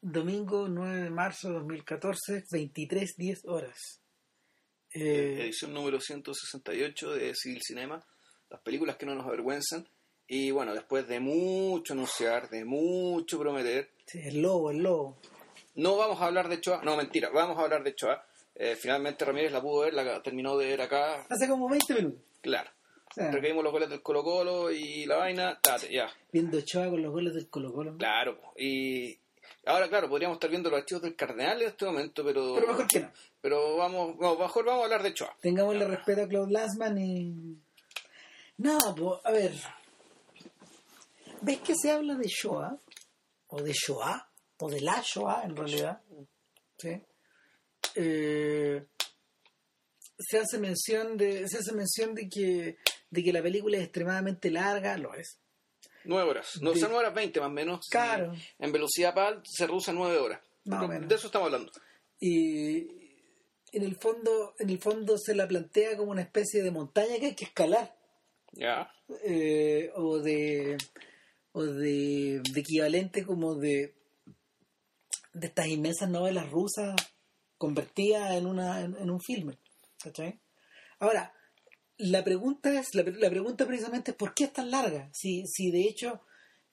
domingo 9 de marzo de 2014, 23, 10 horas. Eh, Edición número 168 de Civil Cinema. Las películas que no nos avergüenzan. Y bueno, después de mucho anunciar, de mucho prometer, sí, el lobo, el lobo. no vamos a hablar de Choa. No, mentira, vamos a hablar de Choa. Eh, finalmente Ramírez la pudo ver, la terminó de ver acá. Hace como 20 minutos. Claro. Requerimos los goles del Colo Colo y la vaina. Tate, ya. viendo Ochoa con los goles del Colo Colo. Claro. Y ahora, claro, podríamos estar viendo los archivos del Cardenal en este momento, pero... Pero mejor que no. Pero vamos, no, mejor vamos a hablar de Choa. Tengámosle respeto a Claude Lassman y. Nada, pues, a ver. ¿Ves que se habla de Shoah? O de Shoah, o de la Shoah en realidad. ¿Sí? Eh, se hace mención de. Se hace mención de que, de que la película es extremadamente larga, lo es. Nueve horas. No, son nueve horas veinte más o menos. Claro. En velocidad PAL se reduce a nueve horas. Más o menos. De eso estamos hablando. Y en el fondo, en el fondo se la plantea como una especie de montaña que hay que escalar. Ya. eh, o de o de, de equivalente como de de estas inmensas novelas rusas convertidas en una en, en un filme ¿cachai? ahora la pregunta es la, la pregunta precisamente es ¿por qué es tan larga? si, si de hecho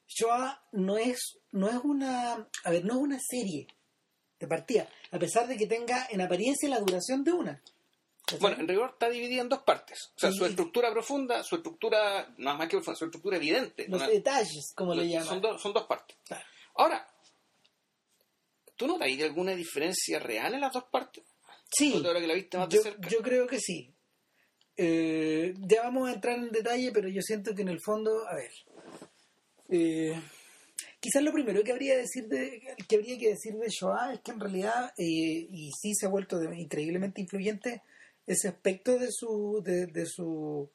Shoah no es no es una a ver no es una serie de partida a pesar de que tenga en apariencia la duración de una ¿cachai? Bueno, en rigor está dividida en dos partes. O sea, su estructura profunda, su estructura, no más que profunda, su estructura evidente. los Una- detalles como le son, llaman son dos partes. Claro. Ahora, ¿tú notas ahí alguna diferencia real en las dos partes? sí ahora que la viste más de Yo, cerca. yo creo que sí. Eh, ya vamos a entrar en detalle, pero yo siento que en el fondo, a ver, eh, quizás lo primero que habría, decir de, que habría que decir de Shoah es que en realidad, eh, y sí se ha vuelto increíblemente influyente, ese aspecto de su, de, su,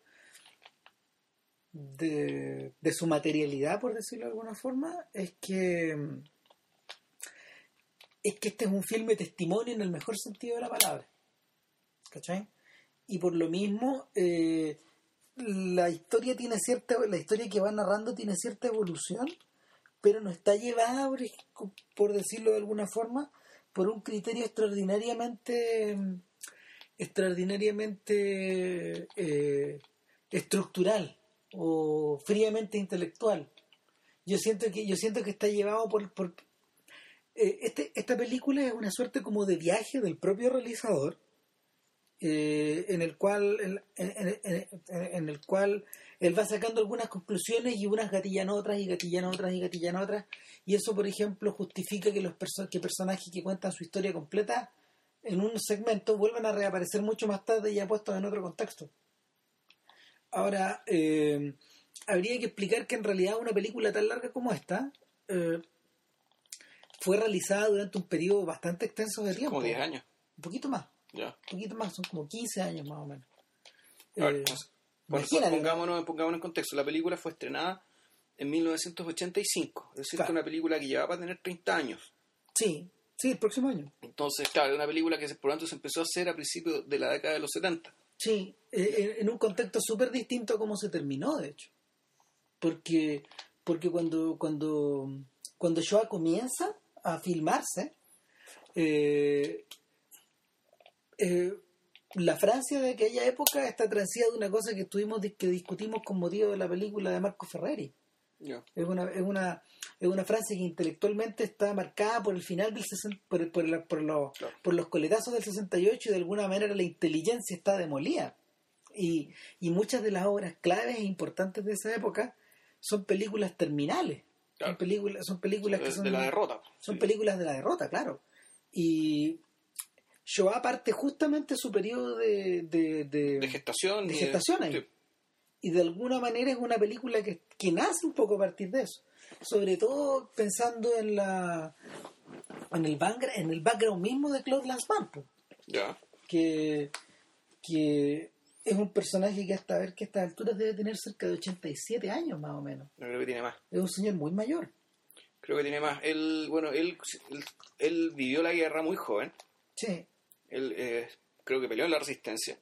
de, de su materialidad, por decirlo de alguna forma, es que es que este es un filme testimonio en el mejor sentido de la palabra. ¿Cachai? Y por lo mismo, eh, la historia tiene cierta, la historia que va narrando tiene cierta evolución, pero no está llevada, por, decirlo de alguna forma, por un criterio extraordinariamente extraordinariamente eh, estructural o fríamente intelectual. Yo siento que yo siento que está llevado por, por eh, este, esta película es una suerte como de viaje del propio realizador eh, en el cual en, en- en- en- en el cual él va sacando algunas conclusiones y unas gatillan otras y gatillan otras y gatillan otras. Y eso por ejemplo justifica que los perso- que personajes que cuentan su historia completa en un segmento vuelvan a reaparecer mucho más tarde ya puestos en otro contexto. Ahora eh, habría que explicar que en realidad una película tan larga como esta eh, fue realizada durante un periodo bastante extenso de tiempo Como 10 años. un poquito más Ya. un poquito más, son como 15 años más o menos. Ver, Eh, pues, pongámonos, pongámonos en contexto. La película fue estrenada en 1985. Es decir, Claro. que una película que llevaba a tener 30 años. Sí, sí, el próximo año. Entonces, claro, es una película que por lo tanto se empezó a hacer a principios de la década de los 70. Sí, eh, en- en un contexto súper distinto a cómo se terminó, de hecho. Porque, porque cuando, cuando, cuando Shoah comienza a filmarse, eh, eh, la Francia de aquella época está transida de una cosa que tuvimos que discutimos con motivo de la película de Marco Ferreri. Ya. Es una, es una, es una Francia que intelectualmente está marcada por el final del 60 por, el- por, la- por, los, Claro. por los coletazos del 68 y de alguna manera la inteligencia está demolida. Y, y muchas de las obras claves e importantes de esa época son películas terminales. Claro. Son películas, son películas que De, son, de la derrota. son Sí. películas de la derrota, claro. Y Shoah parte justamente su periodo de, de, de- De gestación. de y gestación ahí. sí. y de alguna manera es una película que, que nace un poco a partir de eso sobre todo pensando en la en el background, en el background mismo de Claude Lanzmann Ya. que que es un personaje que hasta ver que a estas alturas debe tener cerca de 87 años más o menos creo que tiene más. es un señor muy mayor Creo que tiene más. Él, bueno, él, él, él vivió la guerra muy joven. sí Él eh, creo que peleó en la resistencia.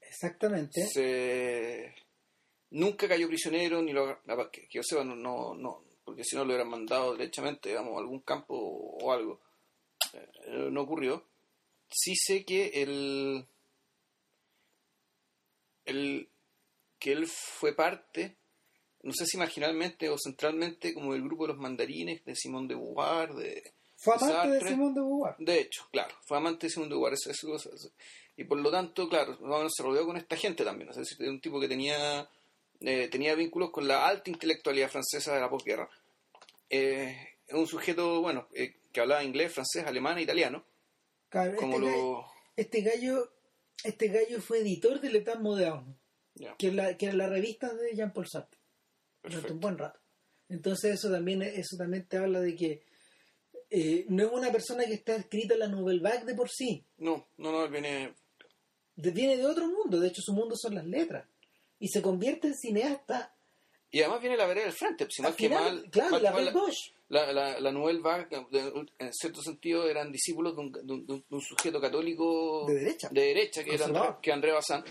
exactamente Se- nunca cayó prisionero, ni lo, que, que yo sepa, no, no, no, porque si no lo hubieran mandado derechamente, digamos, a algún campo o algo. Eh, no ocurrió. Sí sé que el, el que él fue parte, no sé si marginalmente o centralmente, como del grupo de los mandarines, de Simón de Beauvoir, de... Fue amante de Simón de Beauvoir. De hecho, claro, fue amante de Simón de Beauvoir. Eso, eso, y por lo tanto, claro, se rodeó con esta gente también. Es decir, un tipo que tenía, eh, tenía vínculos con la alta intelectualidad francesa de la posguerra. Eh, un sujeto, bueno, eh, que hablaba inglés, francés, alemán e italiano. Claro, como este, lo... este, gallo, este gallo fue editor de L'État Moderne, que, la, que era la revista de Jean-Paul Sartre, durante un buen rato. Entonces eso también, eso también te habla de que no es una persona que está escrita en la Nouvelle Vague de por sí. No, no, no, viene viene de otro mundo, de hecho su mundo son las letras. Y se convierte en cineasta. Y además viene la vereda del frente, si que mal, claro, la, la, la, la, Nouvelle Vague, en cierto sentido, eran discípulos de un, sujeto católico de derecha, de derecha que era André, que André Bazán.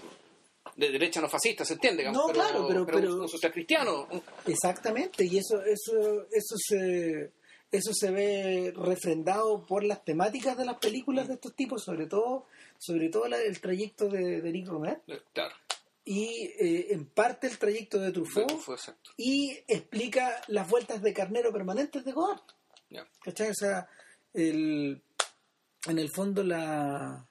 De derecha no fascista, se entiende, no, pero, claro, pero, pero, un social cristiano. Exactamente, y eso, eso, eso se eso se ve refrendado por las temáticas de las películas de estos tipos, sobre todo sobre todo el trayecto de, de Nick Romer. Eh, claro. Y eh, en parte el trayecto de Truffaut. y explica las vueltas de carnero permanentes de Godard. ¿Cachai? O sea, el, en el fondo la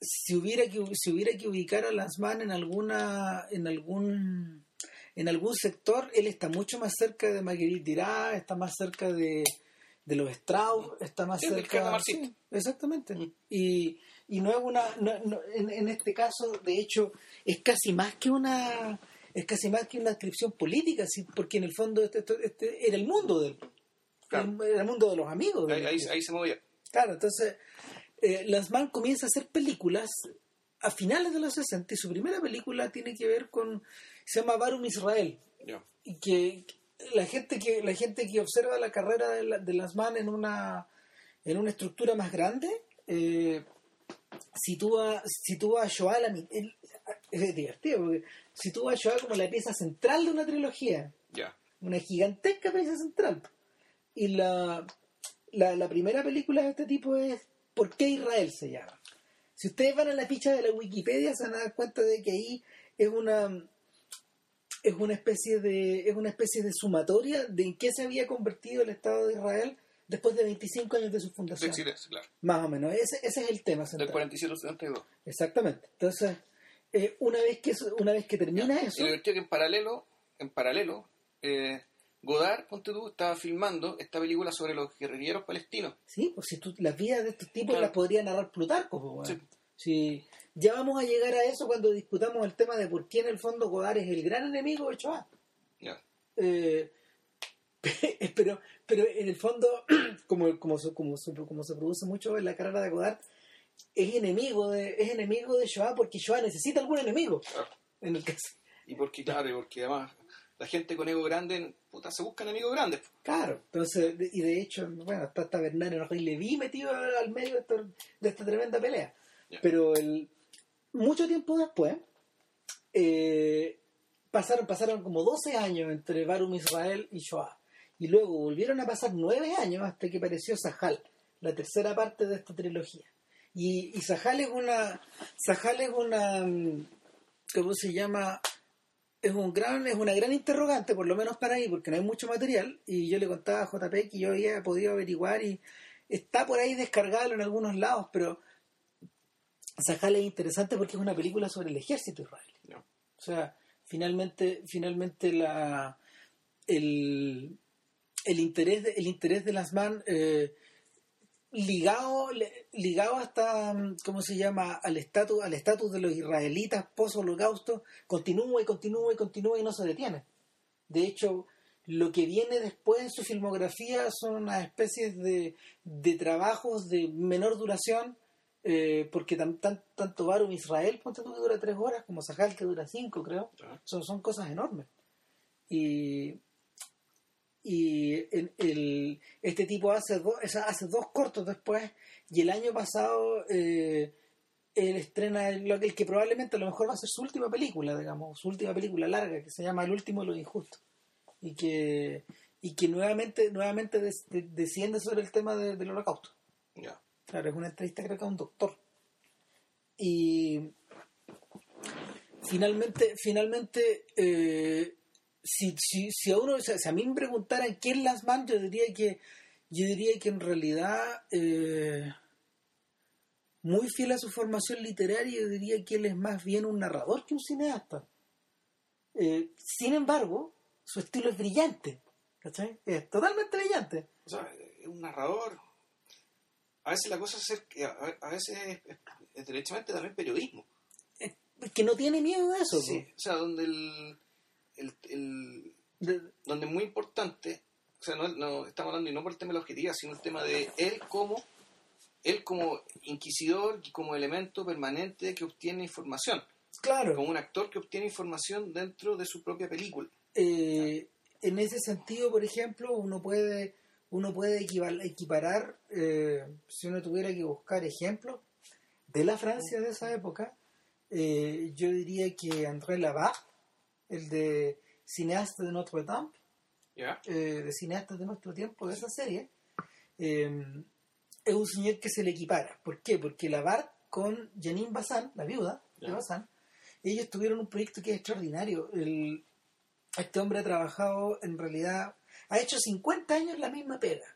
si hubiera que si hubiera que ubicar a Lanzmann en alguna en algún en algún sector él está mucho más cerca de Marguerite Dirá está más cerca de, de los Strauss está más cerca sí, exactamente mm. y y no es una en, este caso de hecho es casi más que una es casi más que una descripción política ¿sí? porque en el fondo este, este era el mundo del era el mundo de los amigos ahí, se movía claro entonces eh, Lanzmann comienza a hacer películas a finales de los 60 y su primera película tiene que ver con se llama Barum Israel. Y que la gente que la gente que observa la carrera de, la, de Lanzmann en una en una estructura más grande eh, sitúa, sitúa a Shoah es divertido porque sitúa a Shoah como la pieza central de una trilogía. Una gigantesca pieza central. Y la, la, primera película de este tipo es ¿Por qué Israel se llama? si ustedes van a la ficha de la Wikipedia se van a dar cuenta de que ahí es una es una especie de es una especie de sumatoria de en qué se había convertido el Estado de Israel después de 25 años de su fundación. Sí, sí, claro. Más o menos, ese, ese es el tema central. Del 47 al 72. Exactamente. Entonces, eh, una vez que una vez que termina eso... Y divertido que en paralelo, en paralelo, eh, Godard, ponte tú, estaba filmando esta película sobre los guerrilleros palestinos. Sí, pues si tú, las vidas de estos tipos las podría narrar Plutarco. Pues, Si ya vamos a llegar a eso cuando disputamos el tema de por qué en el fondo Godard es el gran enemigo de Choa. Ya. Eh, pero, pero en el fondo, como, como, como, como se produce mucho en la carrera de Godard, es enemigo de, es enemigo de Shoah porque Shoah necesita algún enemigo. En el caso. Y porque, claro, porque además la gente con ego grande, puta, se busca enemigos grandes. Claro, entonces, y de hecho, bueno, está hasta Bernard le vi metido al medio de, esta, tremenda pelea. Pero el, mucho tiempo después, eh, pasaron, pasaron como 12 años entre Barum Israel y Shoah y luego volvieron a pasar nueve años hasta que apareció Sahal, la tercera parte de esta trilogía. Y, y Sahal es una, Sahal es una, mm, ¿cómo se llama? Es un gran, es una gran interrogante, por lo menos para mí, porque no hay mucho material. Y yo le contaba a JP que yo había podido averiguar y está por ahí descargado en algunos lados, pero Sahal es interesante porque es una película sobre el ejército israelí. O sea, finalmente, finalmente la, el, el interés de, el interés de las man eh, ligado ligado hasta cómo se llama al estatus al estatus de los israelitas post holocausto continúa y continúa y continúa y no se detiene. De hecho lo que viene después en su filmografía son unas especies de, de trabajos de menor duración eh, porque tan, tanto Barum Israel ponte tú que dura tres horas como Sahal que dura cinco creo son, son cosas enormes y y el, este tipo hace, hace dos cortos después y el año pasado eh, él estrena el, el, que probablemente a lo mejor va a ser su última película, digamos, su última película larga que se llama El último de los injustos y que, y que nuevamente nuevamente des- de- desciende sobre el tema de- del holocausto. Ya. Claro, es una entrevista creo que a un doctor. Y finalmente, finalmente, eh, si, si, si a uno, o sea, si a mí me preguntaran quién Lance Mann, yo diría que, yo diría que en realidad, eh, muy fiel a su formación literaria, yo diría que él es más bien un narrador que un cineasta. Eh, sin embargo, su estilo es brillante, ¿cachai? Es totalmente brillante. O sea, es un narrador. A veces la cosa es que a, a veces es, es- es derechamente también periodismo. Que no tiene miedo de eso. Sí, o sea, donde el, el, el- po. De- donde es muy importante, o sea, no, no estamos hablando y no por el tema de la objetividad, sino el tema de él como él como inquisidor y como elemento permanente que obtiene información, claro. como un actor que obtiene información dentro de su propia película. eh, en ese sentido, por ejemplo, uno puede uno puede equiparar, eh, si uno tuviera que buscar ejemplos de la Francia de esa época, eh, yo diría que André Labat, el de cineasta de Notre Dame, ¿Ya? eh, de cineastas de nuestro tiempo, de esa serie, eh, es un señor que se le equipara. ¿Por qué? Porque Labat con Janine Bazin, la viuda de Ya. Bazin, ellos tuvieron un proyecto que es extraordinario. El- este hombre ha trabajado, en realidad, ha hecho 50 años la misma pega.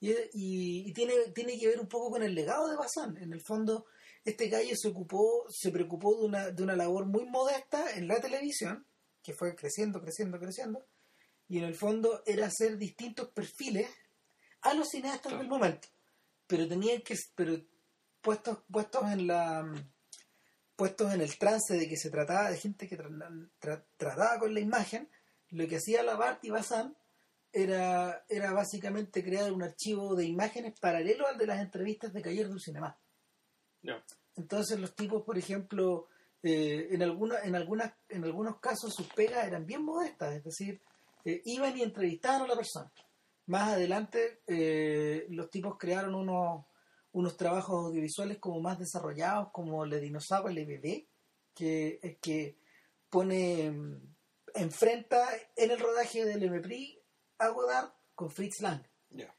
Y, y- y tiene, tiene que ver un poco con el legado de Bazin. En el fondo, este gallo se ocupó, se preocupó de una, de una labor muy modesta en la televisión, que fue creciendo, creciendo, creciendo, y en el fondo era hacer distintos perfiles a los cineastas Claro. del momento. Pero tenían que, pero puestos, puestos en la puestos en el trance de que se trataba de gente que tra- tra- trataba con la imagen, lo que hacía Labart y Bazán era, era básicamente crear un archivo de imágenes paralelo al de las entrevistas de Cayer del Cinema. Entonces los tipos, por ejemplo, eh, en, alguna, en, algunas, en algunos casos sus pegas eran bien modestas, es decir, eh, iban y entrevistaban a la persona. Más adelante eh, los tipos crearon unos, unos trabajos audiovisuales como más desarrollados, como Le Dinosaurio Le Bebé, que, que pone, mm, enfrenta en el rodaje del MPRI a Godard con Fritz Lang.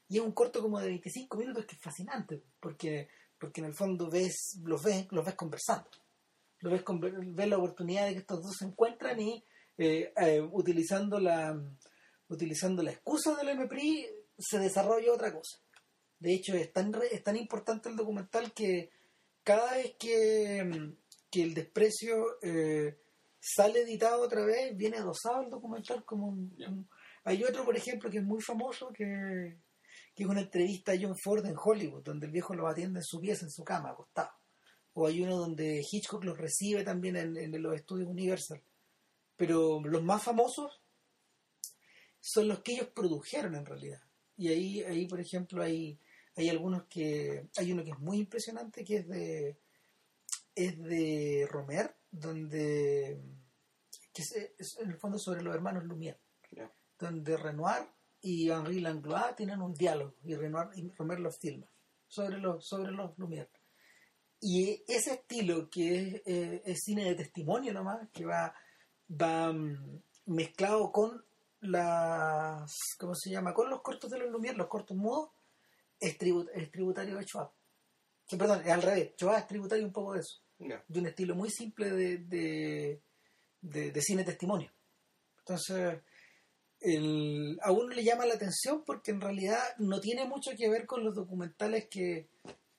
Y es un corto como de 25 minutos que es fascinante, porque, porque en el fondo ves, los ves, los ves conversando. Lo ves, ves la oportunidad de que estos dos se encuentran y eh, eh, utilizando la utilizando la excusa del MPRI se desarrolla otra cosa. De hecho, es tan, re- es tan importante el documental que cada vez que, mm, que el desprecio eh, sale editado otra vez, viene adosado el documental como un, Hay otro, por ejemplo, que es muy famoso, que, que es una entrevista a John Ford en Hollywood, donde el viejo lo atiende en su pieza, en su cama, acostado. O hay uno donde Hitchcock los recibe también en, en los estudios Universal. Pero los más famosos son los que ellos produjeron en realidad. Y ahí, ahí por ejemplo, hay, hay algunos que. Hay uno que es muy impresionante, que es de. Es de Romer, donde. que es, es en el fondo sobre los hermanos Lumière. Donde Renoir y Henri Langlois tienen un diálogo y Renoir y Romer los filma sobre los, sobre los Lumière. Y ese estilo que es, eh, es cine de testimonio nomás, que va, va mm, mezclado con las, ¿cómo se llama? Con los cortos de los Lumière, los cortos mudos, es, tribu- es tributario de Schwab. Que, perdón, es al revés. Schwab es tributario un poco de eso. De un estilo muy simple de, de, de- de cine testimonio. Entonces, el, a uno le llama la atención porque en realidad no tiene mucho que ver con los documentales que,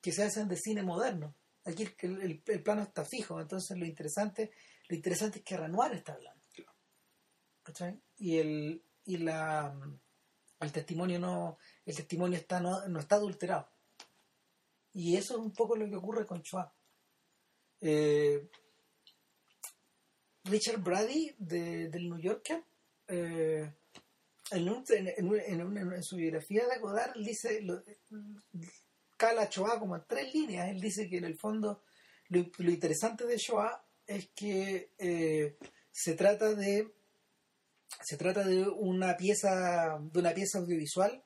que se hacen de cine moderno. Aquí el, el- el plano está fijo, entonces lo interesante, lo interesante es que Renoir está hablando. ¿Cachai? Y el, y la el testimonio no, el testimonio está no, no está adulterado. Y eso es un poco lo que ocurre con Schwab. Eh, Richard Brady de, del New Yorker eh, en, un- en, en- su biografía de Godard dice lo, cala a como en tres líneas él dice que en el fondo lo, lo interesante de Shoah es que eh, se trata de se trata de una pieza de una pieza audiovisual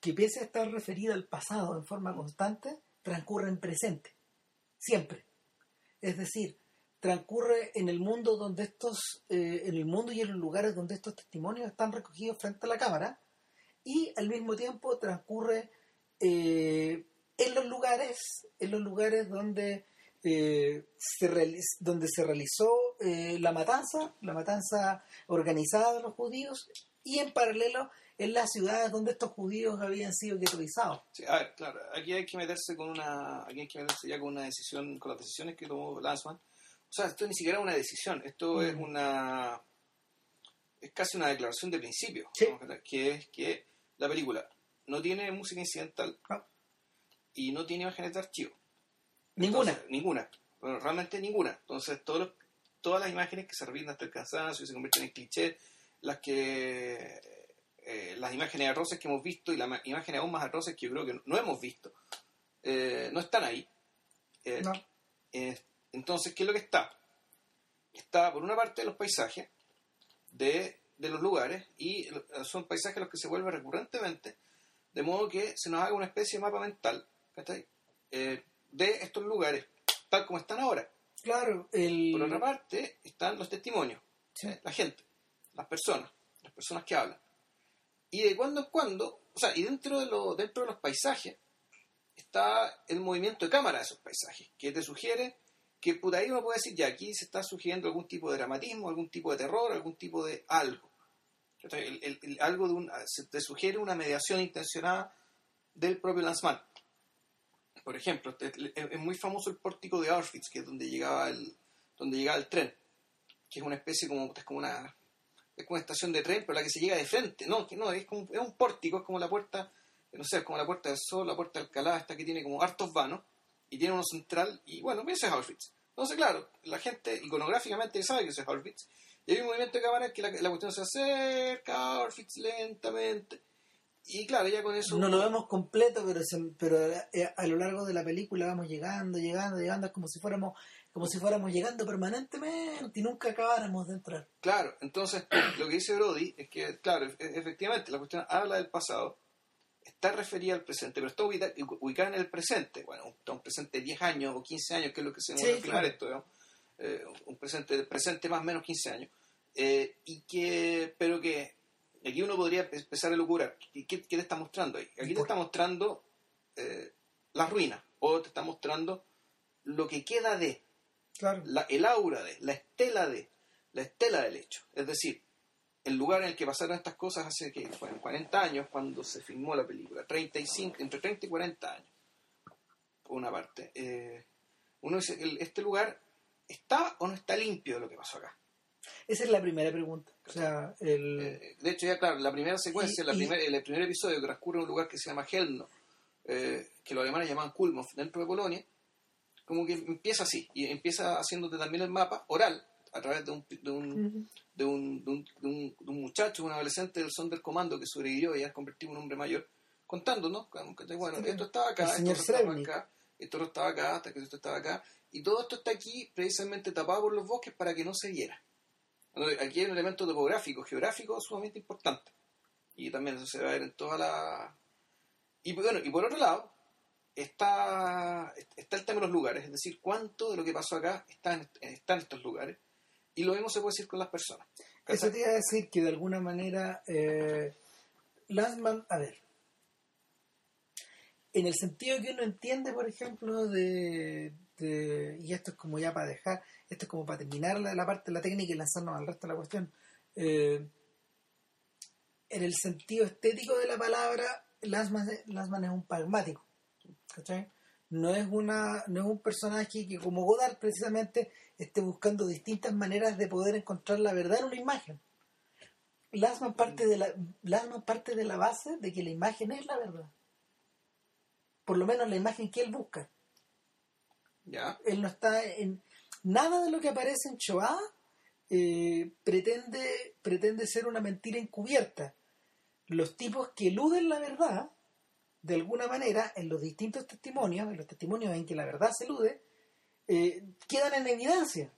que pese a estar referida al pasado en forma constante transcurre en presente siempre. Es decir transcurre en el mundo donde estos, eh, en el mundo y en los lugares donde estos testimonios están recogidos frente a la cámara, y al mismo tiempo transcurre eh, en los lugares, en los lugares donde eh, se donde se realizó la matanza, la matanza organizada de los judíos, y en paralelo en las ciudades donde estos judíos habían sido ghettoizados. Sí, a ver, claro, aquí hay que meterse con una, aquí hay que meterse ya con una decisión, con las decisiones que tomó Lanzman. O sea, esto ni siquiera es una decisión, esto es una, es casi una declaración de principio, que es que la película no tiene música incidental y no tiene imágenes de archivo. Ninguna. ninguna. Bueno, realmente ninguna. Entonces, todos todas las imágenes que se repiten hasta el cansancio y se convierten en clichés, las que eh, las imágenes arroces que hemos visto y las imágenes aún más arroces que yo creo que no, hemos visto, eh, no están ahí. Eh, no. entonces, ¿qué es lo que está? Está, por una parte, los paisajes de, de los lugares y son paisajes los que se vuelven recurrentemente, de modo que se nos haga una especie de mapa mental de estos lugares, tal como están ahora. Claro, Por otra parte, están los testimonios, la gente, las personas, las personas que hablan. Y de cuando en cuando, o sea, y dentro de, lo, dentro de los paisajes, está el movimiento de cámara de esos paisajes, que te sugiere que por ahí uno puede decir, ya aquí se está sugiriendo algún tipo de dramatismo, algún tipo de terror, algún tipo de algo. algo de un, se te sugiere una mediación intencionada del propio Lanzman. Por ejemplo, es muy famoso el pórtico de Auschwitz, que es donde llegaba el, donde llegaba el tren, que es una especie como, es como una, es como una estación de tren, pero la que se llega de frente, no, que no, es, como, es un pórtico, es como la puerta, no sé, es como la puerta del sol, la puerta de Alcalá, esta que tiene como hartos vanos, y tiene uno central, y bueno, eso es Auschwitz. Entonces, claro, la gente iconográficamente sabe que eso es Auschwitz, y hay un movimiento de cámara que la, la cuestión se acerca a Auschwitz lentamente, y claro, ya con eso... No lo vemos completo, pero, pero eh, a, lo largo de la película vamos llegando, llegando, llegando, es como si fuéramos como si fuéramos llegando permanentemente y nunca acabáramos de entrar. Claro, entonces lo que dice Brody es que, claro, e, efectivamente la cuestión habla del pasado, está referida al presente, pero está ubicada, en el presente, bueno, un presente de 10 años o 15 años, que es lo que se sí, claro. esto, eh, un presente, presente más o menos 15 años, eh, y que, pero que aquí uno podría empezar a locurar. ¿Qué, qué te está mostrando ahí? Aquí te está mostrando eh, la ruina, o te está mostrando lo que queda de, la, el aura de, la estela de, la estela del hecho. Es decir, el lugar en el que pasaron estas cosas hace que fueron 40 años cuando se filmó la película, 35, entre 30 y 40 años, por una parte. Eh, uno dice, ¿este lugar está o no está limpio de lo que pasó acá? Esa es la primera pregunta. O sea, el... Eh, de hecho, ya claro, la primera secuencia, la primer, el primer episodio transcurre en un lugar que se llama Helno, eh, que los alemanes llaman Kulmov, dentro de Polonia, como que empieza así, y empieza haciéndote también el mapa oral, a través de un, de un, de un, de un, un, muchacho, un adolescente del Sonderkommando que sobrevivió y ya convertido en un hombre mayor, contándonos, bueno, esto estaba acá, esto estaba acá, esto estaba acá, hasta que esto estaba acá, y todo esto está aquí precisamente tapado por los bosques para que no se viera. Aquí hay un elemento topográfico, geográfico sumamente importante. Y también eso se va a ver en toda la... Y bueno, y por otro lado, está, está el tema de los lugares, es decir, cuánto de lo que pasó acá está en, estos lugares. Y lo mismo se puede decir con las personas. Eso te iba a decir que de alguna manera eh, Lanzman, a ver, en el sentido que uno entiende, por ejemplo, de, y esto es como ya para dejar, esto es como para terminar la, parte de la técnica y lanzarnos al resto de la cuestión. Eh, en el sentido estético de la palabra, Lansman, es un pragmático. No es, una, no es un personaje que, como Godard, precisamente esté buscando distintas maneras de poder encontrar la verdad en una imagen. Lansman parte de la, parte de la base de que la imagen es la verdad. Por lo menos la imagen que él busca. Ya. Él no está en, nada de lo que aparece en Shoah eh, pretende, pretende ser una mentira encubierta. Los tipos que eluden la verdad, de alguna manera, en los distintos testimonios, en los testimonios en que la verdad se elude, eh, quedan en evidencia.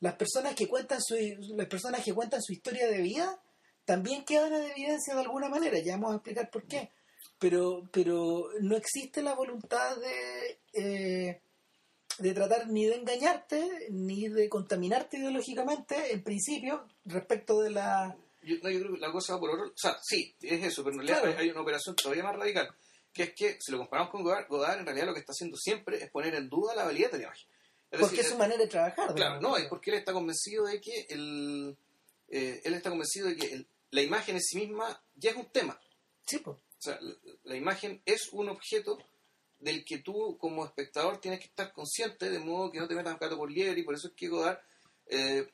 Las personas que cuentan su, las personas que cuentan su historia de vida también quedan en evidencia de alguna manera. Ya vamos a explicar por qué. Pero, pero no existe la voluntad de eh, de tratar ni de engañarte ni de contaminarte ideológicamente en principio respecto de la Yo, no, yo creo que la cosa va por otro... O sea, sí, es eso, pero en realidad Claro. hay una operación todavía más radical, que es que si lo comparamos con Godard, Godard en realidad lo que está haciendo siempre es poner en duda la validez de la imagen. Es Porque decir, es su manera de trabajar. Claro, digamos. no, es porque él está convencido de que el, eh, él está convencido de que el- la imagen en sí misma ya es un tema. Sí, pues. O sea, la, la imagen es un objeto del que tú como espectador tienes que estar consciente de modo que no te metas gato por liebre y por eso es que Godard eh,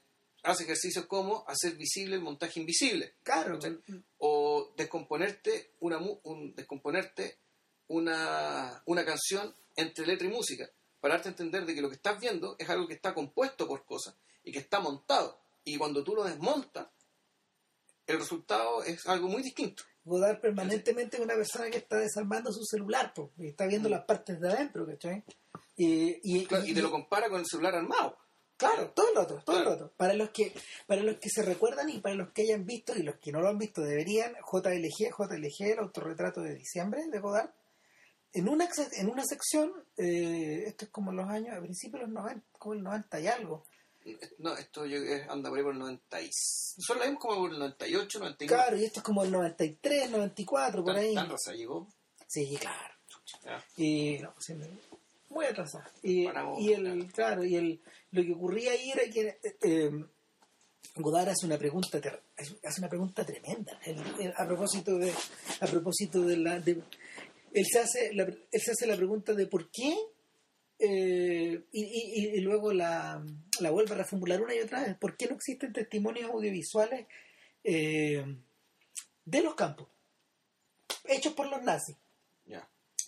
hace ejercicios como hacer visible el montaje invisible Claro. ¿cachai? o descomponerte una un- descomponerte una, una canción entre letra y música para darte a entender de que lo que estás viendo es algo que está compuesto por cosas y que está montado y cuando tú lo desmontas el resultado es algo muy distinto Godard permanentemente una persona que está desarmando su celular, y está viendo las partes de adentro, ¿cachai? Y, Mm. Y te lo compara con el celular armado Claro, todo el rato, todo Claro. el rato. Para los que para los que se recuerdan y para los que hayan visto y los que no lo han visto deberían, JLG, JLG, el autorretrato de diciembre de Godard, en una, en una sección, eh, esto es como los años, a principios de los 90, como el 90 y algo. no, esto yo, es- anda por ahí por el 90 y... Nosotros la vimos como por el 98, 99 Claro, y esto es como el 93, 94, por ahí. tan raza llegó Sí, claro. Ya. Y no, sí, muy atrasado. Y, vos, y el, claro, y el, lo que ocurría ahí era que eh, Godard hace una pregunta hace una pregunta tremenda Él- él, a propósito de a propósito de la de- él se hace la, él se hace la pregunta de por qué eh, y, y- y luego la, la vuelve a reformular una y otra vez por qué no existen testimonios audiovisuales eh, de los campos hechos por los nazis.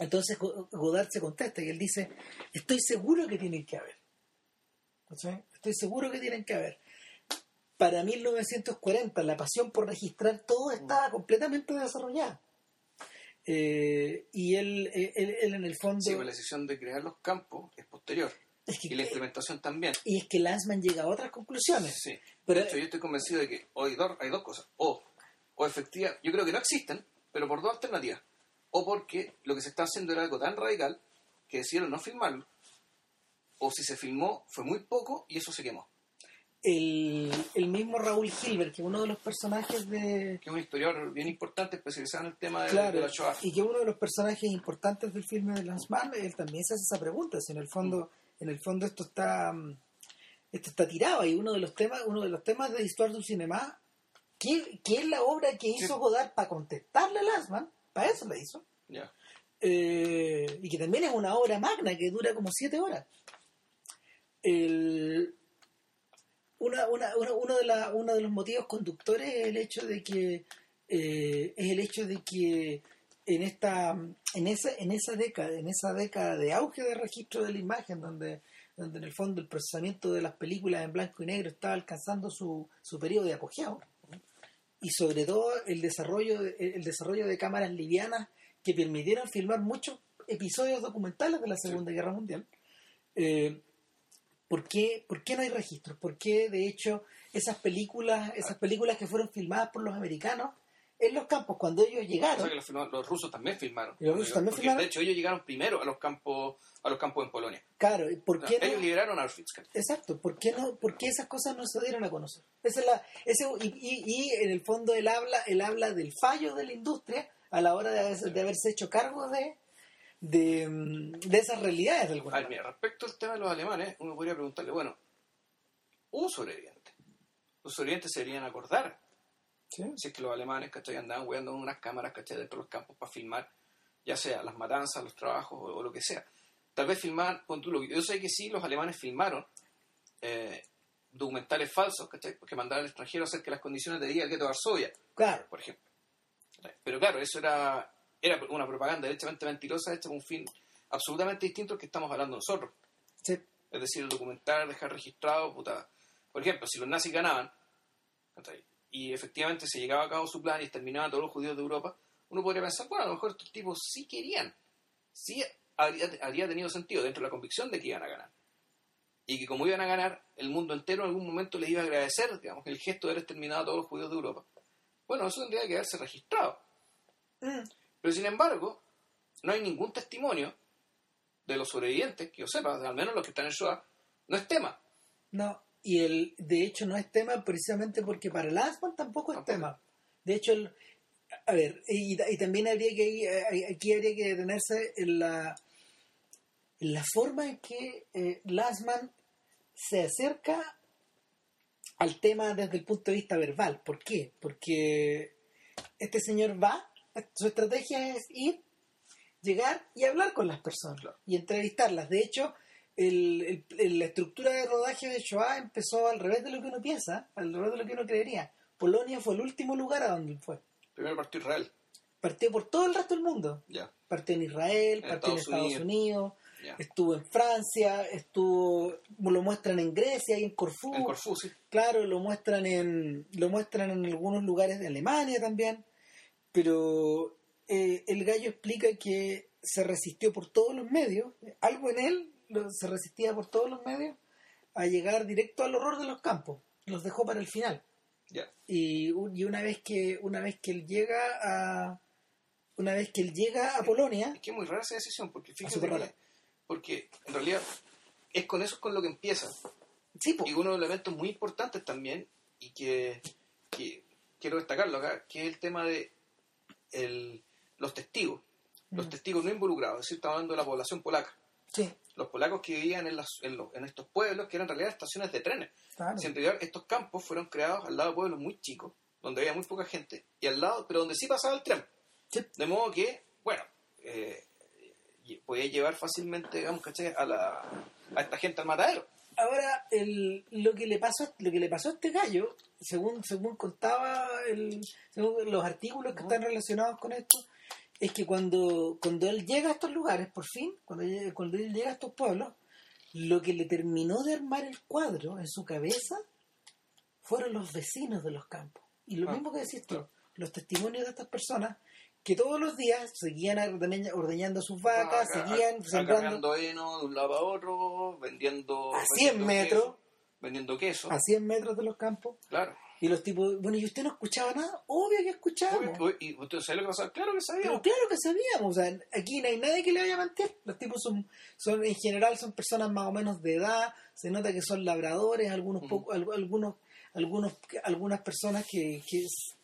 Entonces Go- Godard se contesta y él dice, estoy seguro que tienen que haber. Estoy seguro que tienen que haber. Para 1940 la pasión por registrar todo estaba completamente desarrollada. Eh, y él, eh, él, él en el fondo... Sí, pues la decisión de crear los campos es posterior. es que, Y la implementación también. y es que Lanzman llega a otras conclusiones. Sí. Pero- de hecho, yo estoy convencido de que hoy hay dos cosas. O, o efectiva, yo creo que no existen, pero por dos alternativas. O porque lo que se está haciendo era algo tan radical que decidieron no filmarlo. O si se filmó, fue muy poco y eso se quemó. El, el mismo Raúl Hilbert, que es uno de los personajes de... Que es un historiador bien importante, especializado en el tema de, Claro, de la Shoah. y que uno de los personajes importantes del filme de Lanzmann, él también se hace esa pregunta, si en el fondo, en el fondo esto está mm, esto está tirado y uno de los temas, uno de los temas de Histoire du Cinema, ¿qué, qué es la obra que hizo Sí. Godard para contestarle a Lanzmann? Para eso la hizo. Eh, y que también es una obra magna que dura como siete horas. El, una, una, una- uno, de la- uno de los motivos conductores es el hecho de que eh, es el hecho de que en esta en esa en esa década en esa década de auge de registro de la imagen donde donde en el fondo el procesamiento de las películas en blanco y negro estaba alcanzando su, su periodo de apogeo y sobre todo el desarrollo de, el desarrollo de cámaras livianas que permitieron filmar muchos episodios documentales de la Segunda Guerra Mundial. Eh, ¿por, qué, ¿Por qué no hay registros? ¿Por qué, de hecho, esas películas, esas películas que fueron filmadas por los americanos en los campos, cuando ellos O llegaron, sea que los, los rusos también filmaron. ¿Y los rusos también Porque, filmaron? De hecho, ellos llegaron primero a los campos a los campos en Polonia. claro, ¿por qué ellos no? liberaron a Auschwitz. Exacto, ¿por qué, no, ¿por qué esas cosas no se dieron a conocer? Esa es la, ese, y, y- y en el fondo él habla, él habla del fallo de la industria a la hora de, haberse- de haberse hecho cargo de, de, de esas realidades de alguna manera. mira, respecto al tema de los alemanes, uno podría preguntarle, bueno, hubo sobrevivientes. Los sobrevivientes se deberían acordar ¿Sí? si es que los alemanes, ¿cachai? Andaban con unas cámaras, ¿cachai? Dentro de los campos para filmar, ya sea las matanzas, los trabajos o, o lo que sea. Tal vez filmar, pon tú lo que- yo sé que sí, los alemanes filmaron eh, documentales falsos, ¿cachai? Que mandaron al extranjero acerca de las condiciones de vida del gueto de Varsovia, Claro, por ejemplo. Pero claro, eso era, era una propaganda derechamente mentirosa hecha con un fin absolutamente distinto al que estamos hablando nosotros. sí, Es decir, el documentar, dejar registrado, puta. Por ejemplo, si los nazis ganaban, ¿cachai? Y efectivamente se llegaba a cabo su plan y exterminaban a todos los judíos de Europa, uno podría pensar, bueno, a lo mejor estos tipos sí querían, sí habría, habría tenido sentido dentro de la convicción de que iban a ganar. Y que como iban a ganar, el mundo entero en algún momento les iba a agradecer, digamos, el gesto de haber exterminado a todos los judíos de Europa. Bueno, eso tendría que haberse registrado. Mm, Pero sin embargo, no hay ningún testimonio de los sobrevivientes, que yo sepa, al menos los que están en Shoah, no es tema. no, Y el, de hecho no es tema precisamente porque para Lansman tampoco es Tampoco. tema. De hecho, el- a ver, y, y también habría que eh, aquí habría que detenerse en la, en la forma en que eh, Lansman se acerca al tema desde el punto de vista verbal. ¿Por qué? Porque este señor va, su estrategia es ir, llegar y hablar con las personas Claro. y entrevistarlas. De hecho, el- la estructura de rodaje de Shoah empezó al revés de lo que uno piensa, al revés de lo que uno creería. Polonia fue el último lugar a donde fue. Primero partió Israel. Partió por todo el resto del mundo. Partió en Israel, En partió en Estados Unidos, estuvo en Francia, estuvo, lo muestran en Grecia y en Corfú. En Corfú, sí. Claro, lo muestran en lo muestran en algunos lugares de Alemania también, pero eh, el gallo explica que se resistió por todos los medios, algo en él se resistía por todos los medios a llegar directo al horror de los campos, los dejó para el final. Y, un- y una vez que una vez que él llega a una vez que él llega a Polonia, Es que es muy rara esa decisión, porque fíjate que- rara. porque en realidad es con eso es con lo que empieza. sí, Y uno de los elementos muy importantes también, y que, que quiero destacarlo acá, que es el tema de el- los testigos. Los Mm. testigos no involucrados, es decir, estamos hablando de la población polaca. Sí, Los polacos que vivían en, las- en, los- en estos pueblos, que eran en realidad estaciones de trenes. claro. Realidad estos campos fueron creados al lado de pueblos muy chicos, donde había muy poca gente, y al lado, pero donde sí pasaba el tren. Sí. De modo que, bueno, eh, podía llevar fácilmente, digamos, ¿cachai? A, la, a esta gente al matadero. Ahora, el, lo que le pasó lo que le pasó a este gallo, según según contaba el, según los artículos que están relacionados con esto, es que cuando, cuando él llega a estos lugares, por fin, cuando, cuando él llega a estos pueblos, lo que le terminó de armar el cuadro en su cabeza fueron los vecinos de los campos. Y lo Ah, mismo que decís tú, claro. los testimonios de estas personas que todos los días seguían ordeña- ordeñando sus vacas, seguían sembrando heno de un lado a otro, vendiendo. a 100 vendiendo metros, queso, vendiendo queso, a 100 metros de los campos. claro. Y los tipos, bueno, ¿y usted no escuchaba nada? Obvio que escuchábamos. Obvio que- ¿Y usted sabe lo que pasaba? Claro que Pero sabíamos. claro que sabíamos, o sea, aquí no hay nadie que le vaya a mentir. Los tipos son, son en general son personas más o menos de edad, se nota que son labradores, algunos poco, al- algunos, algunos, algunas personas que, que es-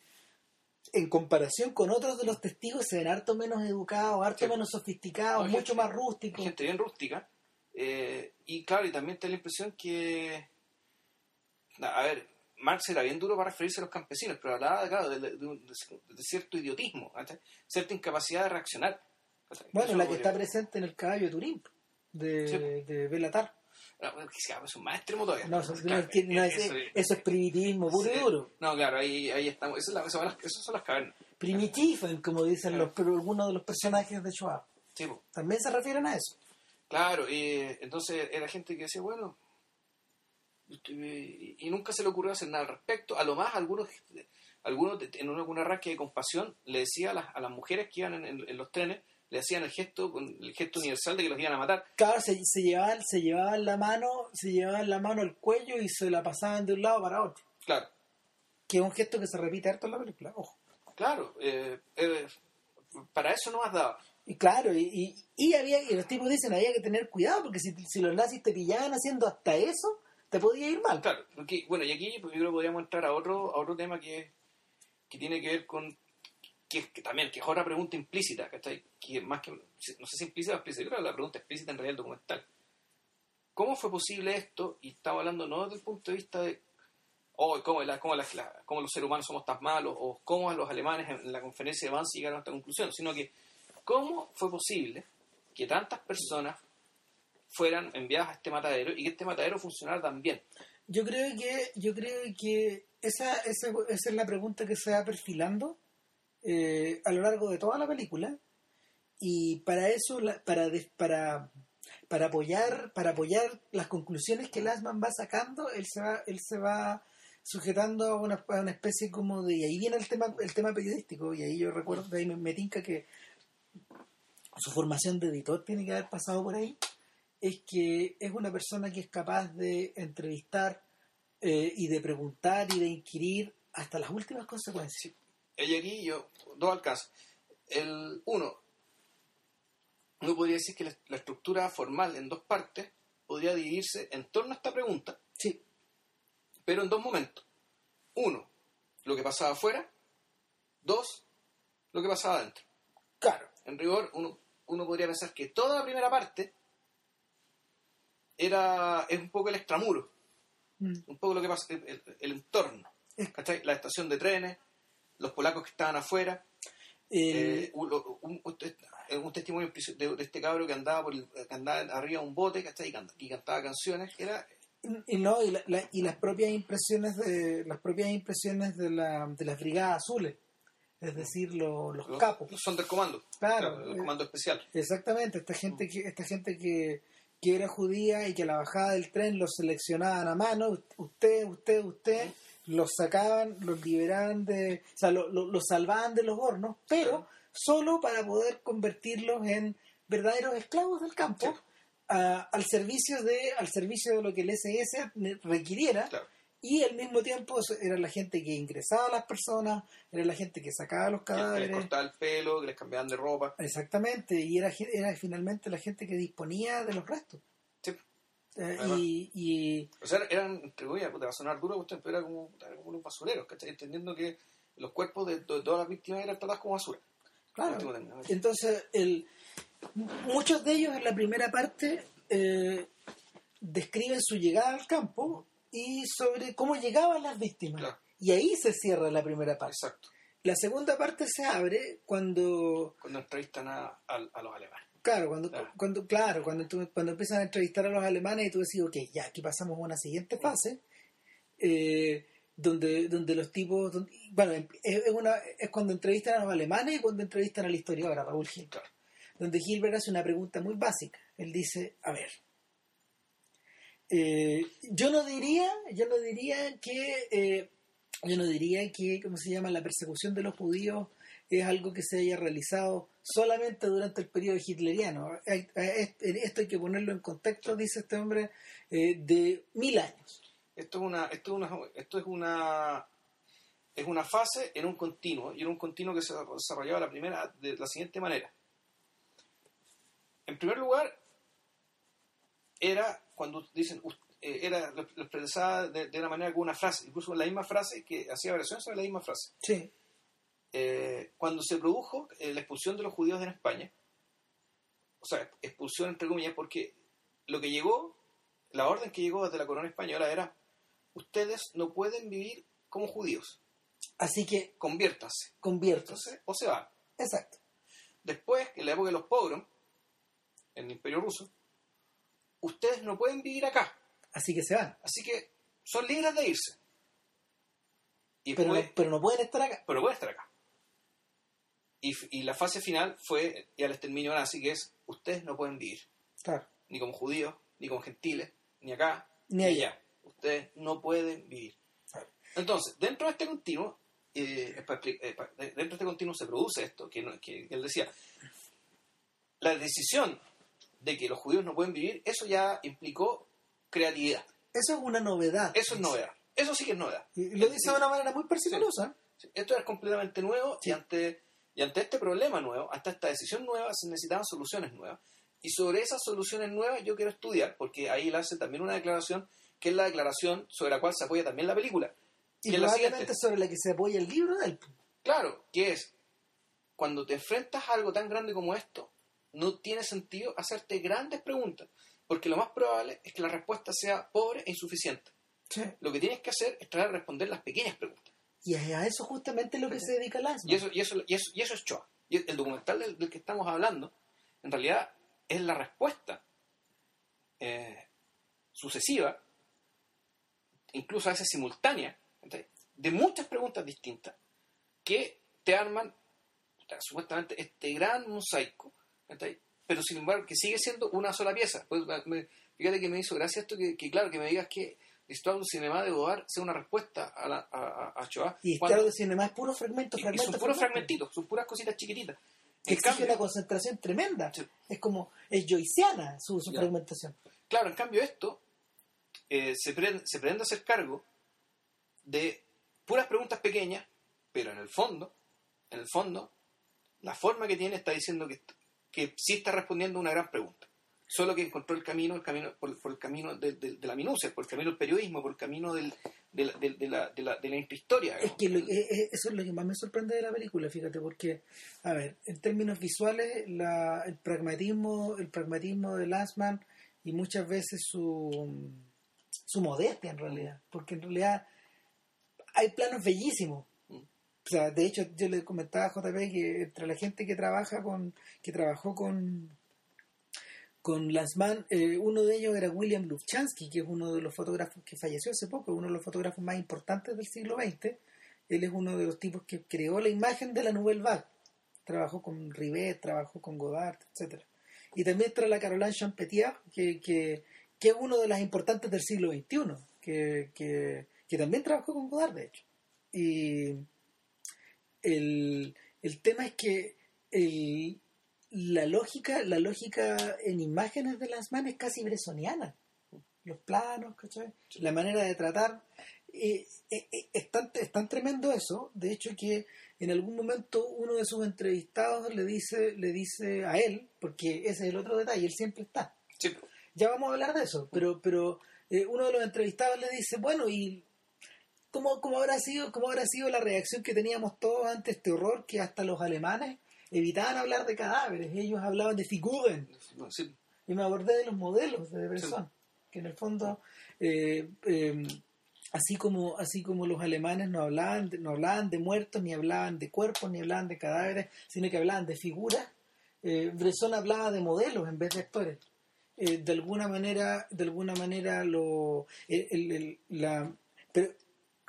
en comparación con otros de los testigos se ven harto menos educados, harto Sí. menos sofisticados, No, mucho gente- más rústicos. gente bien rústica. eh, y claro, y también te da la impresión que. A ver, Marx era bien duro para referirse a los campesinos, pero hablaba, claro, de, de- de cierto idiotismo, cierta incapacidad de reaccionar. Bueno, Eso la que podría- está presente en el caballo de Turín, de, Sí. de Belatar. No, sea, es un más extremo todavía. No, eso, Claro, es no es- eso- eso es primitivismo puro y duro. No, claro, ahí, ahí estamos. Esas, son las- esas son las, esas son las cavernas. Primitiven, como dicen Claro. los, pero algunos de los personajes de Schwab. Sí. También se refieren a eso. Claro, y entonces era gente que decía, bueno, y, nunca se le ocurrió hacer nada al respecto. A lo más, algunos, algunos en una rasque de compasión le decía a las, a las mujeres que iban en, en- en los trenes, le hacían el gesto, el gesto universal de que los iban a matar. Claro, se, se llevaban, se llevaban la mano, se llevaban la mano al cuello y se la pasaban de un lado para otro. Claro, Que es un gesto que se repite harto en la película, ojo. claro, eh, eh, para eso no has dado. Y claro, y, y, y había, y los tipos dicen había que tener cuidado porque si, si los nazis te pillaban haciendo hasta eso, te podía ir mal. Claro, porque, bueno, y aquí pues, yo creo que podríamos entrar a otro, a otro tema que, que tiene que ver con, que, que también, que es otra pregunta implícita, ¿cachai? Que más que, no sé si implícita o explícita, que la pregunta explícita en realidad del documental. ¿Cómo fue posible esto? Y estamos hablando no desde el punto de vista de, oh, cómo, la, cómo, la- la- cómo los seres humanos somos tan malos, o cómo los alemanes en la conferencia de Wannsee llegaron a esta conclusión, sino que, ¿cómo fue posible que tantas personas fueran enviadas a este matadero y que este matadero funcionara tan bien? Yo creo que, yo creo que esa, esa, esa es la pregunta que se va perfilando eh, a lo largo de toda la película. Y para eso, para, para, para apoyar, para apoyar las conclusiones que Lasman va sacando, él se va, él se va sujetando a una, especie como de, y ahí viene el tema, el tema periodístico, y ahí yo recuerdo, ahí me, me tinca que su formación de editor tiene que haber pasado por ahí, es que es una persona que es capaz de entrevistar eh, y de preguntar y de inquirir hasta las últimas consecuencias. Y aquí yo, dos alcances. El uno, uno podría decir que la, la estructura formal en dos partes podría dividirse en torno a esta pregunta, Sí, pero en dos momentos. Uno, lo que pasaba afuera. Dos, lo que pasaba adentro. Claro. En rigor, uno, uno podría pensar que toda la primera parte era es un poco el extramuro, Mm. un poco lo que pasa, el, el- el entorno. La estación de trenes, los polacos que estaban afuera, Eh, eh, un, un- un tes- un testimonio de, de este cabro que andaba por el- que andaba arriba de un bote ¿cachai? y, canta- y cantaba canciones era y no y, la- la- y las propias impresiones de las propias impresiones de, la, de las brigadas azules es decir lo- los, los, capos los Sonderkommando Claro, el eh, comando especial exactamente esta gente que esta gente que, que era judía y que a la bajada del tren los seleccionaban a mano usted usted usted los sacaban los liberaban de o sea lo- lo- los salvaban de los hornos pero solo para poder convertirlos en verdaderos esclavos del campo Sí. a- al servicio de al servicio de lo que el SS requiriera claro y al mismo tiempo era la gente que ingresaba a las personas era la gente que sacaba los que, que les cadáveres. cortaba el pelo que les cambiaban de ropa. Exactamente y era era finalmente la gente que disponía de los restos. Sí. Eh, y, y o sea eran entre comillas puta, va a sonar duro pero era como, era como unos basureros ¿cachai? entendiendo que los cuerpos de, de todas las víctimas eran tratados como basura. Claro. Entonces el muchos de ellos en la primera parte eh, describen su llegada al campo y sobre cómo llegaban las víctimas. Claro. y ahí se cierra la primera parte. Exacto. La segunda parte se abre cuando cuando entrevistan a, a, a los alemanes. Claro, cuando, Claro. cuando, claro, cuando, tú- cuando empiezan a entrevistar a los alemanes y tú decís, ok, ya, aquí pasamos a una siguiente fase, eh, donde, donde los tipos, donde- bueno, es, es una, es cuando entrevistan a los alemanes y cuando entrevistan al historiador, a Raúl Gil, claro. Donde Gilbert hace una pregunta muy básica. Él dice, a ver, eh, yo no diría, yo no diría que, eh, yo no diría que, ¿cómo se llama?, la persecución de los judíos es algo que se haya realizado solamente durante el periodo hitleriano. Esto hay que ponerlo en contexto, dice este hombre, eh, de mil años. esto es una esto es una esto es una es una fase en un continuo y en un continuo que se desarrollaba la primera de la siguiente manera en primer lugar era cuando dicen eh, era lo, lo expresaba de, de una manera con una frase incluso la misma frase que hacía variación sobre la misma frase Sí, Eh, cuando se produjo eh, la expulsión de los judíos en España o sea expulsión entre comillas porque lo que llegó la orden que llegó desde la corona española era ustedes no pueden vivir como judíos, así que conviértanse. convierto. Entonces, o se van. Exacto. Después, en la época de los pogrom, en el Imperio Ruso, ustedes no pueden vivir acá, Así que se van. así que son libres de irse. Y Pero, después- no, pero no pueden estar acá. pero pueden estar acá. Y, la fase final fue ya el exterminio nazi, que es ustedes no pueden vivir, Claro. ni como judíos, ni como gentiles, ni acá, Ni allá. Ustedes no pueden vivir. Claro. Entonces, dentro de este continuo, eh, eh, dentro de este continuo se produce esto, que, no- que él decía, la decisión de que los judíos no pueden vivir, eso ya implicó creatividad. Eso es una novedad. Eso es novedad. Eso sí que es novedad. Y lo dice de una manera muy parsimoniosa. Sí, Esto es completamente nuevo Sí. y, ante, y ante este problema nuevo, ante esta decisión nueva, se necesitaban soluciones nuevas. Y sobre esas soluciones nuevas yo quiero estudiar, porque ahí él hace también una declaración, que es la declaración sobre la cual se apoya también la película. Y que es la probablemente siguiente. sobre la que se apoya el libro de él. Claro, que es, cuando te enfrentas a algo tan grande como esto, no tiene sentido hacerte grandes preguntas, porque lo más probable es que la respuesta sea pobre e insuficiente. Lo que tienes que hacer es tratar de responder las pequeñas preguntas. Y es a eso justamente lo que se dedica. Y eso, y eso, y eso, y eso es Shoah. Y el documental del, del que estamos hablando, en realidad, es la respuesta eh, sucesiva, incluso a veces simultánea, de muchas preguntas distintas que te arman supuestamente este gran mosaico, ¿entendés? pero sin embargo que sigue siendo una sola pieza. Pues, me- fíjate que me hizo gracia esto, que, que claro, que me digas que L'Histoire du Cinema de Godard sea una respuesta a, la, a, a- Shoah. Y claro, de cinema es puro fragmento, y- son puros fragmento. fragmentitos, son puras cositas chiquititas. Que En exige cambio, una concentración tremenda. Sí. Es como, es joyciana su, fragmentación. claro, en cambio esto eh, se, pre- se pretende hacer cargo de puras preguntas pequeñas, pero en el fondo, en el fondo, la forma que tiene está diciendo que, que sí está respondiendo a una gran pregunta. solo que encontró el camino, el camino por, el camino de, de- la minucia, por el camino del periodismo, por el camino del, de, la, de, la, de la, de la intrahistoria. Es que lo- eh, eh, eso es lo que más me sorprende de la película, fíjate, porque, a ver, en términos visuales, el pragmatismo, el pragmatismo de Lansman y muchas veces su, su modestia en realidad, porque en realidad hay planos bellísimos. De hecho, yo le comentaba a JP que entre la gente que trabaja con, que trabajó con Lanzmann, eh, uno de ellos era William Lufchansky, que es uno de los fotógrafos que falleció hace poco, uno de los fotógrafos más importantes del siglo XX. Él es uno de los tipos que creó la imagen de la Nouvelle Vague. Trabajó con Rivet, trabajó con Godard, etcétera. Y también está la Caroline Champetier, que, que, es uno de las importantes del siglo XXI, que, también trabajó con Godard, de hecho. El, el tema es que el, la lógica, la lógica en imágenes de las manos es casi bresoniana. Los planos, ¿cachai? La manera de tratar. eh, eh, eh, es, tan, es tan tremendo eso, de hecho que en algún momento uno de sus entrevistados le dice, le dice a él, porque ese es el otro detalle, él siempre está. Sí, Ya vamos a hablar de eso, pero, pero eh, uno de los entrevistados le dice, bueno, ¿y cómo, cómo habrá sido, cómo habrá sido la reacción que teníamos todos ante este horror que hasta los alemanes evitaban hablar de cadáveres? Ellos hablaban de figuren. no, sí. Y me acordé de los modelos de Bresson, que en el fondo, eh, eh, así como así como los alemanes no hablaban, de, no hablaban de muertos, ni hablaban de cuerpos, ni hablaban de cadáveres, sino que hablaban de figuras, eh, Bresson hablaba de modelos en vez de actores. Eh, de alguna manera, de alguna manera lo, el- el- el- la, pero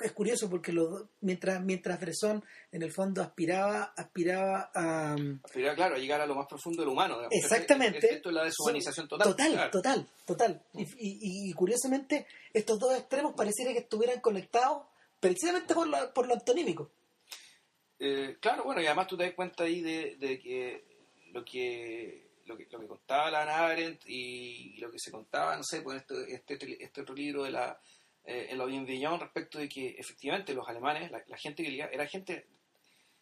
es curioso porque los mientras mientras Bresson en el fondo aspiraba aspiraba a Aspirar, claro, a llegar a lo más profundo del humano. digamos. Exactamente. Esto, esto es la deshumanización total. Total, claro. total, total. Y, y- y curiosamente, estos dos extremos pareciera que estuvieran conectados precisamente por lo, por lo antonímico. Eh, claro, bueno, y además tú te das cuenta ahí de, de que lo que lo que, lo que contaba la Arendt y, y lo que se contaba, no sé, pues este, este, este otro libro de la eh, en la Bienveillon respecto de que efectivamente los alemanes, la, la gente que era gente,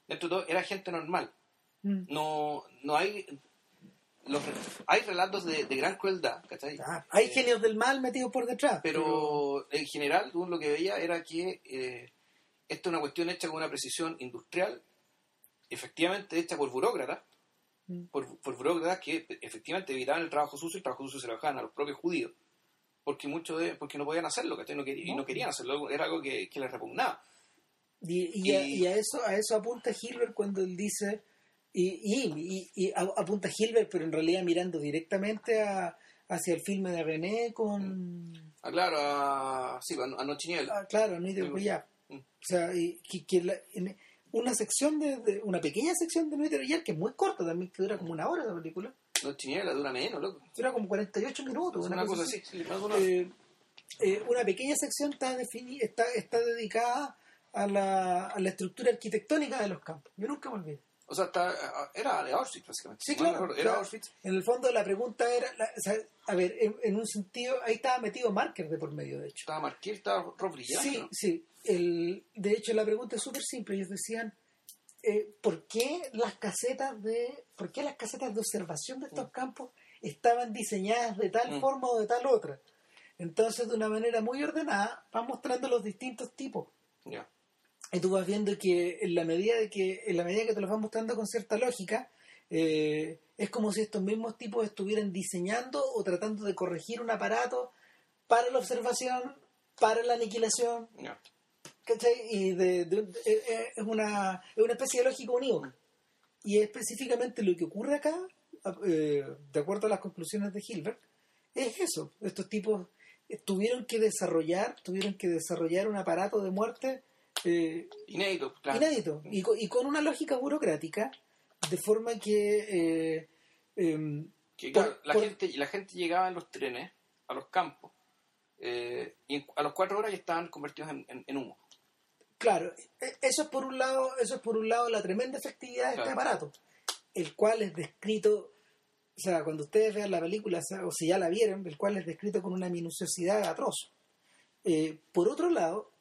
dentro de todo, era gente normal. Mm. No, no hay los, hay relatos de, de gran crueldad, ¿cachai? Ah, hay Eh, genios del mal metidos por detrás. pero en general tú lo que veía era que eh, esto es una cuestión hecha con una precisión industrial, efectivamente hecha por burócratas, Mm. por, por burócratas que efectivamente evitaban el trabajo sucio, el trabajo sucio se lo dejaban a los propios judíos, porque muchos de, porque no podían hacerlo, ¿cachai? No querí- y No. no querían hacerlo, era algo que, que les repugnaba. Y, y a, y- a eso a eso apunta Hilbert cuando él dice y, y, a- apunta Hilbert pero en realidad mirando directamente a, hacia el filme de René con Ah, claro, a, sí, a, a Nochiniel. ah, claro Nuit de Goya. mm. o sea y, que, que la- en una sección de, de- una pequeña sección de Nuit de Goya que es muy corta también que dura como una hora la película Nochiniel dura menos, loco. dura como 48 minutos una, una cosa cosa así. así. Eh, eh, una pequeña sección está, está, está dedicada a la, a la estructura arquitectónica de los campos. Yo nunca me olvidé. o sea, está, era de Auschwitz, básicamente. Sí, claro, Era claro. Auschwitz. En el fondo la pregunta era, la- o sea, a ver, en, en un sentido, ahí estaba metido Marker de por medio, de hecho. Estaba Marqués, estaba Rob Sí, ¿no? sí. El, de hecho, la pregunta es súper simple. Ellos decían, eh, ¿por qué las casetas de, por qué las casetas de observación de estos campos estaban diseñadas de tal Mm. forma o de tal otra? Entonces, de una manera muy ordenada, van mostrando los distintos tipos. Mm. y tú vas viendo que en la medida de que en la medida que te los van mostrando con cierta lógica eh, es como si estos mismos tipos estuvieran diseñando o tratando de corregir un aparato para la observación para la aniquilación Ya. ¿Cachai? y de, de- de- eh, eh, es una es una especie de lógica unívoca y específicamente lo que ocurre acá eh, de acuerdo a las conclusiones de Hilbert es eso estos tipos tuvieron que desarrollar tuvieron que desarrollar un aparato de muerte eh, Inédito, claro. inédito y, co- y con una lógica burocrática de forma que eh, em, Que, Por- claro, la, por- gente, la gente llegaba en los trenes a los campos eh, y a las cuatro horas ya estaban convertidos en, en- en humo. Claro e- eso es por un lado eso es por un lado la tremenda efectividad de este aparato el cual es descrito o sea cuando ustedes vean la película o si ya la vieron el cual es descrito con una minuciosidad atroz. Eh, por otro lado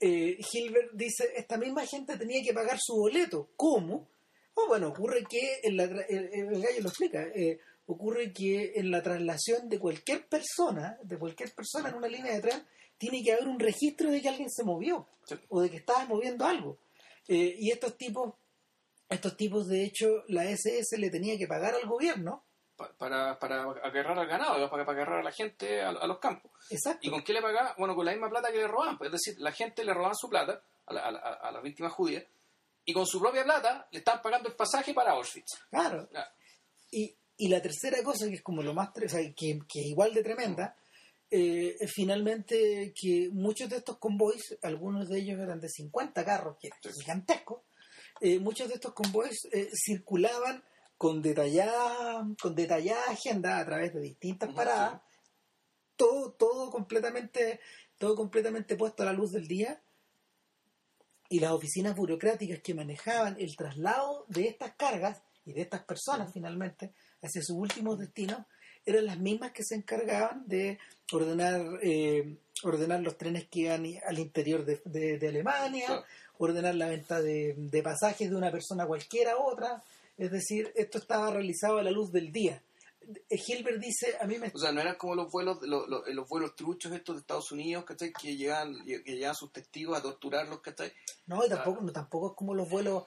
eh, Hilbert dice esta misma gente tenía que pagar su boleto ¿cómo? Oh, bueno ocurre que en la el, el gallo lo explica eh, ocurre que en la traslación de cualquier persona, de cualquier persona en una línea de tren, tiene que haber un registro de que alguien se movió Sí. o de que estaba moviendo algo. Eh, y estos tipos, estos tipos de hecho, la SS le tenía que pagar al gobierno. Pa- para, para agarrar al ganado, para, para agarrar a la gente a, a los campos. Exacto. ¿Y con qué le pagaba? Bueno, con la misma plata que le robaban. pues, Es decir, la gente le robaban su plata a, la- a, la- a las víctimas judías y con su propia plata le estaban pagando el pasaje para Auschwitz. Claro. Y, y la tercera cosa, que es como lo más, o sea, que, que es igual de tremenda, eh, finalmente que muchos de estos convoys, algunos de ellos eran de 50 carros, que eran Sí. gigantescos, eh, muchos de estos convoys eh, circulaban con detallada, con detallada agenda a través de distintas paradas, todo, todo completamente, todo completamente puesto a la luz del día, y las oficinas burocráticas que manejaban el traslado de estas cargas y de estas personas finalmente hacia sus últimos destinos eran las mismas que se encargaban de ordenar eh, ordenar los trenes que iban al interior de, de- de Alemania, Claro. ordenar la venta de, de pasajes de una persona cualquiera a otra. Es decir, esto estaba realizado a la luz del día. Eh, Hilbert dice, a mí me... O sea, no eran como los vuelos, los, los- los vuelos truchos estos de Estados Unidos, ¿cachai? Que llegaban, que llegaban sus testigos a torturarlos, ¿cachai? No, y tampoco, no, tampoco es como los vuelos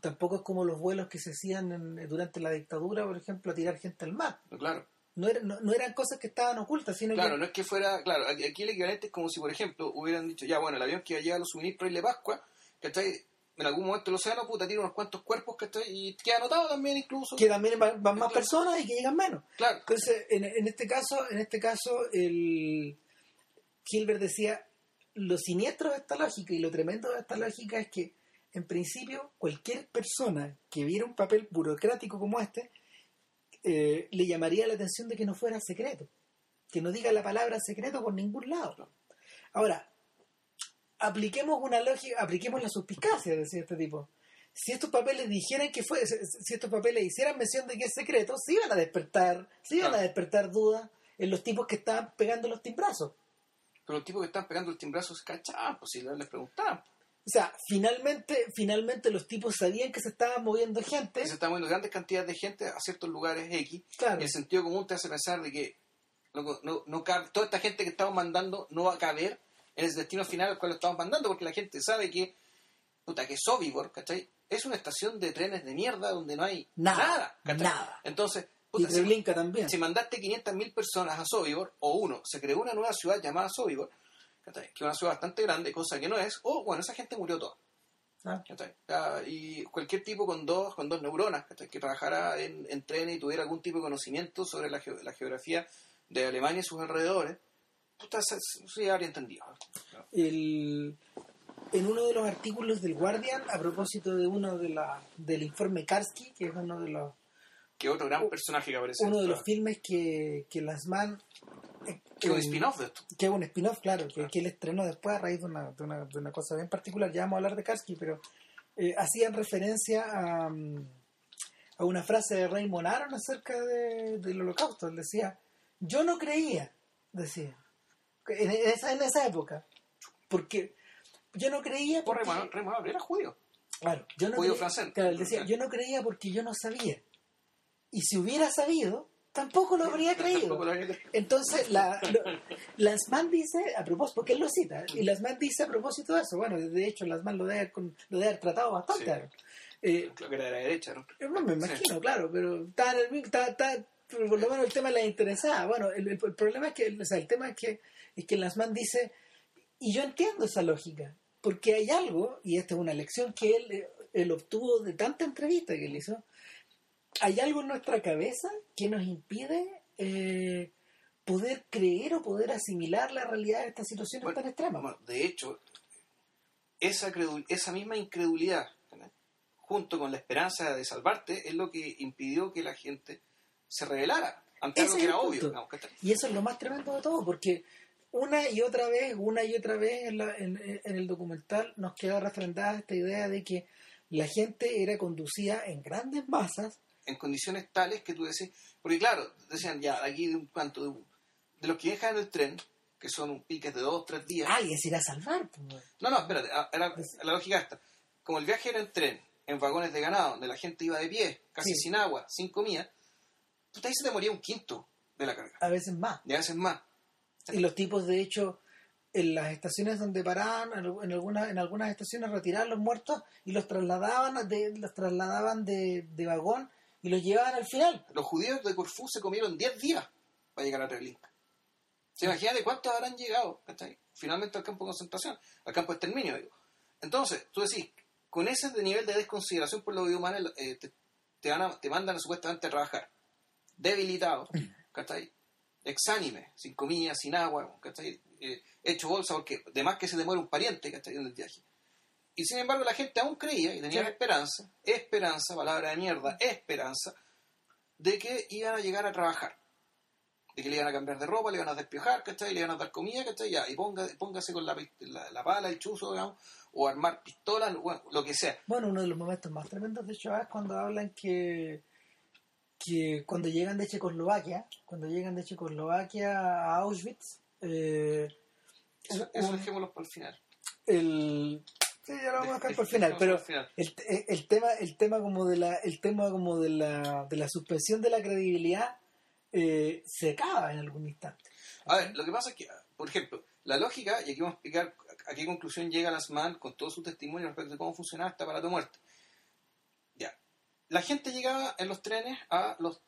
tampoco es como los vuelos que se hacían en- durante la dictadura, por ejemplo, a tirar gente al mar. Claro. No, era- no, no eran cosas que estaban ocultas, sino Claro, que... no es que fuera, claro, aquí el equivalente es como si, por ejemplo, hubieran dicho, ya, bueno, el avión que iba a llevar los suministros de Pascua, ¿cachai? En algún momento el océano, puta, tira unos cuantos cuerpos, ¿cachai? Y queda anotado también incluso. que también van, van más Claro. personas y que llegan menos. Claro, Entonces, en, en este caso, en este caso, el Hilbert decía, lo siniestro de esta lógica y lo tremendo de esta lógica es que, en principio, cualquier persona que viera un papel burocrático como este, eh, le llamaría la atención de que no fuera secreto, que no diga la palabra secreto por ningún lado. Ahora, apliquemos una lógica, apliquemos la suspicacia, decía este tipo. Si estos papeles dijeran que fue, si estos papeles hicieran mención de que es secreto, se iban a despertar, se iban a despertar dudas en los tipos que estaban pegando los timbrazos. pero los tipos que están pegando el timbrazo se cachaban, pues si les preguntaban. O sea, finalmente, finalmente los tipos sabían que se estaban moviendo gente. Se están moviendo grandes cantidades de gente a ciertos lugares X. Claro. Y el sentido común te hace pensar de que loco, no, no cabe- toda esta gente que estamos mandando no va a caber en el destino final al cual lo estamos mandando, porque la gente sabe que, puta, que Sobibor, ¿cachai? Es una estación de trenes de mierda donde no hay Nada, nada. nada. Entonces, Y puta, si, Treblinka también. si mandaste 500.000 personas a Sobibor, o uno, se creó una nueva ciudad llamada Sobibor, ¿cachai? que es una ciudad bastante grande, cosa que no es, o bueno, esa gente murió toda. Ah. Ah, y cualquier tipo con dos, con dos neuronas ¿cachai? que trabajara en, en trenes y tuviera algún tipo de conocimiento sobre la, geo- la geografía de Alemania y sus alrededores, puta, se, se habría entendido. el- en uno de los artículos del Guardian, a propósito de uno de la, del informe Karski, que es uno de los Que otro gran personaje que aparece. uno de los filmes que, que Lasman eh, que un eh, spin-off de esto. que un spin-off, claro, que, que él estrenó después a raíz de una, de una, de una cosa bien particular. Ya vamos a hablar de Karski, pero eh, hacían referencia a, a una frase de Raymond Aron acerca de- del holocausto. Él decía, yo no creía, decía, en esa, en esa época, porque yo no creía Por porque... Raymond Raymond Aron era judío. Claro, yo no Judío creía- francés. claro, él decía, yo no creía porque yo no sabía. Y si hubiera sabido, tampoco lo habría creído. Tampoco lo habría creído. Entonces, la, dice, a propósito, porque él lo cita, y Lasman dice a propósito de eso, bueno, de hecho, Lasman lo debe lo debe haber tratado bastante. Sí. Eh, Creo que era de la derecha, ¿no? no me imagino, claro, pero está, por lo menos el tema le interesaba. Bueno, el, el- el problema es que, o sea, el tema es que, es que Lasman dice, y yo entiendo esa lógica, porque hay algo, y esta es una lección que él, eh, él obtuvo de tanta entrevista que él hizo, hay algo en nuestra cabeza que nos impide eh, poder creer o poder asimilar la realidad de estas situaciones Bueno, tan extremas. Bueno, de hecho, esa, credul- esa misma incredulidad, ¿verdad? junto con la esperanza de salvarte, es lo que impidió que la gente se rebelara ante algo que era obvio. Y eso es lo más tremendo de todo, porque una y otra vez, una y otra vez en, la- en- en el documental nos queda refrendada esta idea de que la gente era conducida en grandes masas. En condiciones tales que tú decís, porque claro, decían ya, aquí de un cuanto, de, de los que viajan en el tren, que son un pique de dos, tres días. Alguien se irá a salvar. pues. No, no, espérate, ah, era, la lógica esta. Como el viaje era en tren, en vagones de ganado, donde la gente iba de pie, casi Sí. sin agua, sin comida, puta, ahí se te moría un quinto de la carga. A veces más. Y a veces más. Y los tipos, de hecho, en las estaciones donde paraban, en, en algunas, en algunas estaciones retiraban los muertos y los trasladaban de, los trasladaban de, de vagón y los llevaban al final. Los judíos de Corfú se comieron 10 días para llegar a Treblinka. ¿Se imagina de cuántos habrán llegado ¿cachai? finalmente al campo de concentración, al campo de exterminio? Digo. Entonces, tú decís, con ese nivel de desconsideración por la vida humana, eh, te, te, van a, te mandan supuestamente a trabajar debilitado, ¿cachai? exánime, sin comida, sin agua, ¿cachai? Eh, hecho bolsa, porque además que se muere un pariente ¿cachai? en el viaje. Y sin embargo la gente aún creía y tenía Sí. esperanza, esperanza, palabra de mierda, esperanza, de que iban a llegar a trabajar. De que le iban a cambiar de ropa, le iban a despiojar, ¿cachai? Le iban a dar comida, ¿cachai? Ya, y ponga, póngase con la, la, la pala, el chuzo, digamos, o armar pistolas, bueno, lo que sea. Bueno, uno de los momentos más tremendos de Shoah es cuando hablan que, que cuando llegan de Checoslovaquia, cuando llegan de Checoslovaquia a Auschwitz, eh, Eso, eso un- dejémoslo para el final. el sí, ya lo vamos a dejar por el final, pero el final. el, te- el tema el tema como de la el tema como de la de la suspensión de la credibilidad eh, se acaba en algún instante. A ver, lo que pasa es que, por ejemplo, la lógica, y aquí vamos a explicar a qué conclusión llega Lasman con todo su testimonio respecto de cómo funcionaba este aparato muerte. Ya. La gente llegaba en los trenes a los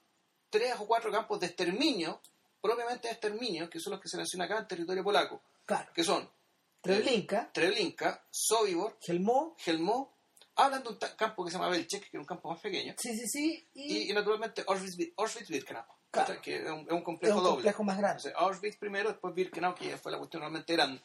tres o cuatro campos de exterminio, propiamente de exterminio, que son los que se mencionan acá en territorio polaco, Claro, que son Treblinka, Treblinka, Sobibor, Helmo, Helmo, hablan de un campo que se llama Belchek, que era un campo más pequeño, sí, sí, sí, y, y, y naturalmente Auschwitz- Auschwitz-Birkenau, Claro. que es un, es un es complejo un doble. complejo más O grande. sea, Auschwitz primero, después Birkenau, que ya fue la cuestión realmente grande.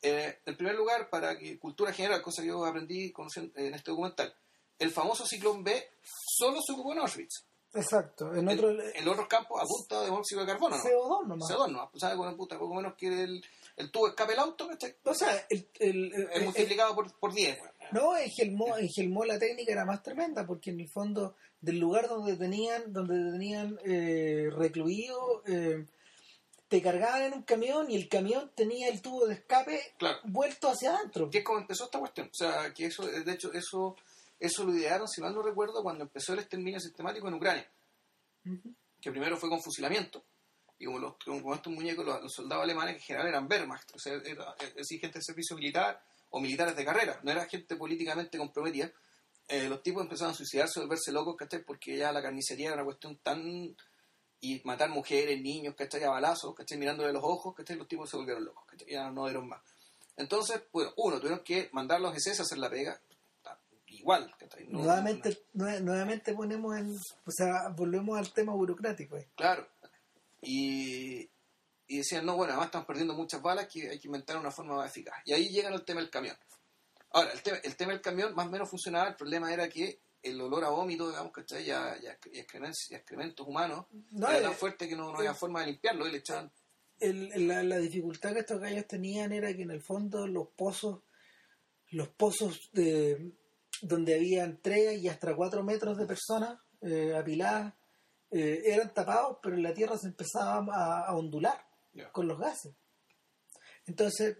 Eh, en primer lugar, para que cultura general, cosa que yo aprendí en este documental, el famoso ciclón B solo se ocupó en Auschwitz. Exacto, en otro en los otros campos a punta de monóxido de carbono, ¿no? CO2 nomás. CO2 no, pues, ¿sabes? Con puta, poco menos que el, el tubo de escape del auto, ¿cachai? O sea, el, el- el- es el- multiplicado por, por 10. No, en Gelmó, en Gelmó la técnica era más tremenda porque en el fondo del lugar donde tenían, donde tenían eh, recluido, eh, te cargaban en un camión y el camión tenía el tubo de escape Claro. vuelto hacia adentro. que es como empezó esta cuestión. O sea, que eso, de hecho, eso, eso lo idearon, si mal no recuerdo, cuando empezó el exterminio sistemático en Ucrania. Que primero fue con fusilamiento. Y como, los, como estos muñecos, los, los soldados alemanes que en general eran Wehrmacht, o sea, era, es decir, gente de servicio militar o militares de carrera, no era gente políticamente comprometida. Eh, los tipos empezaron a suicidarse, a volverse locos, ¿cachai? Porque ya la carnicería era una cuestión tan... Y matar mujeres, niños, ¿cachai? A balazos, ¿cachai? Mirándole los ojos, ¿cachai? Los tipos se volvieron locos, ¿cachai? Ya no dieron más. Entonces, bueno, uno, tuvieron que mandar a los SS a hacer la pega, igual. No- nuevamente, nue- nuevamente ponemos en, o sea, volvemos al tema burocrático. eh. Claro. Y, y decían, no, bueno, además estamos perdiendo muchas balas, que hay que inventar una forma más eficaz. Y ahí llegan al tema del camión. Ahora, el tema, el tema del camión más o menos funcionaba, el problema era que el olor a vómito, digamos, ¿cachai? Ya, ya, y excrementos, y excrementos humanos No, era eh, tan fuerte que no, no había forma de limpiarlo y le echaban... el- el- la, la dificultad que estos gallos tenían era que en el fondo los pozos, los pozos de, donde habían tres y hasta cuatro metros de personas eh, apiladas eh, eran tapados, pero la tierra se empezaba a, a ondular con los gases. Entonces,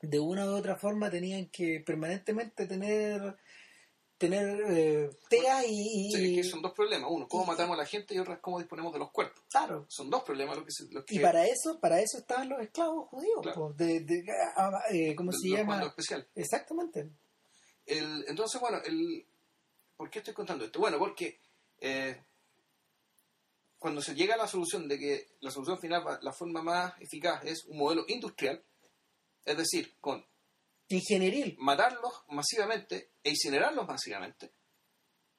de una u otra forma tenían que permanentemente tener tener eh, teas y, y- Sí, que son dos problemas. Uno, cómo matamos a la gente y otro es cómo disponemos de los cuerpos. claro, Son dos problemas los que... Los que y para eso, para eso estaban los esclavos judíos, Claro. po, de, de- eh, ¿cómo se llama? especiales. Exactamente. El, entonces, bueno, el, ¿por qué estoy contando esto? Bueno, porque eh, cuando se llega a la solución de que la solución final, la forma más eficaz es un modelo industrial, es decir, con Ingenieril. matarlos masivamente e incinerarlos masivamente,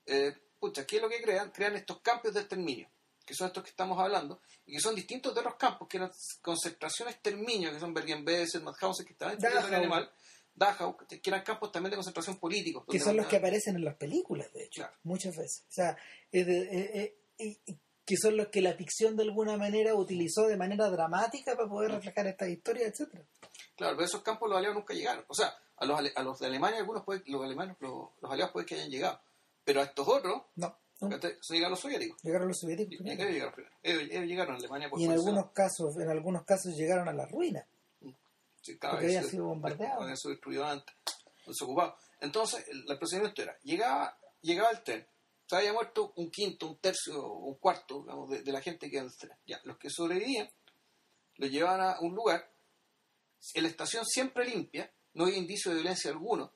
eh, pucha, ¿qué es lo que crean? Crean estos campos de exterminio, que son estos que estamos hablando, y que son distintos de otros campos, que eran concentraciones exterminio, que son Bergen-Belsen, Mauthausen, que estaban en Dachau. animal, Dachau, que eran campos también de concentración políticos. que son los que aparecen en las películas, de hecho, Claro. muchas veces. O sea, eh, eh, y que son los que la ficción de alguna manera utilizó de manera dramática para poder reflejar estas historias, etcétera. Claro, pero esos campos los aliados nunca llegaron. O sea, a los, a los de Alemania, algunos puede, los alemanes, los, los aliados puede que hayan llegado. Pero a estos otros, No, no. se llegaron los soviéticos. llegaron los soviéticos primero. Ellos llegaron primero. Ellos, ellos llegaron a Alemania por Y en algunos casos, en algunos casos llegaron a la ruina. Sí, cada porque habían sido bombardeados. Habían sido destruidos antes, desocupado. Entonces, el, el procedimiento era, llegaba, llegaba el tren, se había muerto un quinto, un tercio, un cuarto digamos, de, de la gente que Ya, los que sobrevivían los llevaban a un lugar, en la estación siempre limpia, no había indicio de violencia alguno.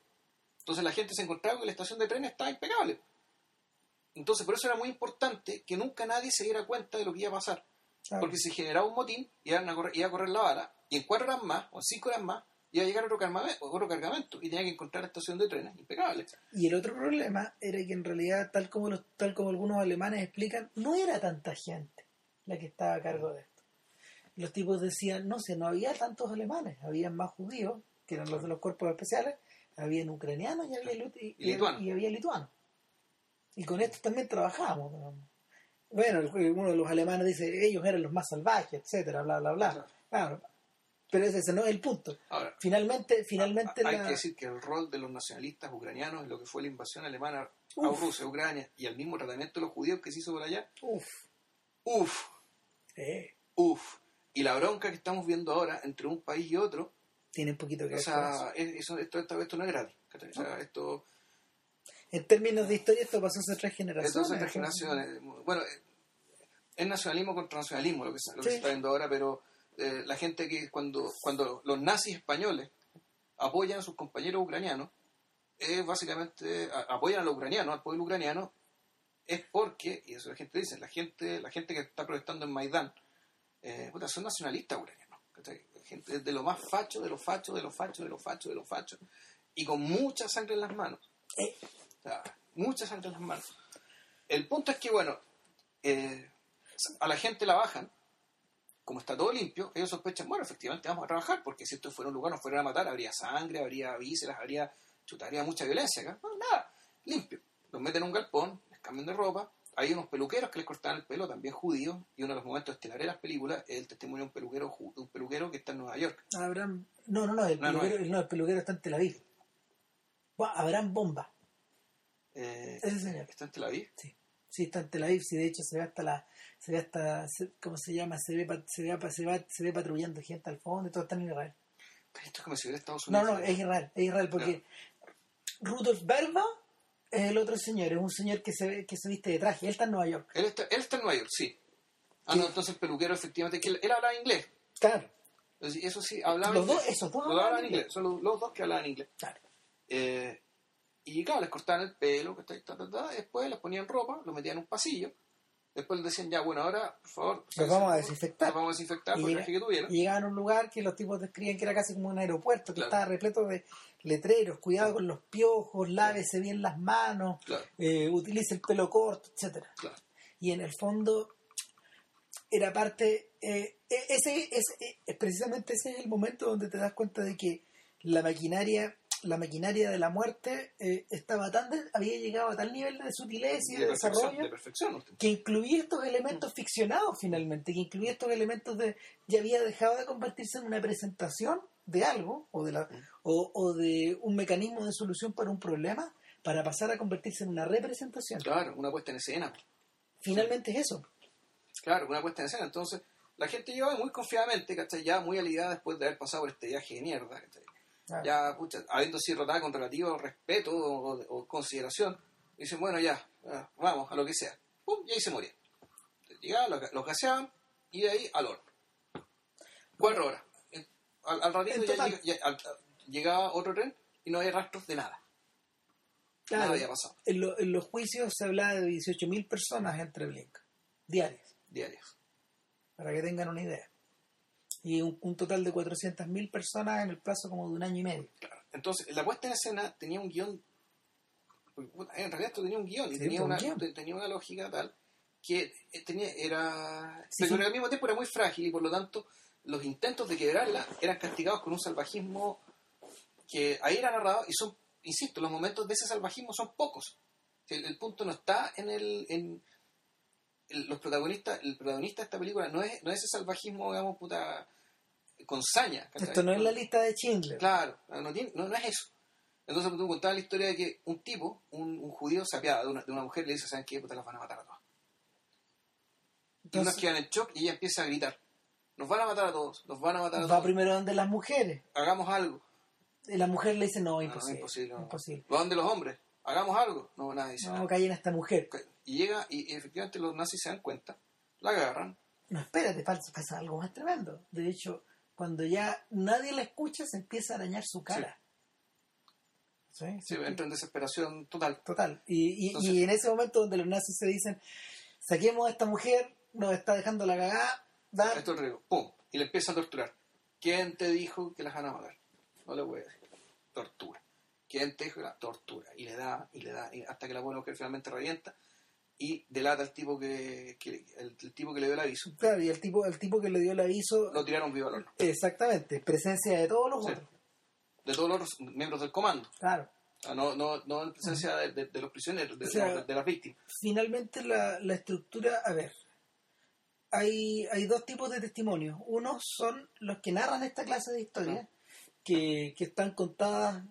Entonces la gente se encontraba que la estación de tren estaba impecable. Entonces por eso era muy importante que nunca nadie se diera cuenta de lo que iba a pasar. Porque si generaba un motín, iba a, correr, iba a correr la bala, y en cuatro horas más, o en cinco horas más, iba a llegar otro cargamento, otro cargamento y tenía que encontrar la estación de trenes impecable. Y el otro problema era que en realidad, tal como, los, tal como algunos alemanes explican, no era tanta gente la que estaba a cargo de esto. Los tipos decían, no sé, no había tantos alemanes, había más judíos, que eran los de los cuerpos especiales, había ucranianos y había, y, y, y había lituanos. Y con esto también trabajábamos. Bueno, uno de los alemanes dice, ellos eran los más salvajes, etcétera, bla, bla, bla. Claro. Pero ese, no es el punto. Ahora, finalmente, finalmente hay que decir que el rol de los nacionalistas ucranianos en lo que fue la invasión alemana a Rusia, Ucrania y el mismo tratamiento de los judíos que se hizo por allá. Uf. Uf. Uf. Y la bronca que estamos viendo ahora entre un país y otro. Tiene un poquito que ver. O sea, esto, esto, no es gratis. O sea, esto en términos de historia esto pasó hace tres generaciones. tres generaciones. Bueno, es nacionalismo contra nacionalismo lo que, se está viendo ahora, pero eh, la gente que cuando, cuando los nazis españoles apoyan a sus compañeros ucranianos, es básicamente, apoyan a los ucranianos, al pueblo ucraniano, es porque, y eso la gente dice, la gente, la gente que está protestando en Maidán, eh, son nacionalistas ucranianos. Gente de lo más facho, de los fachos, de los fachos, de los fachos, de los fachos, y con mucha sangre en las manos. Eh, muchas antes las manos. El punto es que, bueno, eh, a la gente la bajan, como está todo limpio, ellos sospechan, bueno, efectivamente vamos a trabajar, porque si esto fuera un lugar, nos fueran a matar, habría sangre, habría vísceras, habría, chutaría mucha violencia acá. No, nada, limpio. Los meten en un galpón, les cambian de ropa, hay unos peluqueros que les cortan el pelo, también judíos, y uno de los momentos estelares de las películas es el testimonio de un peluquero, un peluquero que está en Nueva York. Abraham, no, no, no, el, peluquero, no, el peluquero está en Tel Aviv. Abraham Bomba. Eh, Ese señor. ¿Está en Tel Aviv? Sí. Sí, está en Tel Aviv. Sí, de hecho se ve hasta la. Se ve hasta. ¿Cómo se llama? Se ve, se ve, se ve, se ve patrullando gente al fondo y todo está en Israel. esto es como si hubiera Estados Unidos. No, no, es Israel. Es Israel porque. Rudolf Berba es el otro señor. Es un señor que se, que se viste de traje. Él está en Nueva York. Él está, él está en Nueva York, sí. Ah, no, entonces el peluquero, efectivamente. que Él, hablaba inglés. Claro. Eso sí, hablaba Los dos, esos dos hablaban inglés. Son los, los, dos que hablaban inglés. Claro. Eh, y claro, les cortaban el pelo, después les ponían ropa, lo metían en un pasillo, después les decían, ya, bueno, ahora, por favor, los vamos a desinfectar. Los vamos a desinfectar por el que tuvieron. Y llegaban a un lugar que los tipos describían que era casi como un aeropuerto, que estaba repleto de letreros, cuidado con los piojos, lávese bien las manos, eh, utilice el pelo corto, etcétera. Y en el fondo era parte, eh, e-, ese, ese, e-, precisamente ese es el momento donde te das cuenta de que la maquinaria la maquinaria de la muerte eh, estaba tan había llegado a tal nivel de sutileza y de, desarrollo que incluía estos elementos ficcionados finalmente, que incluía estos elementos de ya había dejado de convertirse en una presentación de algo o de la o, de un mecanismo de solución para un problema para pasar a convertirse en una representación. Claro, una puesta en escena. Finalmente es eso. Claro, una puesta en escena. Entonces, la gente llegaba muy confiadamente, ¿cachai? Ya muy aliada después de haber pasado por este viaje de mierda, ¿cachai? Ya, pucha, habiendo sido rotada con relativo respeto o, consideración, dicen, bueno, ya, vamos, a lo que sea. Pum, y ahí se moría. Llegaban, lo, gaseaban y de ahí al horno. Cuatro horas. Al, ratito ya, llegaba otro tren y no había rastros de nada. nada había pasado. En, en, los juicios se hablaba de 18.000 personas entre Blink, diarias. Diarias. Para que tengan una idea y un, total de 400.000 personas en el plazo como de un año y medio. Entonces, la puesta en escena tenía un guion, en realidad esto tenía un guion y tenía, una, tenía una lógica tal que eh, tenía, era, pero al mismo tiempo era muy frágil y por lo tanto los intentos de quebrarla eran castigados con un salvajismo que ahí era narrado y son, insisto, los momentos de ese salvajismo son pocos. El, punto no está en el... En, los protagonistas, el protagonista de esta película no es, no es ese salvajismo, digamos, puta, con saña. Esto no es la lista de Schindler. Claro, no, tiene, no, es eso. Entonces tú contabas la historia de que un tipo, un, un judío se apiada de una, de una mujer y le dice, ¿saben qué? Pues las van a matar a todas. Y unos quedan en shock y ella empieza a gritar. Nos van a matar a todos, nos van a matar a todos. Va primero donde las mujeres. Hagamos algo. Y la mujer le dice, no, imposible. imposible, imposible. ¿Va donde los hombres? hagamos algo. No, nadie dice No, nada. callen a esta mujer. Y llega, y efectivamente los nazis se dan cuenta, la agarran, No, espérate, pasa, pasa algo más tremendo. De hecho, cuando ya nadie la escucha, se empieza a arañar su cara. ¿Sí? se entra en desesperación total. Total. Y, y, Entonces- y en ese momento donde los nazis se dicen, saquemos a esta mujer, nos está dejando la cagada, da- Esto es riesgo. ¡Pum! Y le empieza a torturar. ¿Quién te dijo que las van a matar? No le voy a decir. Tortura. ¿Quién te dijo que la tortura? Y le da, y le da, y hasta que la buena mujer finalmente revienta y delata al tipo que, que- el, el tipo que le dio el aviso. Claro, y el tipo, el tipo que le dio el aviso, Lo tiraron vivo al horno. exactamente, presencia de todos los Sí. otros. De todos los miembros del comando. Claro. No, no, no en presencia de, de- de los prisioneros, de, O sea, no, de- de las víctimas. Finalmente la, la estructura, a ver, hay, hay dos tipos de testimonios. Unos son los que narran esta clase de historias, que, que están contadas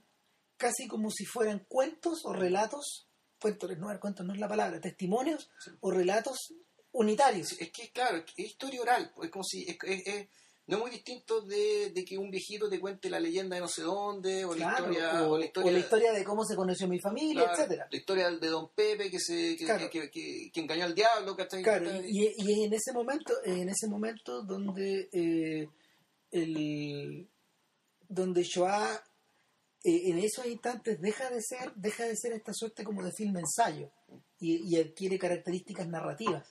casi como si fueran cuentos o relatos, cuentos no, cuentos no es la palabra, testimonios Sí. o relatos unitarios. Es que, claro, es historia oral. pues, Es como si. Es, es- es- no es muy distinto de, de que un viejito te cuente la leyenda de no sé dónde, o, Claro, la, historia, o, o la historia. o la historia de cómo se conoció mi familia, Claro, etcétera. La historia de Don Pepe que se que, Claro. que, que- que engañó al diablo, ¿cachai? Claro, y, y en ese momento, en ese momento donde eh, el donde Shoah eh, en esos instantes deja de ser, deja de ser esta suerte como de film ensayo y, y adquiere características narrativas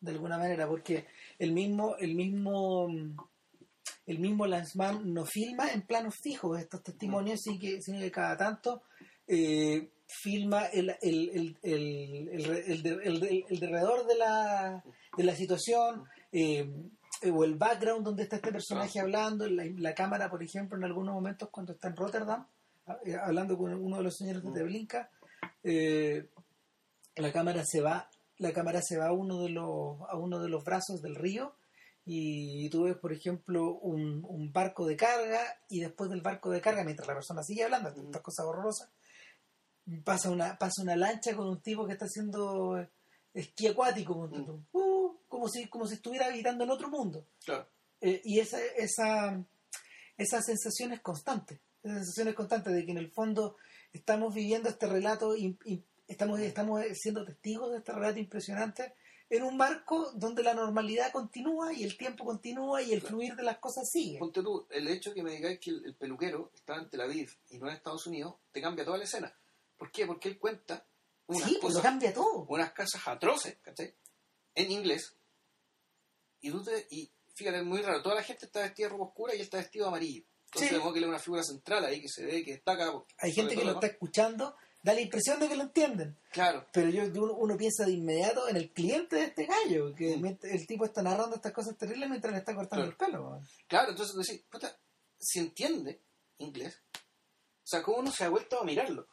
de alguna manera, porque el mismo, el mismo el mismo Lanzmann no filma en planos fijos estos testimonios, sino que, sino que cada tanto eh, filma el, el, el, el, el, el de- el de- el derredor de la, de la situación eh, o el background donde está este personaje hablando, la, la cámara, por ejemplo, en algunos momentos cuando está en Rotterdam, hablando con uno de los señores de Treblinka, eh, la cámara se va la cámara se va a uno de los a uno de los brazos del río y tú ves por ejemplo un, un barco de carga y después del barco de carga mientras la persona sigue hablando de estas cosas horrorosas pasa una pasa una lancha con un tipo que está haciendo esquí acuático tú. Uh, como si como si estuviera habitando en otro mundo Claro. eh, y esa, esa, esa sensación es constante. Esa sensación es constante de que en el fondo estamos viviendo este relato, im- estamos, estamos siendo testigos de este relato impresionante en un marco donde la normalidad continúa y el tiempo continúa y el fluir de las cosas sigue. Ponte tú, el hecho que me digáis que el, el peluquero está en Tel Aviv y no en Estados Unidos, te cambia toda la escena. ¿Por qué? Porque él cuenta unas Sí, pues cambia todo. unas casas atroces, ¿cachai? En inglés. Y tú te, y fíjate, es muy raro, toda la gente está vestida de ropa oscura y él está vestido de amarillo. Entonces Sí. de modo que él es una figura central ahí que se ve, que destaca. Hay gente que lo está escuchando, da la impresión de que lo entienden. Claro, Pero yo, uno, uno piensa de inmediato en el cliente de este gallo, que Mm. el tipo está narrando estas cosas terribles mientras le está cortando Claro. el pelo. man. claro, entonces decís, puta, si entiende inglés, o sea, ¿cómo uno se ha vuelto a mirarlo?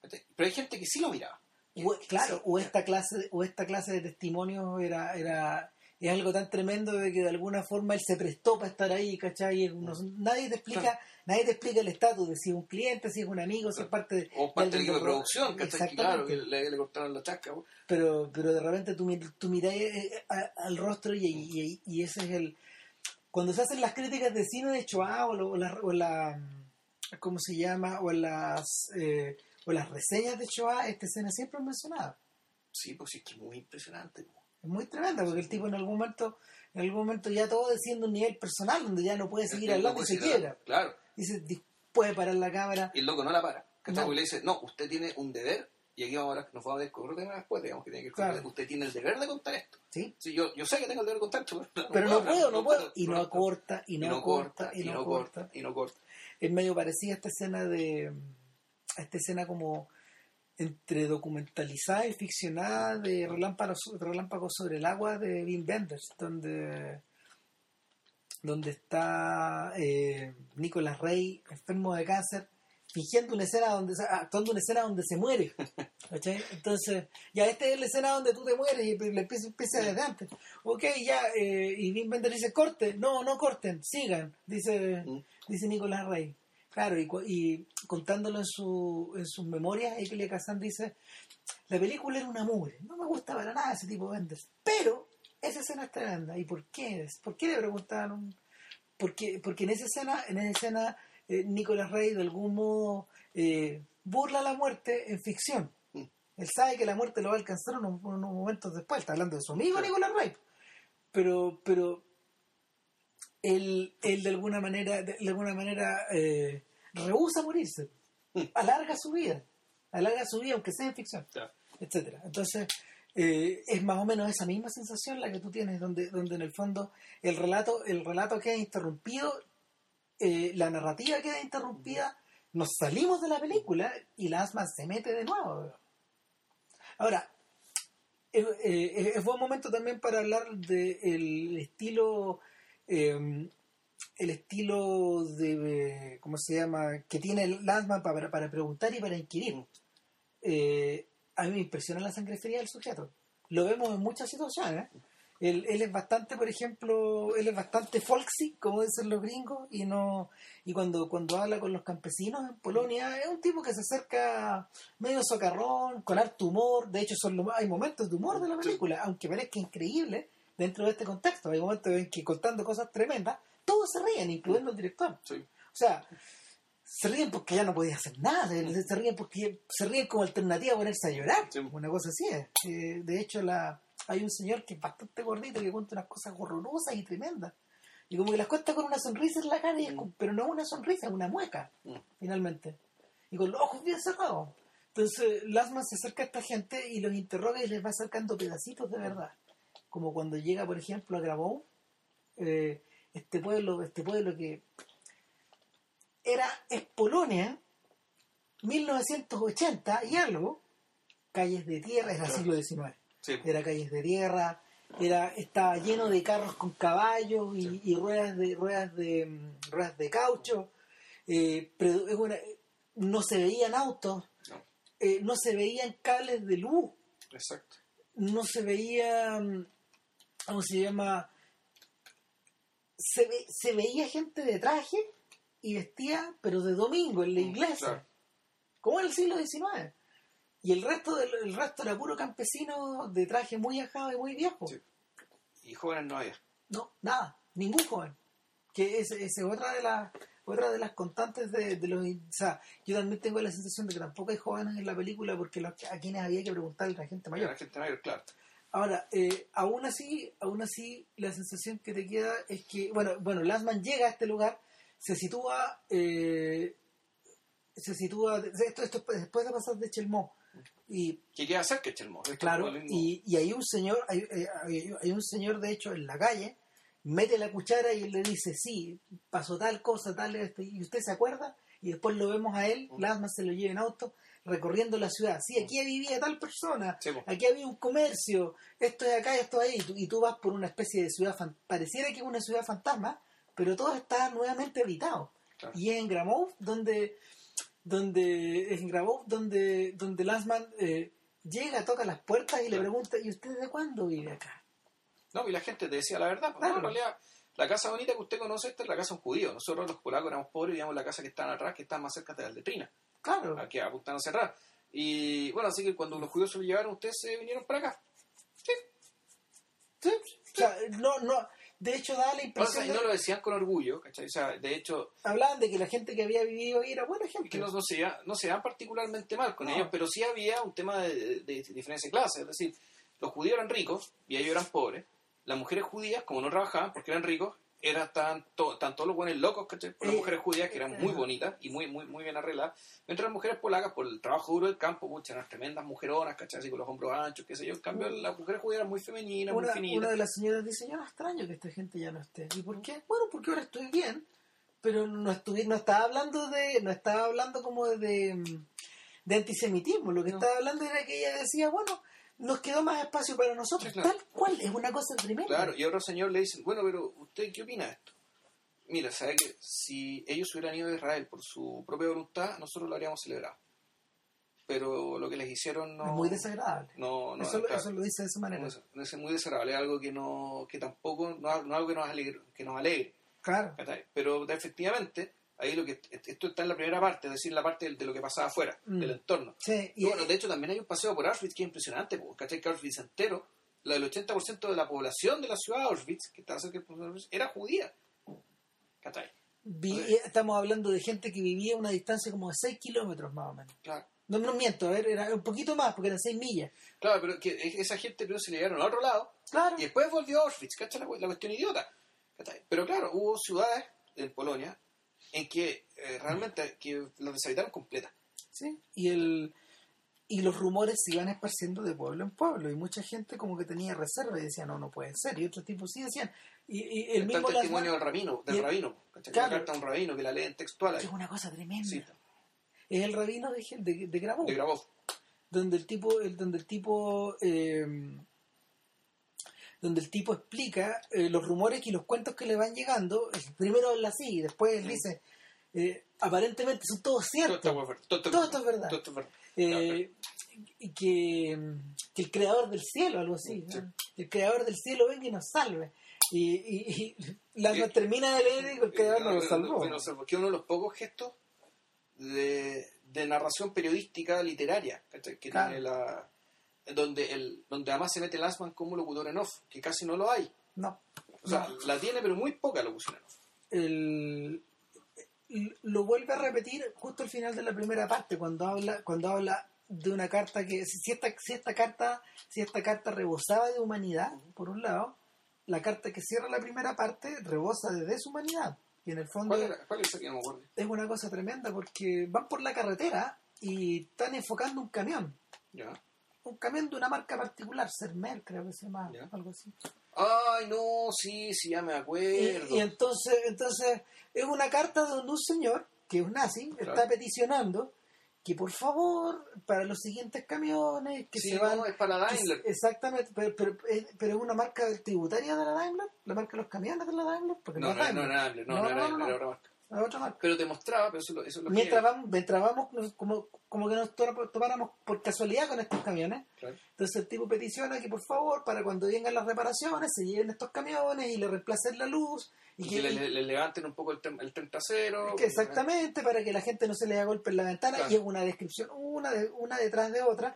Pero hay gente que sí lo miraba. O- claro, Sí. o esta clase, o esta clase de testimonios era, era, es algo tan tremendo de que de alguna forma él se prestó para estar ahí, ¿cachai? Y uno- nadie te explica, Claro. nadie te explica el estatus de si es un cliente, si es un amigo, si es parte de, O parte del equipo de producción, ¿cachai? Claro, que le, le cortaron la chasca. pero, pero de repente tú, tú miras eh, a- al rostro y, y- y ese es el... Cuando se hacen las críticas de cine de Shoah o, o la, o la- ¿Cómo se llama? O las, eh, o las reseñas de Shoah, esta escena siempre es mencionada. Sí, pues es que es muy impresionante. Es muy tremenda porque el tipo en algún momento, en algún momento ya todo desciende a un nivel personal donde ya no puede seguir hablando no y se quiebra. Claro, Dice, "Di- puede parar la cámara. y el loco no la para. No. Porque le dice, no, usted tiene un deber, y aquí vamos a ver, nos vamos a descubrir después, digamos que tiene que Claro. usted tiene el deber de contar esto. ¿sí? Sí, yo, yo sé que tengo el deber de contar esto, pero, Pero no puedo, no puedo. Y no corta, y no corta, y no corta. y no corta. Es medio parecida a esta escena de. a esta escena como entre documentalizada y ficcionada de Relámpagos, Relámpagos sobre el agua de Wim Wenders, donde donde está eh, Nicolás Rey enfermo de cáncer fingiendo una escena donde actuando una escena donde se muere entonces ya esta es la escena donde tú te mueres y le empieza, empieza desde antes. Ok ya eh, y Wim Wenders dice corte no no corten sigan dice Mm. dice Nicolás Rey claro y, y contándolo en su en sus memorias Ekelia Kazan dice la película era una mugre no me gusta para nada ese tipo de Wenders pero esa escena es tremenda ¿y por qué? ¿por qué le preguntaron? porque, porque en esa escena en esa escena eh, Nicolás Rey de algún modo eh, burla la muerte en ficción Él sabe que la muerte lo va a alcanzar unos, unos momentos después. Está hablando de su amigo Nicolás Ray. Pero, pero él, él de alguna manera, de alguna manera eh, rehúsa morirse. Alarga su vida. Alarga su vida, aunque sea en ficción. Ya. etcétera. Entonces, eh, es más o menos esa misma sensación la que tú tienes, donde, donde en el fondo el relato, el relato queda interrumpido, eh, la narrativa queda interrumpida, nos salimos de la película y la asma se mete de nuevo. Ahora, es, eh, es buen momento también para hablar del estilo, eh, el estilo de, ¿cómo se llama?, que tiene el asma para, para preguntar y para inquirir. Eh, a mí me impresiona la sangre fría del sujeto. Lo vemos en muchas situaciones. Él, él es bastante, por ejemplo, él es bastante folksy, como dicen los gringos, y no y cuando, cuando habla con los campesinos en Polonia, es un tipo que se acerca medio socarrón, con harto humor. De hecho, son hay momentos de humor de la película, aunque parezca increíble dentro de este contexto. Hay momentos en que contando cosas tremendas, todos se ríen, incluyendo el director. Sí. O sea, se ríen porque ya no podía hacer nada, se se ríen porque se ríen como alternativa a ponerse a llorar, Sí. una cosa así es. Eh, de hecho, la, hay un señor que es bastante gordito que cuenta unas cosas horrorosas y tremendas. Y como que las cuenta con una sonrisa en la cara, y es como- pero no una sonrisa, una mueca, Mm. finalmente. Y con los ojos bien cerrados. Entonces, Lasman se acerca a esta gente y los interroga y les va acercando pedacitos de verdad. Como cuando llega, por ejemplo, a Grabón, eh, este pueblo, este pueblo que era es Polonia 1980 y algo calles de tierra era siglo XIX Sí. era calles de tierra era estaba lleno de carros con caballos y, y ruedas de ruedas de mm, ruedas de caucho eh, predo- es una- no se veían autos No. eh, no se veían cables de luz Exacto. no se veía, mm, ¿cómo se llama? Se, ve- se veía gente de traje y vestía, pero de domingo en la Mm, iglesia, claro. como en el siglo XIX. Y el resto, del, el resto era puro campesino de traje muy ajado y muy viejo. Sí. Y jóvenes no había. No, nada, ningún joven. Que esa es otra de las otra de las constantes de, de los... O sea, yo también tengo la sensación de que tampoco hay jóvenes en la película porque los, a quienes había que preguntarle a la gente mayor. La gente mayor, claro. Ahora, eh, aún así, aún así, la sensación que te queda es que, bueno, bueno, llega a este lugar, se sitúa, eh, se sitúa, esto, esto es después de pasar de Chelmó, y ¿Qué queda hacer que Chelmo? Esto claro, y, y hay un señor, hay, eh, hay- hay un señor de hecho en la calle, mete la cuchara y él le dice, sí, pasó tal cosa, tal, este, y usted se acuerda, y después lo vemos a él, Mm. Lasman se lo lleva en auto, recorriendo la ciudad, sí, aquí vivía tal persona, Sí, aquí había un comercio, esto es acá, esto es ahí, y tú, y tú vas por una especie de ciudad, fan- pareciera que es una ciudad fantasma, pero todo está nuevamente habitado. Claro. Y es en Gramov donde, donde, es en Gramov donde, donde Lansman eh, llega, toca las puertas y le pregunta, ¿y usted de cuándo vive acá? No, y la gente te decía la verdad. pues, Claro. en realidad, la casa bonita que usted conoce, esta es la casa de un judío. Nosotros los polacos éramos pobres y vivíamos en la casa que estaban atrás, que está más cerca de las letrinas, Claro, aquí a cerrar. Y bueno, así que cuando los judíos se lo llevaron, ustedes se vinieron para acá. Sí. sí, o sea, no, no, de hecho da la O sea, impresión, y de- no lo decían con orgullo, ¿cachai? O sea, de hecho, hablaban de que la gente que había vivido ahí era buena gente. que no, no se no se dan particularmente mal con No. ellos, pero sí había un tema de, de diferencia de clase. Es decir, los judíos eran ricos y ellos eran pobres. Las mujeres judías, como no trabajaban porque eran ricos, eran tan, to- tan todos los buenos locos, ¿cachai? Por las Eh, mujeres judías que eran muy bonitas y muy, muy, muy bien arregladas. Mientras las mujeres polacas, por el trabajo duro del campo, muchas eran tremendas mujeronas, ¿cachai? Así con los hombros anchos, qué sé yo. En cambio, las mujeres judías eran muy femeninas, muy finitas. una de las señoras dice, yo no extraño que esta gente ya no esté. ¿Y por qué? Bueno, porque ahora estoy bien, pero no estuve, no estaba hablando de, no estaba hablando como de, de antisemitismo, lo que No. estaba hablando era que ella decía, bueno, nos quedó más espacio para nosotros, Claro. tal cual, es una cosa tremenda. Claro, y otro señor le dice, bueno, pero ¿usted qué opina de esto? Mira, sabe que si ellos hubieran ido a Israel por su propia voluntad, nosotros lo habríamos celebrado. Pero lo que les hicieron no... es muy desagradable. no, no, eso, claro, eso lo dice de esa manera. no es, muy desagradable, es algo que no que tampoco, no, es- no algo que nos alegre, que nos alegre Claro. pero efectivamente, ahí lo que esto está en la primera parte, es decir, la parte de, lo que pasaba afuera, Mm. del entorno. Sí, Y bueno, de hecho también hay un paseo por Auschwitz que es impresionante, porque ¿cachai? Que Auschwitz entero, la del 80% de la población de la ciudad de Auschwitz, que estaba cerca de Auschwitz, era judía. ¿Cachai? vi- estamos hablando de gente que vivía a una distancia como de 6 kilómetros más o menos. Claro. No, no miento, a ver, era un poquito más, porque eran seis millas. Claro, pero que esa gente pero se le llevaron al otro lado Claro. y después volvió a Auschwitz, ¿cachai? La, la cuestión idiota. ¿cachai? Pero claro, hubo ciudades en Polonia en que eh, realmente que las deshabitaron completas. Sí. Y el y los rumores se iban esparciendo de pueblo en pueblo y mucha gente como que tenía reserva y decía no no puede ser y otros tipos sí decían y, y el Está el mismo testimonio del rabino, del el- rabino, ¿cachai? Claro. La carta de un rabino que la leen textual ahí. es una cosa tremenda Sí, es el rabino de, de, de Grabov, de Grabov. donde el tipo el, donde el tipo eh, donde el tipo explica eh, los rumores y los cuentos que le van llegando primero habla así y después él dice eh, aparentemente son todos Todo ciertos es verdad. Todo Todo esto es verdad. Todo verdad. eh, y que, que el creador del cielo, algo así, Sí. ¿no? el creador del cielo venga y nos salve. Y, y, y Lasman Eh, termina de leer y el creador no lo salvó. Bueno, o sea, porque uno de los pocos gestos de, de narración periodística literaria que Claro. tiene la donde el donde además se mete Lansman como locutor en off que casi no lo hay No. o sea No. la tiene pero muy poca locución en off El- lo vuelve a repetir justo al final de la primera parte cuando habla cuando habla de una carta que si esta, si esta carta si esta carta rebosaba de humanidad por un lado la carta que cierra la primera parte rebosa de deshumanidad y en el fondo ¿cuál, era, cuál es que no es una cosa tremenda porque van por la carretera y están enfocando un camión. Ya. Un camión de una marca particular, Sermer creo que se llama, Ya. algo así. ay no sí sí ya me acuerdo y entonces, entonces es una carta donde un señor, que es un nazi, Claro. está peticionando que por favor, para los siguientes camiones, que Sí, se no, van... es para Daimler exactamente, pero, pero, eh, pero es una marca tributaria de la Daimler, la marca de los camiones de la Daimler, porque no, no, es no, no, Daimler, Daimler, no, No, no, no, Daimler, no, no. Es otra marca. pero demostraba pero eso, es lo- eso lo Mientras que vamos, mientras vamos como, como que nos to- topáramos por casualidad con estos camiones, Claro. entonces el tipo peticiona que por favor, para cuando vengan las reparaciones, se lleven estos camiones y le reemplacen la luz. Y y que, le, y- le- le levanten un poco el, tren- el tren trasero que exactamente, para que la gente no se le haga golpe en la ventana. Claro. Y es una descripción, una, de, una detrás de otra,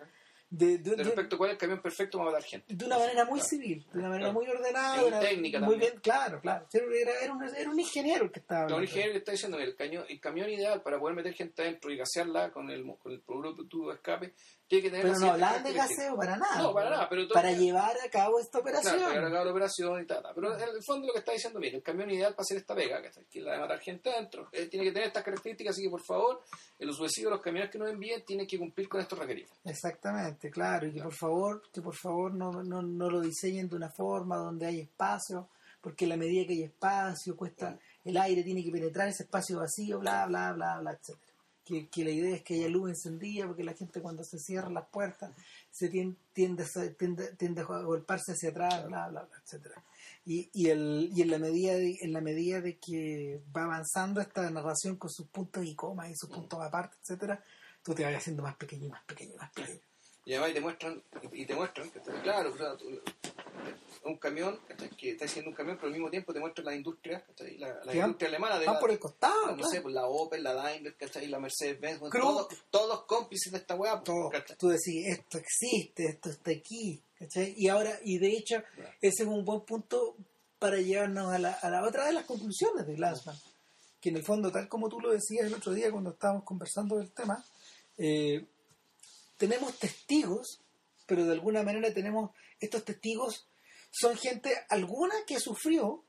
de- de de- respecto a cuál es el camión perfecto para matar gente de una manera muy Claro. civil, de una manera Claro. muy ordenada, una- técnica muy también. bien, claro, claro. Era, era, un, era un ingeniero el que estaba Claro, un hablando. ingeniero que está diciendo el, caño- el camión ideal para poder meter gente adentro y gasearla con el, con el tubo de escape tiene que tener Pero no hablaban de gaseo para nada. No, para nada, pero para llevar a cabo esta operación. Claro, para llevar a cabo la operación y tal, tal. Pero en el fondo lo que está diciendo, mira, el camión ideal para hacer esta pega, que es la de matar gente adentro, eh, tiene que tener estas características, así que por favor, en los sucesivos los camiones que nos envíen tienen que cumplir con estos requerimientos. Exactamente, claro, y que por favor, que por favor no, no, no lo diseñen de una forma donde hay espacio, porque a la medida que hay espacio, cuesta, el aire tiene que penetrar ese espacio vacío, bla, bla, bla, bla, etcétera. Que, que la idea es que haya luz encendida, porque la gente cuando se cierran las puertas se tiende, tiende, a- tiende, tiende a golparse hacia atrás, bla, bla, bla, etcétera. Y, y, el, y en la medida de, en la medida de que va avanzando esta narración con sus puntos y comas y sus puntos aparte, etcétera, tú te vas haciendo más pequeño, y más pequeño, más pequeño. Y además y te muestran, y te muestran, claro, o sea, tú- un camión, que está haciendo un camión, pero al mismo tiempo te muestran la industria, ¿cachai? la, la industria alemana de Van la, por el costado, no claro. sé, pues la Opel, la Daimler, ¿cachai? la Mercedes-Benz, todos, todos cómplices de esta weá, pues. Tú decís, esto existe, esto está aquí, ¿cachai? Y ahora, y de hecho, ese es un buen punto para llevarnos a la, a la otra de las conclusiones de Glassman, que en el fondo, tal como tú lo decías el otro día cuando estábamos conversando del tema, eh, tenemos testigos, pero de alguna manera tenemos, estos testigos son gente, alguna que sufrió,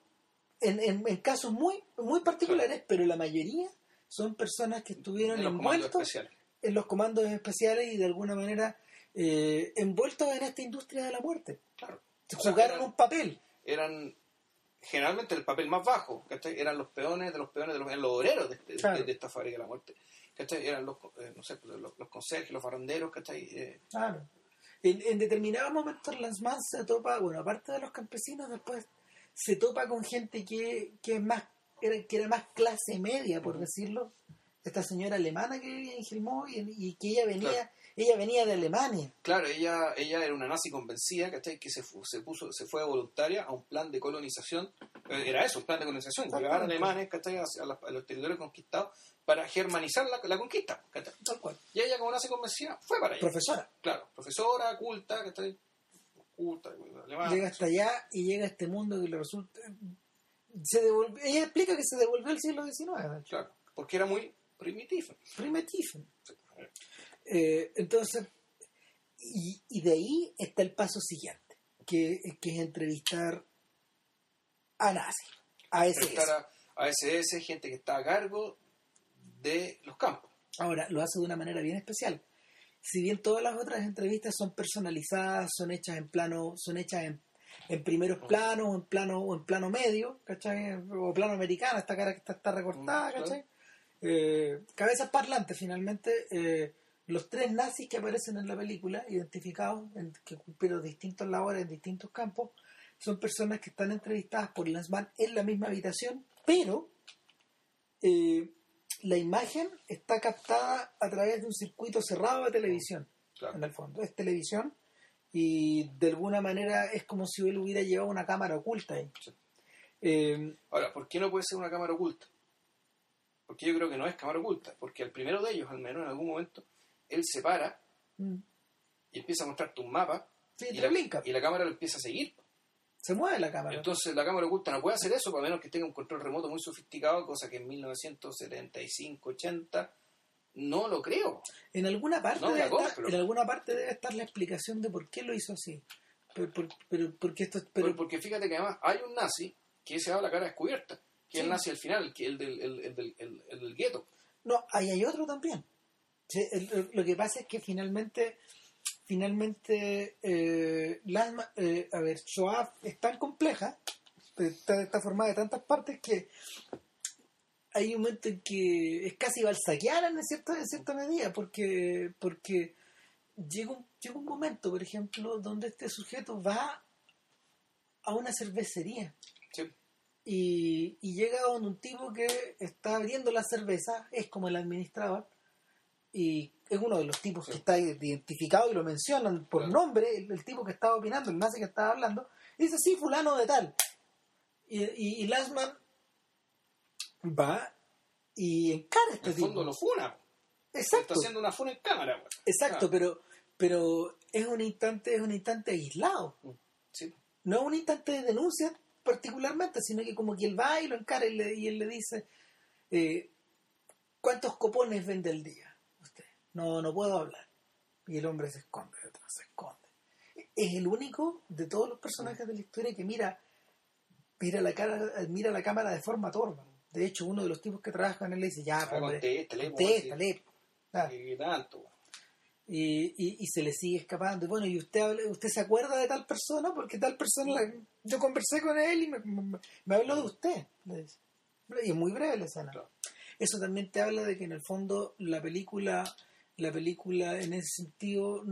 en, en- en casos muy, muy particulares, pero la mayoría son personas que estuvieron comandos envueltos en los comandos especiales y de alguna manera eh, envueltos en esta industria de la muerte. Claro. Jugaron eran- un papel. eran generalmente el papel más bajo, ¿cachai? Eran los peones de los peones de los, eran los obreros de, de- Claro. de esta fábrica de la muerte. ¿cachai? Eran los, eh, no sé, los, los conserjes, los barrenderos, ¿cachai? Eh, Claro. En, en determinados momentos Lanzmann se topa, bueno, aparte de los campesinos, después se topa con gente que, que es más era, que era más clase media, por decirlo. Esta señora alemana que vivía en Gilmoy y, y que ella venía, Claro. ella venía de Alemania. claro, ella, ella era una nazi convencida, ¿cachai? Que se, se puso, se fue voluntaria a un plan de colonización. Eh, Era eso, un plan de colonización, llevar Exactamente. alemanes, ¿cachai? A, a los territorios conquistados para germanizar la, la conquista. Tal cual. Y ella, como nazi convencida, fue para allá. Profesora. Claro, profesora, culta, ¿cachai? Culta, alemana. llega hasta allá y llega a este mundo que le resulta. Se devolvió, ella explica que se devolvió al siglo XIX. Claro, porque era muy primitivo. Primitivo. Eh, entonces, y, y de ahí está el paso siguiente, que, que es entrevistar a nazi, a SS. A, a SS, gente que está a cargo de los campos. Ahora, lo hace de una manera bien especial. Si bien todas las otras entrevistas son personalizadas, son hechas en plano, son hechas en, en primeros planos o en plano, o en plano medio, ¿cachai? O plano americano, esta cara que está, está recortada, Mm. ¿cachai? Eh, cabezas parlantes, finalmente, eh, los tres nazis que aparecen en la película, identificados, en, que cumplieron distintas labores en distintos campos, son personas que están entrevistadas por Lanzmann en la misma habitación, pero eh, la imagen está captada a través de un circuito cerrado de televisión, Claro. en el fondo. Es televisión y de alguna manera es como si él hubiera llevado una cámara oculta ahí. Sí. Eh, Ahora, ¿por qué no puede ser una cámara oculta? Porque yo creo que no es cámara oculta, porque al primero de ellos, al menos en algún momento, él se para mm, y empieza a mostrarte un mapa sí, y la, y la cámara lo empieza a seguir. Se mueve la cámara. Entonces la cámara oculta no puede hacer eso, a menos que tenga un control remoto muy sofisticado, cosa que en 1975, 80 no lo creo. En alguna parte, No, debe estar, en alguna parte debe estar la explicación de por qué lo hizo así. Pero, por- pero porque esto, pero Por- porque fíjate que además hay un nazi que se da la cara descubierta, que es Sí. el nazi al final, que el del, el, el el- el del gueto. no, ahí hay otro también. Lo que pasa es que finalmente, finalmente, eh, Lanzmann- eh, a ver, Shoah es tan compleja, está, está formada de tantas partes que hay un momento en que es casi balsaquiana en cierta, en cierta medida, porque, porque llega, un, llega un momento, por ejemplo, donde este sujeto va a una cervecería Sí. y, y llega donde un tipo que está abriendo la cerveza, es como el administrador, y es uno de los tipos que está identificado y lo mencionan por Claro. nombre, el, el tipo que estaba opinando, el nazi que estaba hablando, dice, sí, fulano de tal. Y, y, va y encara a En este el tipo. fondo lo funa. Exacto, Está haciendo una funa en cámara. güey. exacto, pero, pero es un instante, es un instante aislado. Sí. no es un instante de denuncia particularmente, sino que como que él va y lo encara y, le- y él le dice, eh, ¿cuántos copones vende el día? No, no puedo hablar. Y el hombre se esconde detrás, se esconde. Es el único de todos los personajes de la historia que mira, mira la cara, mira la cámara de forma torva. De hecho, uno de los tipos que trabaja con él le dice, ya, Ah, hombre, contéstale, po". Ah, así, ¿qué tanto? y, y, y se le sigue escapando. Y bueno, ¿y usted usted se acuerda de tal persona? Porque tal persona, la- yo conversé con él y me, me, me habló de usted. Y es muy breve la escena. Claro. Eso también te habla de que en el fondo la película, la película en ese sentido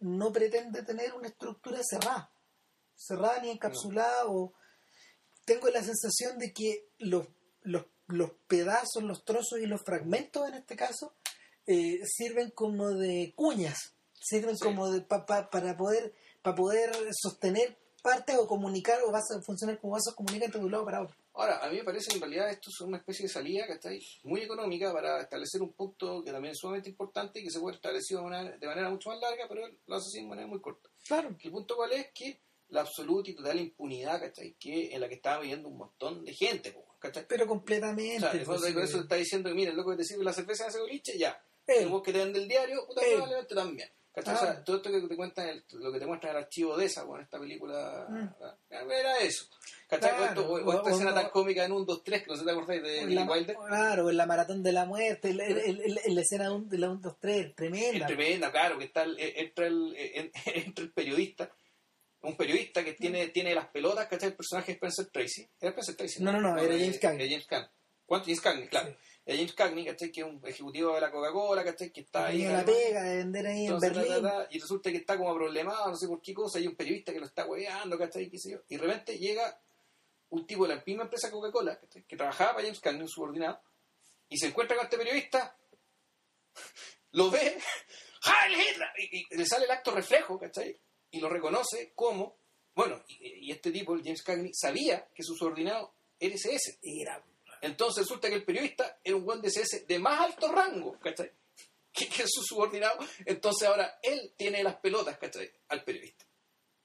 no pretende tener una estructura cerrada, cerrada ni encapsulada o tengo la sensación de que los, los, los pedazos, los trozos y los fragmentos en este caso eh, sirven como de cuñas, sirven Sí. como de pa- pa- para poder para poder sostener partes o comunicar o vas a funcionar como vasos comunicantes de un lado para otro. Ahora, a mí me parece que en realidad esto es una especie de salida que está ahí muy económica para establecer un punto que también es sumamente importante y que se puede establecer de manera, de manera mucho más larga, pero él lo hace así de manera muy corta. Claro. El punto cuál es que la absoluta y total impunidad, ¿cachai? Que en la que estaba viviendo un montón de gente, ¿cachai? Pero completamente. O sea, pues, eso está diciendo que mira, el loco que te sirve la cerveza en ese boliche, ya. El vos que te vende el diario, puta, probablemente también. ¿Cachai? O Ah. sea, todo esto que te cuentan, el- lo que te muestra en el archivo de esa, con esta película, Mm. era eso. ¿Cachai? Claro. O esto- o, o O- esta o escena no- tan cómica en un 2, 3, que no sé te acordáis de la, Wilder. claro, en la maratón de la muerte, la escena de un- de la 1, 2, 3, Es tremenda. tremenda, claro, que está el- entra, el, en- entra el periodista, un periodista que tiene, tiene las pelotas, ¿cachai? El personaje es Spencer Tracy. ¿Era Spencer Tracy? No, no, no, era eh, James. Era James Cagney. ¿Cuánto? James Cagney, claro. Sí. Era James Cagney, ¿cachai? Que es un ejecutivo de la Coca-Cola, ¿cachai? Que está ahí. La pega de vender ahí en Berlín. ta, ta, ta, y resulta que está como problemado, no sé por qué cosa, hay un periodista que lo está hueveando, ¿cachai? ¿Qué sé yo? Y de repente llega un tipo de la misma empresa Coca-Cola, ¿cachai? que trabajaba para James Cagney, un subordinado, y se encuentra con este periodista, lo ve, ¡Heil Hitler! Y, y le sale el acto reflejo, ¿cachai? Y lo reconoce como, bueno, y, y este tipo, el James Cagney, sabía que su subordinado era SS. Era- Entonces resulta que el periodista era un buen de SS de más alto rango, ¿cachai? Que, que es su subordinado. Entonces ahora él tiene las pelotas, ¿cachai? Al periodista.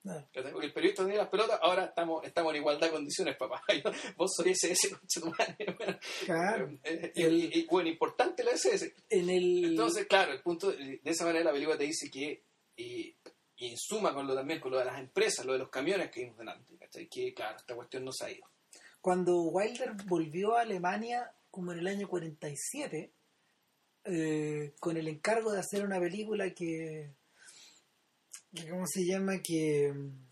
No. ¿cachai? Porque el periodista tenía las pelotas, ahora estamos, estamos en igualdad de condiciones, papá. Vos sois SS, concha tu madre. Bueno, Claro. eh, y, El- y- y, bueno, importante la SS. En el. Entonces, claro, el punto, de esa manera la película te dice que, y, y en suma con lo también, con lo de las empresas, lo de los camiones que vimos delante, ¿cachai? que claro, esta cuestión no se ha ido. Cuando Wilder volvió a Alemania, como en el año 47, eh, con el encargo de hacer una película que, que ¿cómo se llama? Que mm,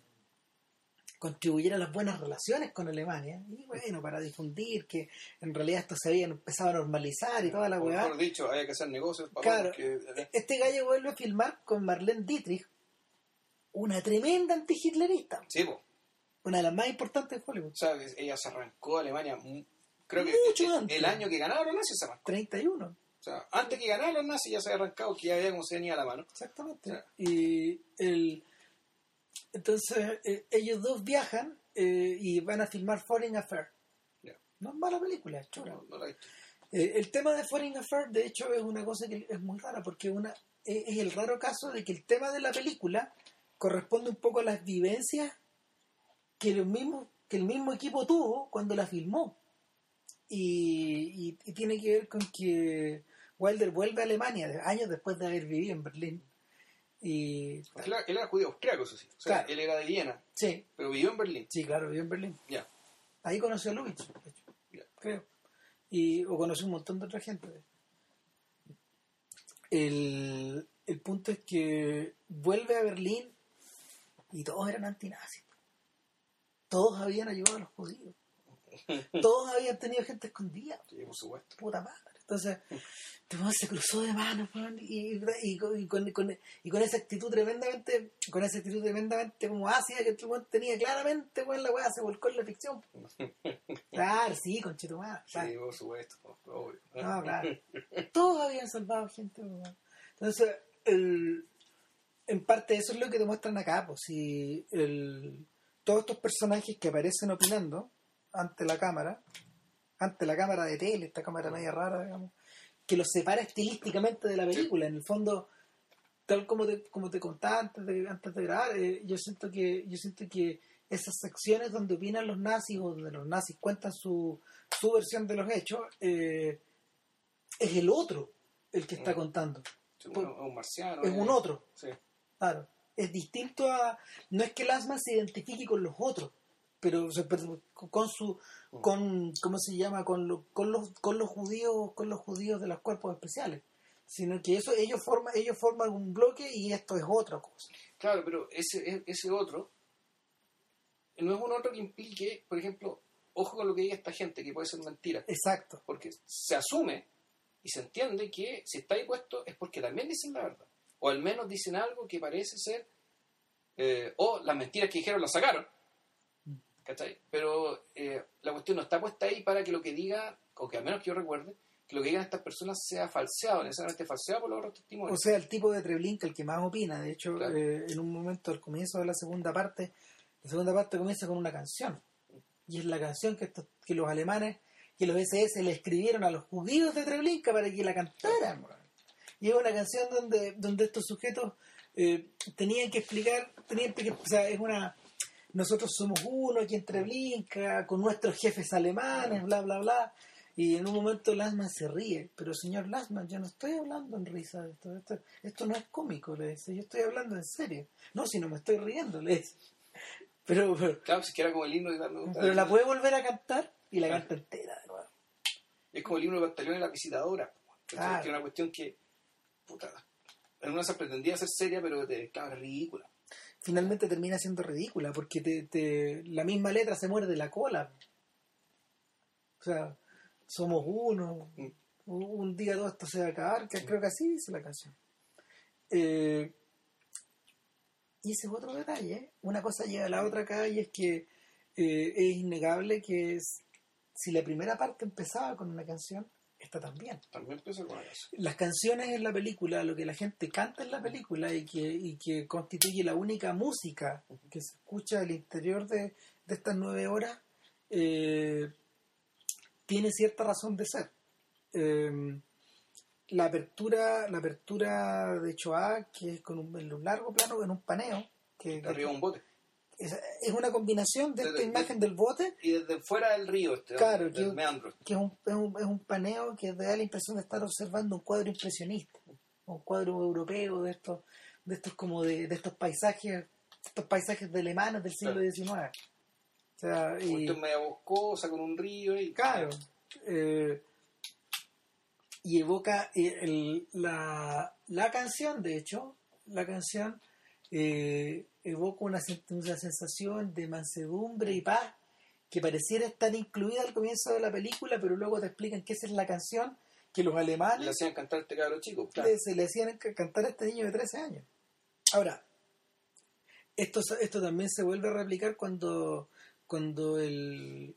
contribuyera a las buenas relaciones con Alemania. Y bueno, para difundir que en realidad esto se había empezado a normalizar y toda la weá. mejor dicho, había que hacer negocios, papá, Claro. eh, Este gallo vuelve a filmar con Marlene Dietrich, una tremenda antihitlerista, sí, po. Una de las más importantes de Hollywood. O sea, ella se arrancó a Alemania, creo que Mucho el, antes. el año que ganaron los nazis se arrancó. 31. O sea, antes que ganaran los nazis ya se había arrancado, que ya había como se venía a la mano. Exactamente. Y el, entonces eh, ellos dos viajan eh, y van a filmar Foreign Affair. No es mala película, es chora. No, no la he visto. Eh, el tema de Foreign Affair, de hecho, es una cosa que es muy rara porque una es, es el raro caso de que el tema de la película corresponde un poco a las vivencias que, los mismos, que el mismo equipo tuvo cuando la filmó. Y, y- y tiene que ver con que Wilder vuelve a Alemania años después de haber vivido en Berlín. Y Él era, él era judío austriaco, eso sí. O sea, Claro. él era de Viena, sí, pero vivió en Berlín. sí, claro, vivió en Berlín. Ya. Ahí conoció a Lubitsch, de hecho, creo. Y, o conoció un montón de otra gente. El, el punto es que vuelve a Berlín y todos eran antinazis. Todos habían ayudado a los judíos. Todos habían tenido gente escondida. Sí, por supuesto. Puta madre. Entonces, este se cruzó de manos, y, y, con- y con, con- y con esa actitud tremendamente, con esa actitud tremendamente como ácida que el weón tenía claramente, weón, la weá se volcó en la ficción. Claro, sí, conchetumar. Claro. Sí, por supuesto. obvio. No, claro. Todos habían salvado gente, weón. Entonces, el, en parte eso es lo que te muestran acá, pues si el, todos estos personajes que aparecen opinando ante la cámara, ante la cámara de tele, esta cámara media rara, digamos, que los separa estilísticamente de la película. En el fondo, tal como te, como te contaba antes de, antes de grabar, eh, yo siento que, yo siento que esas secciones donde opinan los nazis o donde los nazis cuentan su, su versión de los hechos, eh, es el otro el que está Mm. contando. Sí, bueno, es un marciano. Es eh. un otro. Sí. Claro, es distinto a... No es que Lasman se identifique con los otros, pero, con su... con ¿Cómo se llama? Con, lo- con, los, con los judíos con los judíos de los cuerpos especiales. Sino que eso ellos forman ellos forman un bloque y esto es otra cosa. Claro, pero ese, e- ese otro no es un otro que implique, por ejemplo, ojo con lo que diga esta gente, que puede ser mentira, Exacto. porque se asume y se entiende que si está ahí puesto es porque también dicen la verdad, o al menos dicen algo que parece ser, eh, o las mentiras que dijeron las sacaron, ¿cachai? Pero eh, la cuestión no está puesta ahí para que lo que diga, o que al menos que yo recuerde, que lo que digan estas personas sea falseado, necesariamente falseado por los otros testimonios. O sea, el tipo de Treblinka, el que más opina. De hecho, Claro. eh, en un momento al comienzo de la segunda parte, la segunda parte comienza con una canción. Y es la canción que, estos- que los alemanes, que los SS le escribieron a los judíos de Treblinka para que la cantaran. Y es una canción donde, donde estos sujetos eh, tenían que explicar, tenían que, o sea, es una... Nosotros somos uno aquí en Treblinka, con nuestros jefes alemanes, bla, bla, bla. Y en un momento Lasman se ríe, pero señor Lasman, yo no estoy hablando en risa de esto, esto, esto no es cómico, le dice, yo estoy hablando en serio. No, si no me estoy riendo, le dice. Pero, pero, Claro, si que era como el himno de darme gusta. pero la puede volver a cantar y la Claro. canta entera de nuevo. Es como el libro de Pantaleón y la visitadora. ¿cachai? Claro. Que es una cuestión que, puta, en una se pretendía ser seria, pero te, claro, ridícula. Finalmente termina siendo ridícula porque te, te- la misma letra se muerde la cola. O sea, somos uno, Mm. un día todo esto se va a acabar, que creo que así dice la canción. Eh, y ese es otro detalle. Una cosa lleva a la otra acá y es que eh, es innegable que es- si la primera parte empezaba con una canción, esta también. También empieza con eso. Las canciones en la película, lo que la gente canta en la película y que, y que constituye la única música que se escucha al interior de, de estas nueve horas, eh, tiene cierta razón de ser. Eh, la apertura, la apertura de Choa, que es con un, en un largo plano, en un paneo, que, Arriba un bote. Es, es una combinación de Desde- esta imagen del bote Y desde fuera del río, este, Claro, del que- meandro. que es un, es, un, es un paneo que da la impresión de estar observando un cuadro impresionista, un cuadro europeo de estos, de estos como de, de estos paisajes, estos paisajes de alemanes del siglo Claro. XIX. O sea, y, Cuestión media boscosa con un río y claro, eh, y evoca eh, el- la, la canción, de hecho, la canción eh, evoca una, una sensación de mansedumbre y paz que pareciera estar incluida al comienzo de la película, pero luego te explican que esa es la canción que los le alemanes hacían cantar a este cabro chico. Claro. le- se le hacían ca- cantar a este niño de 13 años. Ahora, esto, esto también se vuelve a replicar cuando, cuando, el,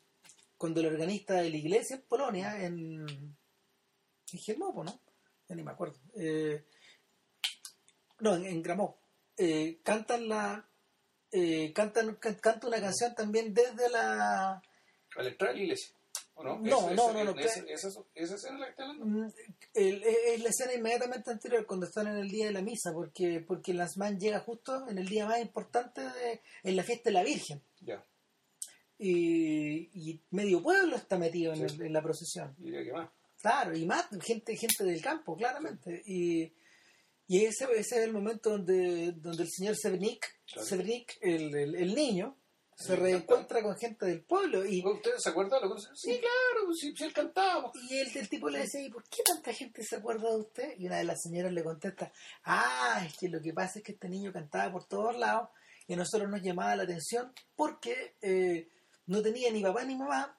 cuando el organista de la iglesia en Polonia, en, en Gelmopo, ¿no? Ya ni me acuerdo. Eh, no, en, en Gramó. Eh, cantan la... eh, cantan, can- canta una canción también desde la... Al entrar a la iglesia. ¿O no? No, no, no, no, Esa, esa, esa escena la que. Mm, el- es la escena inmediatamente anterior cuando están en el día de la misa porque porque Lanzman llega justo en el día más importante de, en la fiesta de la Virgen Ya, y, y medio pueblo está metido en, el- en la procesión que más. claro y más gente gente del campo claramente y, y ese, ese es el momento donde donde el señor Severnik Claro. Severnik, el, el, el niño se El reencuentra con gente del pueblo y, ¿Usted se acuerda? ¿Lo? Sí, claro, sí, sí, él cantaba. Y el, el tipo le decía, ¿y por qué tanta gente se acuerda de usted? Y una de las señoras le contesta, ah, es que lo que pasa es que este niño cantaba por todos lados y a nosotros nos llamaba la atención porque eh, no tenía ni papá ni mamá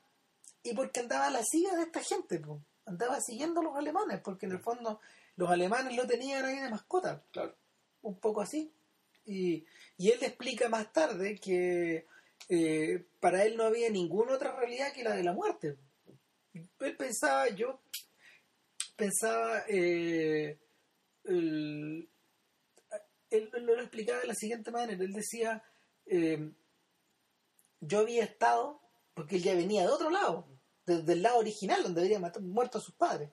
y porque andaba a la siga de esta gente, po. andaba siguiendo a los alemanes, porque en el fondo los alemanes lo tenían ahí de mascota, Claro. un poco así. Y, y él le explica más tarde que eh, para él no había ninguna otra realidad que la de la muerte. Él pensaba, yo pensaba, eh, el- él, él lo explicaba de la siguiente manera, él decía, eh, yo había estado, porque él ya venía de otro lado, desde el lado original, donde había muerto a sus padres,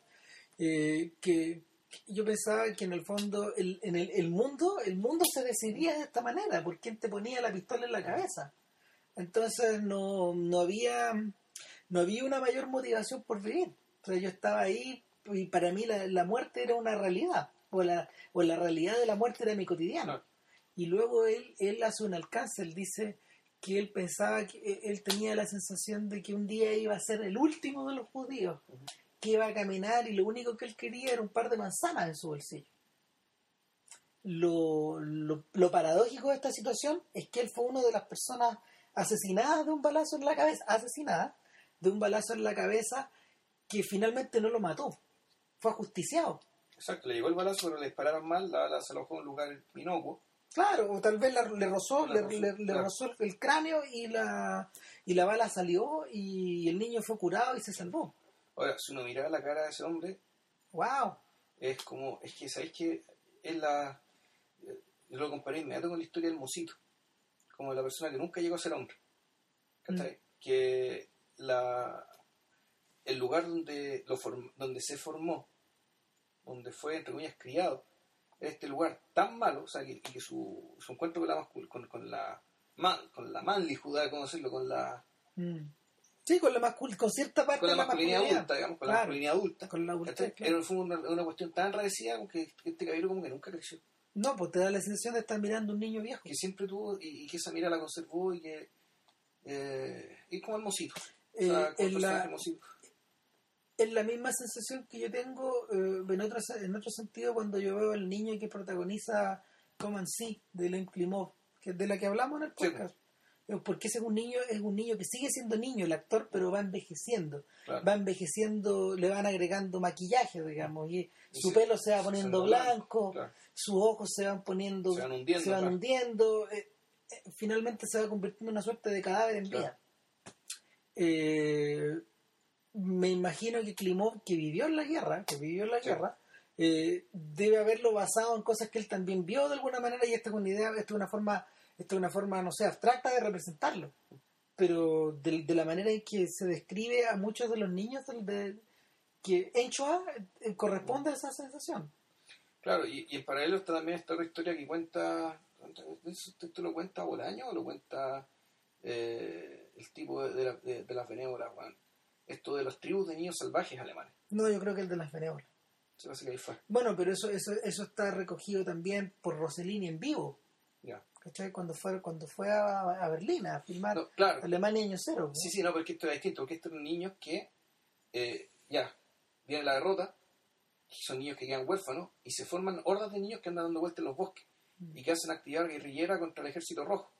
eh, que yo pensaba que en el fondo el, en el, el mundo el mundo se decidía de esta manera por quién te ponía la pistola en la cabeza. Entonces no, no había no había una mayor motivación por vivir. O yo estaba ahí y para mí la, la muerte era una realidad o la, o la realidad de la muerte era mi cotidiano. Y luego él él hace un alcance él dice que él pensaba que él tenía la sensación de que un día iba a ser el último de los judíos que iba a caminar y lo único que él quería era un par de manzanas en su bolsillo. Lo, lo, lo paradójico de esta situación es que él fue una de las personas asesinadas de un balazo en la cabeza, asesinadas de un balazo en la cabeza que finalmente no lo mató, fue ajusticiado. Exacto, le llegó el balazo, pero le dispararon mal, la bala se alojó en un lugar inocuo. Claro, o tal vez la- le rozó, La le, rozó, le- le claro. rozó el cráneo y la, y la bala salió y el niño fue curado y se salvó. Ahora, si uno miraba la cara de ese hombre, ¡Wow! es como, es que, ¿sabéis que Es la, yo lo comparé inmediato con la historia del mocito, como la persona que nunca llegó a ser hombre. ¿Cachai? Que la, el lugar donde, lo form- donde se formó, donde fue, entre comillas, criado, era este lugar tan malo, o sea, que, que su, su encuentro con la, con, con la, man- con la manly judá, ¿cómo decirlo? Con la, Mm. Sí, con la mascul con cierta parte con la de la masculinidad masculinidad. adulta, digamos, con la masculinidad adulta. Con la ¿cachai? claro. Era, fue una, una cuestión tan enrarecida como que, este caballero como que nunca creció. No, pues te da la sensación de estar mirando a un niño viejo. que siempre tuvo y, y que esa mira la conservó y que eh, es como hermosito. Eh, o sea, como en, personaje la, hermosito. es la misma sensación que yo tengo eh, en, otro, en otro sentido cuando yo veo al niño que protagoniza Come and See de Len Klimov, que es de la que hablamos en el podcast. Porque ese es un niño, es un niño que sigue siendo niño el actor, pero va envejeciendo. Claro. Va envejeciendo, le van agregando maquillaje, digamos, y Y su se- pelo se va poniendo blanco, Claro. sus ojos se van poniendo, Se van hundiendo, se van claro. hundiendo, eh, eh, finalmente se va convirtiendo en una suerte de cadáver en vida. Eh, me imagino que Klimov, que vivió en la guerra, que vivió en la Sí. guerra, eh, debe haberlo basado en cosas que él también vio de alguna manera y esta es una idea, esta es una forma, esta es una forma, no sé, abstracta de representarlo. Pero de, de la manera en que se describe a muchos de los niños del- de, que en Shoah eh, corresponde a esa sensación. Claro, y, y en paralelo está también esta otra historia que cuenta, ¿Eso ¿Esto lo cuenta Bolaño o lo cuenta eh, el tipo de, de, la- de- de las benévolas, Juan? Esto de los tribus de niños salvajes alemanes. No, yo creo que el de las benévolas. Se que ahí fue. Bueno, pero eso, eso, eso está recogido también por Rossellini en vivo. Ya. ¿Cachai? Cuando fue, cuando fue a, a Berlín a filmar No, claro. Alemania año cero. ¿no? Sí, sí, no, pero es que esto es distinto, porque estos son niños que, eh, ya, viene la derrota, son niños que quedan huérfanos, y se forman hordas de niños que andan dando vueltas en los bosques, y que hacen actividad guerrillera contra el ejército rojo,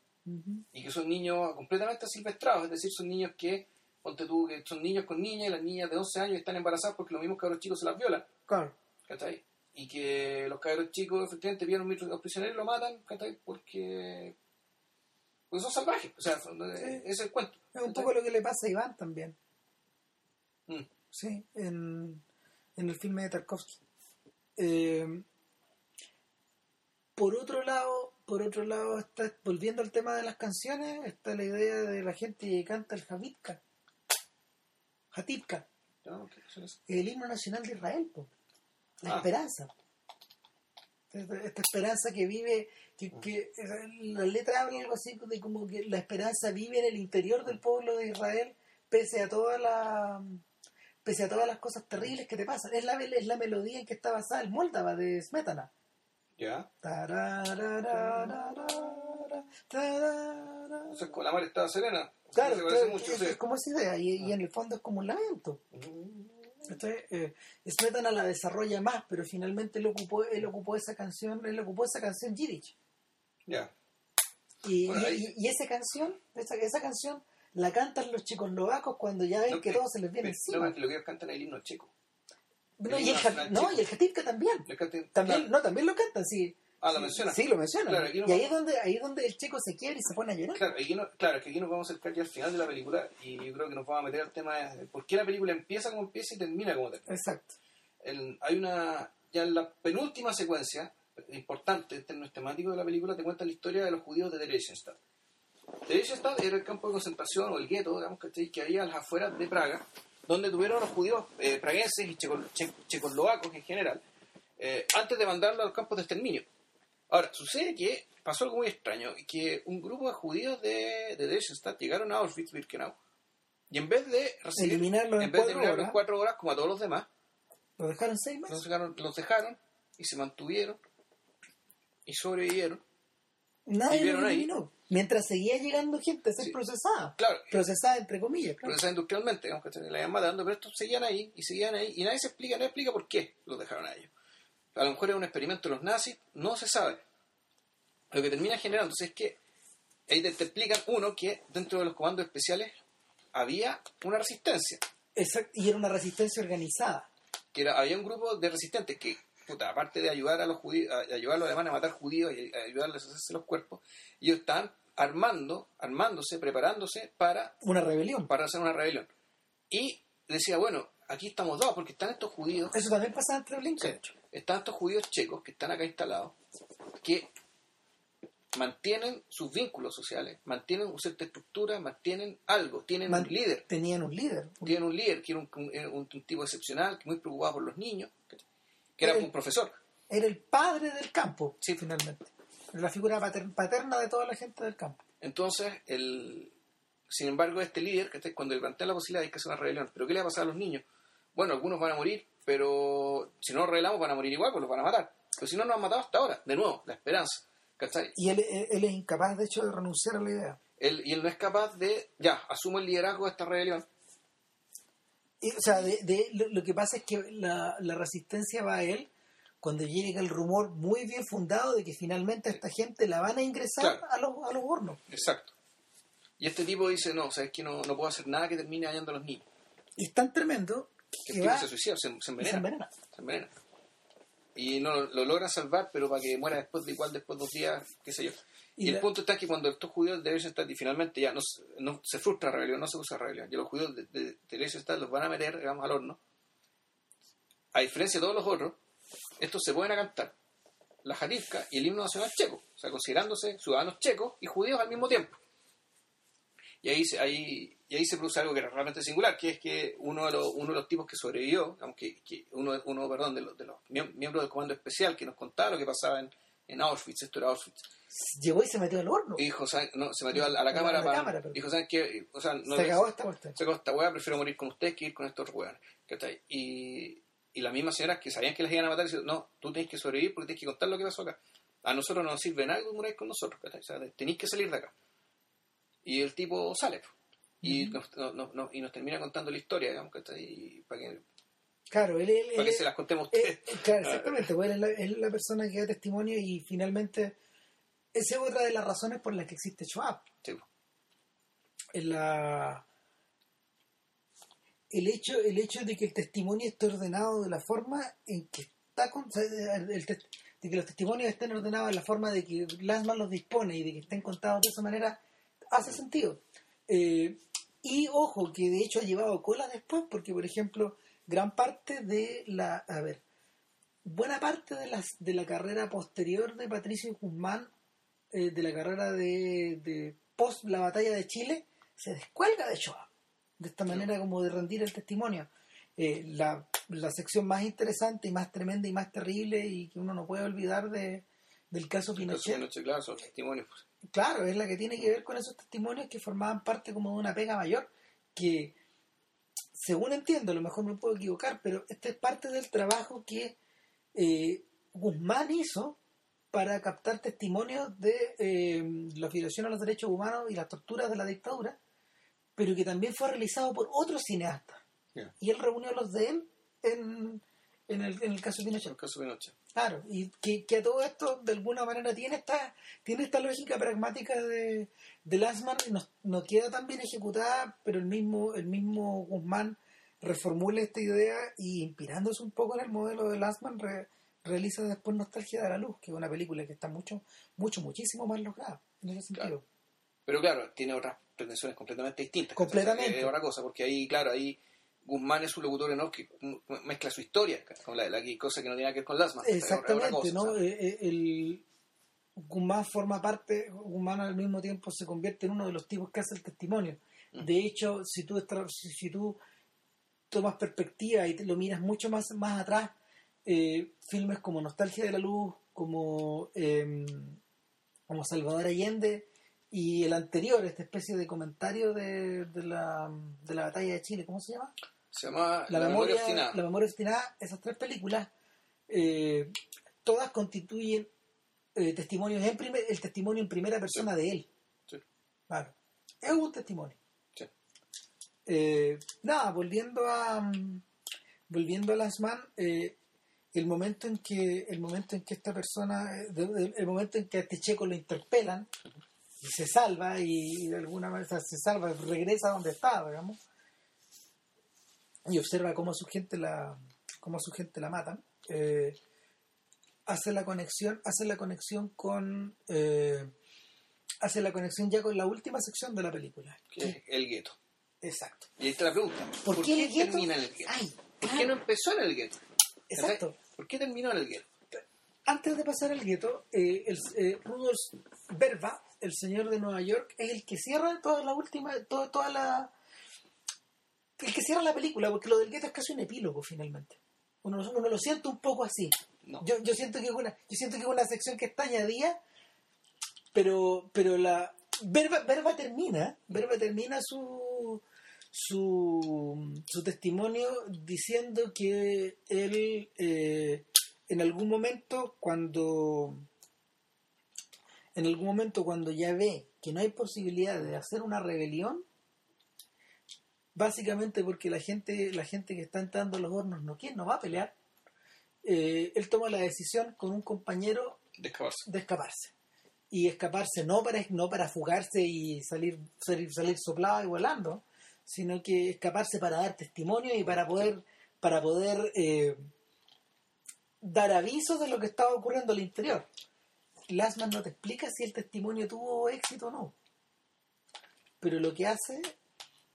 y que son niños completamente silvestrados, es decir, son niños que, ponte tú, que son niños con niñas, y las niñas de 11 años están embarazadas porque los mismos cabros chicos se las violan, Claro. ¿cachai? Y que los cabros chicos efectivamente vieron a los prisioneros y lo matan, ¿cachai? Porque... Porque son salvajes, o sea, son- ese es el cuento. Es un poco lo que le pasa a Iván también. Mm. Sí, en, en el filme de Tarkovsky. Eh, por otro lado, por otro lado, está, volviendo al tema de las canciones, está la idea de la gente que canta el. Hatipka. ¿Qué son eso? el himno nacional de Israel, po. La Ah. esperanza. Esta, esperanza que vive, que, que la letra habla algo así de como que la esperanza vive en el interior del pueblo de Israel, pese a toda la pese a todas las cosas terribles que te pasan. Es la, es la melodía en que está basada el Moldava de Smetana. Ya. Entonces, con la mar estaba serena. Claro, Se parece claro, mucho, es, sí. es como esa idea, y, y en el fondo es como un lamento. Entonces, eh, Smetana la desarrolla más, pero finalmente él ocupó, él ocupó esa canción, él ocupó esa canción Yiddish. Ya. Y, Bueno, y- ahí- y- y esa canción, esa, esa canción la cantan los checoslovacos cuando ya ven No, que eh, todo se les viene eh, encima. no, lo que ellos cantan es el himno checo. No, el y el, no, checo. y el Jativka también. Cantan- También, claro. no, también lo cantan, sí. Ah, lo Sí, menciona. Sí, lo mencionan. Claro, no y ahí es, donde, ahí es donde el chico se quiebra y se pone a llorar. Claro, aquí no, claro, es que aquí nos vamos a acercar ya al final de la película y yo creo que nos vamos a meter al tema de por qué la película empieza como empieza y termina como termina. Exacto. El- hay una, ya en la penúltima secuencia, importante en términos temáticos de la película, te cuenta la historia de los judíos de Theresienstadt. Theresienstadt era el campo de concentración o el gueto, digamos, ¿cachai? que había a las afueras de Praga, donde tuvieron los judíos eh, praguenses y checo- che- checoslovacos en general, eh, antes de mandarlos a los campos de exterminio. Ahora, sucede que pasó algo muy extraño, que un grupo de judíos de, de Theresienstadt llegaron a Auschwitz-Birkenau, y en vez de recibir, Eliminarlos en en vez de en horas. cuatro horas, como a todos los demás, Lo dejaron seis meses. los dejaron, los dejaron y se mantuvieron y sobrevivieron. Nadie lo vivieron ahí. eliminó. Mientras seguía llegando gente a ser Sí. procesada. Claro, Procesada entre comillas. claro. procesados industrialmente, digamos que se la iban matando, pero estos seguían ahí y seguían ahí y nadie se explica, no explica por qué los dejaron a ellos. A lo mejor era un experimento de los nazis, no se sabe. Lo que termina generando entonces es que ahí te, te explican, uno, que dentro de los comandos especiales había una resistencia, Exacto. Y era una resistencia organizada. que era, había un grupo de resistentes que, puta, aparte de ayudar a los judíos, a ayudar a los alemanes a matar judíos y a ayudarles a hacerse los cuerpos, ellos estaban armando, armándose, preparándose para Una rebelión. para hacer una rebelión. Y decía, bueno, aquí estamos dados porque están estos judíos, Eso también pasa entre Blinken. Sí. están estos judíos checos que están acá instalados, que mantienen sus vínculos sociales, mantienen una cierta estructura, mantienen algo, tienen Man- un líder, Tenían un líder. tienen un líder que era un, un- un tipo excepcional, muy preocupado por los niños, que era Era- un profesor. Era el padre del campo, Sí. finalmente. Era la figura pater- paterna de toda la gente del campo. Entonces, el, sin embargo, este líder, que cuando le plantea la posibilidad de que hacer una rebelión, ¿pero qué le va a pasar a los niños? Bueno, algunos van a morir, pero si no los revelamos van a morir igual, pues los van a matar. Pero si no nos han matado hasta ahora, de nuevo, la esperanza. ¿Cachai? Y él, él- él es incapaz, de hecho, de renunciar a la idea. Él, y él no es capaz de, ya, asumo el liderazgo de esta rebelión. Y, o sea, de, de- lo, lo que pasa es que la, la resistencia va a él cuando llega el rumor muy bien fundado de que finalmente a esta gente la van a ingresar Claro. a, los, a los hornos. Exacto. Y este tipo dice, no, sabes que no, no puedo hacer nada que termine dañando a los niños. Y es tan tremendo Que que el tipo va se suicida, se, se envenena. se envenena. Y no lo, lo logran salvar, pero para que muera después de igual, después de dos días, qué sé yo. Y, Y el punto está que cuando estos judíos de Eisenstadt y finalmente ya no, se- no se frustra la rebelión, no se usa la rebelión, y los judíos de, de, de los van a meter, digamos, al horno. A diferencia de todos los otros, estos se pueden a cantar la Jarivka y el himno nacional checo, o sea, considerándose ciudadanos checos y judíos al mismo tiempo. Y ahí, se- ahí, y ahí se produce algo que era realmente singular, que es que uno de los, uno de los tipos que sobrevivió, aunque que uno, uno perdón, de los, de los miem- miembros del comando especial que nos contaba lo que pasaba en, en Auschwitz, esto era Auschwitz, llegó y se metió al horno. Dijo. No, se metió a, la A la- cámara la para... cámara, dijo, ¿saben qué? O sea, no se acabó esta se acabó esta weá, prefiero morir con ustedes que ir con estos. ¿cachai? Y, y las mismas señoras que sabían que les iban a matar, dicen, no, tú tienes que sobrevivir porque tienes que contar lo que pasó acá. A nosotros no nos sirve nada que muráis con nosotros. O sea, tenéis que salir de acá. Y el tipo sale. Y, nos, no- no- no- y nos termina contando la historia, digamos, ¿cachai? Y para que, Claro, él, él- para él- que se las contemos eh, ustedes. eh, claro, exactamente, pues él es, la, él es la persona que da testimonio y finalmente esa es otra de las razones por las que existe Schwab. Sí. En la el hecho el hecho de que el testimonio esté ordenado de la forma en que está con- el- de que los testimonios estén ordenados de la forma de que Lansman los dispone y de que estén contados de esa manera hace sentido. Eh, y ojo que de hecho ha llevado cola después porque por ejemplo gran parte de la a ver buena parte de las de la carrera posterior de Patricio Guzmán eh, de la carrera de, de post la batalla de Chile se descuelga de Shoah de esta manera como de rendir el testimonio. Eh, la, la sección más interesante y más tremenda y más terrible y que uno no puede olvidar de, del caso Pinochet. Noche, claro, son testimonios. Claro es la que tiene que ver con esos testimonios que formaban parte como de una pega mayor que según entiendo a lo mejor me puedo equivocar pero este es parte del trabajo que eh, Guzmán hizo para captar testimonios de eh, la violación a los derechos humanos y las torturas de la dictadura, pero que también fue realizado por otros cineastas. Y él reunió los de él en, en, el, en el caso de Pinochet. El caso Pinochet. Claro, y que, que a todo esto de alguna manera tiene esta, tiene esta lógica pragmática de, de Lassman, no, no queda tan bien ejecutada, pero el mismo, el mismo Guzmán reformula esta idea y inspirándose un poco en el modelo de Lassman re- realiza después Nostalgia de la Luz, que es una película que está mucho, mucho, muchísimo más lograda en ese sentido. Pero claro, tiene otras pretensiones completamente distintas. Completamente. Es otra cosa, porque ahí, claro, ahí Guzmán es un locutor en off que mezcla su historia con la, la cosa que no tiene que ver con Lasman. Exactamente, ¿no? Eh, eh, el Guzmán forma parte, Guzmán al mismo tiempo se convierte en uno de los tipos que hace el testimonio. Mm. De hecho, si tú, si, si tú tomas perspectiva y te lo miras mucho más, más atrás, eh, filmes como Nostalgia de la Luz, como, eh, como Salvador Allende y el anterior, esta especie de comentario de, de, la, de la batalla de Chile, ¿cómo se llama? Se llama la, memoria, la memoria obstinada, esas tres películas, eh, todas constituyen eh, testimonios en primer, el testimonio en primera persona de él. Sí. Claro. Es un testimonio. Sí. Eh, nada, volviendo a mm, volviendo a Lasman, eh, el momento en que el momento en que esta persona, el momento en que a este checo lo interpelan y se salva y, de alguna manera se salva, regresa a donde estaba, digamos y observa cómo a su gente la cómo a su gente la matan eh, hace la conexión hace la conexión con eh, hace la conexión ya con la última sección de la película que el gueto. exacto Y ahí está la pregunta. ¿por, qué el gueto? termina en el gueto? Ay, ¿Por claro, qué no empezó en el gueto? exacto ¿Por qué terminó en el gueto? antes de pasar al gueto eh, el, eh, Rudolf Verba el señor de Nueva York es el que cierra toda la última toda, toda la el que cierra la película porque lo del gueto es casi un epílogo finalmente uno, uno lo siente un poco así No. Yo, yo siento que es una, yo siento que es una sección que está añadida, pero, pero la Verba, Verba termina, Verba termina su, su, su testimonio diciendo que él eh, en algún momento cuando en algún momento cuando ya ve que no hay posibilidad de hacer una rebelión básicamente porque la gente la gente que está entrando a los hornos no quiere no va a pelear. Eh, él toma la decisión con un compañero De escaparse. de escaparse. Y escaparse no para no para fugarse y salir salir, salir soplado y volando sino que escaparse para dar testimonio y para poder para poder eh, dar aviso de lo que estaba ocurriendo al interior. Lasman no te explica si el testimonio tuvo éxito o no. Pero lo que hace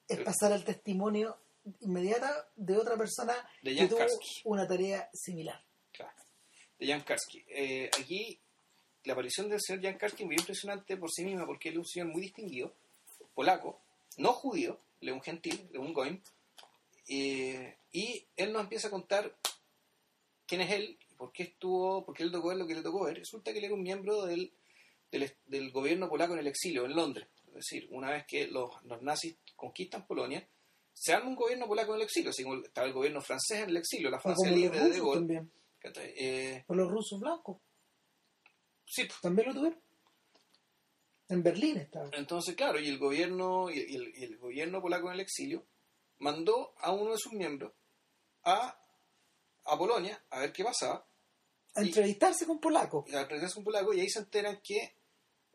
es pasar al testimonio inmediata de otra persona De que Jan tuvo Karski. una tarea similar Claro. De Jan Karski. Eh, aquí la aparición del señor Jan Karski es muy impresionante por sí misma porque él es un señor muy distinguido, polaco, no judío, él es un gentil, es un goim, eh, y él nos empieza a contar quién es él, por qué estuvo, por qué le tocó ver lo que le tocó ver. Resulta que él era un miembro del del, del gobierno polaco en el exilio, en Londres. Es decir, una vez que los, los nazis conquistan Polonia, se arma un gobierno polaco en el exilio, así como estaba el gobierno francés en el exilio, la Francia libre de De Gaulle. Eh, O los rusos blancos. sí, pues, También lo tuvieron. En Berlín estaba. entonces, claro, y el gobierno, y el, y el gobierno polaco en el exilio mandó a uno de sus miembros a, a Polonia a ver qué pasaba, A y- entrevistarse con polacos. a regresar un polaco, y ahí se enteran que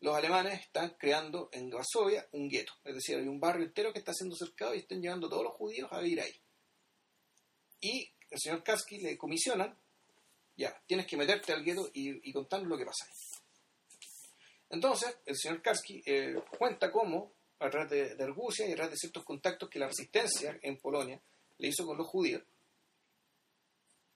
los alemanes están creando en Varsovia un gueto. Es decir, hay un barrio entero que está siendo cercado y están llevando a todos los judíos a vivir ahí. Y el señor Kasky le comisionan, ya, tienes que meterte al gueto y, y contarnos lo que pasa ahí. Entonces, el señor Kasky eh, cuenta cómo, a través de, de argucia y a través de ciertos contactos que la resistencia en Polonia le hizo con los judíos,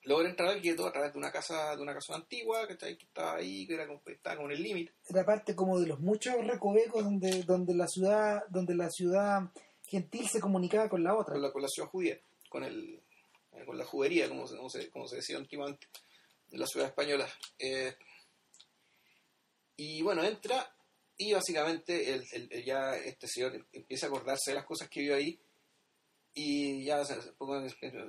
logra entrar al gueto a través de una casa de una casa antigua que, que estaba ahí, que era como, estaba como en el límite. Era parte como de los muchos recovecos donde, donde la ciudad, donde la ciudad gentil se comunicaba con la otra. con la, con la ciudad judía, con el eh, con la judería, como se, como se, como se decía antiguamente, en la ciudad española. Eh, y bueno, entra y básicamente el, el- el- ya este señor empieza a acordarse de las cosas que vio ahí y ya se, se-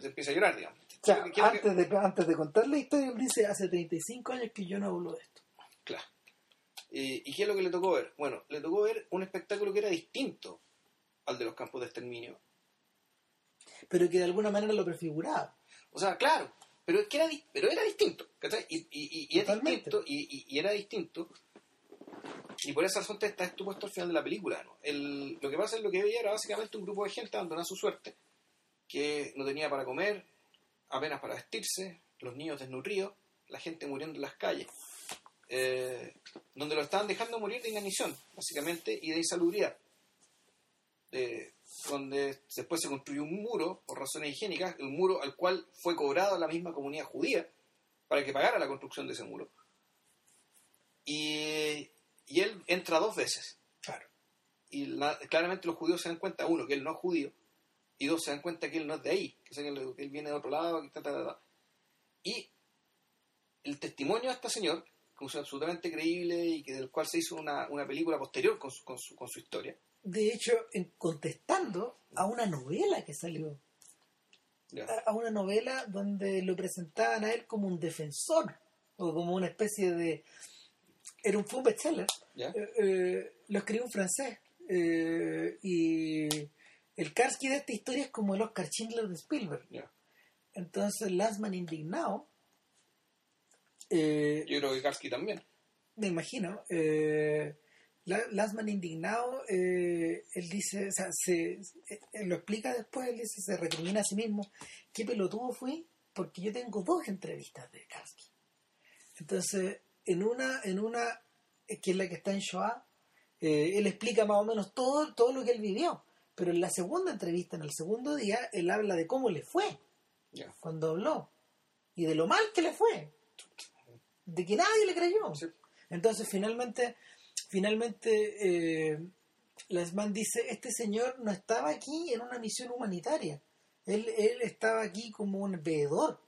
se empieza a llorar, digamos. O sea, ¿Qué- qué es lo que- antes de, antes de contar la historia, él dice, hace 35 años que yo no hablo de esto. Claro. Eh, ¿Y qué es lo que le tocó ver? Bueno, le tocó ver un espectáculo que era distinto al de los campos de exterminio. Pero que de alguna manera lo prefiguraba. O sea, claro, pero, es que era, pero era distinto, ¿cachai? Y, y, y- y es Totalmente. distinto, y era distinto. Y por esa razón está esto puesto al final de la película. El, lo que pasa es lo que veía era básicamente un grupo de gente abandonada su suerte, que no tenía para comer, apenas para vestirse, los niños desnutridos, la gente muriendo en las calles, eh, donde lo estaban dejando morir de inanición, básicamente, y de insalubridad. Eh, donde después se construyó un muro por razones higiénicas, un muro al cual fue cobrado la misma comunidad judía para que pagara la construcción de ese muro. Y, y él entra dos veces. Claro. Y la- claramente los judíos se dan cuenta, uno, que él no es judío, y dos, se dan cuenta que él no es de ahí, que, él, viene de otro lado, que ta, ta, ta. Y el testimonio de este señor, que es absolutamente creíble y que del cual se hizo una, una película posterior con su, con su, con su historia, De hecho, en, contestando a una novela que salió, a una novela donde lo presentaban a él como un defensor, o como una especie de... Era un, fue un bestseller. ya, Eh, eh, lo escribió un francés. eh, y el Karski de esta historia es como el Oscar Schindler de Spielberg. ya. Entonces, Lasman indignado, eh, Yo creo que Karski también. me imagino, eh, La- Lasman indignado, eh, él dice, o sea, se, él lo explica después, él dice, se recrimina a sí mismo, qué pelotudo fui, porque yo tengo dos entrevistas de Karski. Entonces, en una, en una, eh, que es la que está en Shoah, eh, él explica más o menos todo, todo lo que él vivió. Pero en la segunda entrevista, en el segundo día, él habla de cómo le fue Ya. cuando habló y de lo mal que le fue, de que nadie le creyó. Sí. Entonces, finalmente, finalmente, eh, Lasman dice: Este señor no estaba aquí en una misión humanitaria, él, él estaba aquí como un veedor.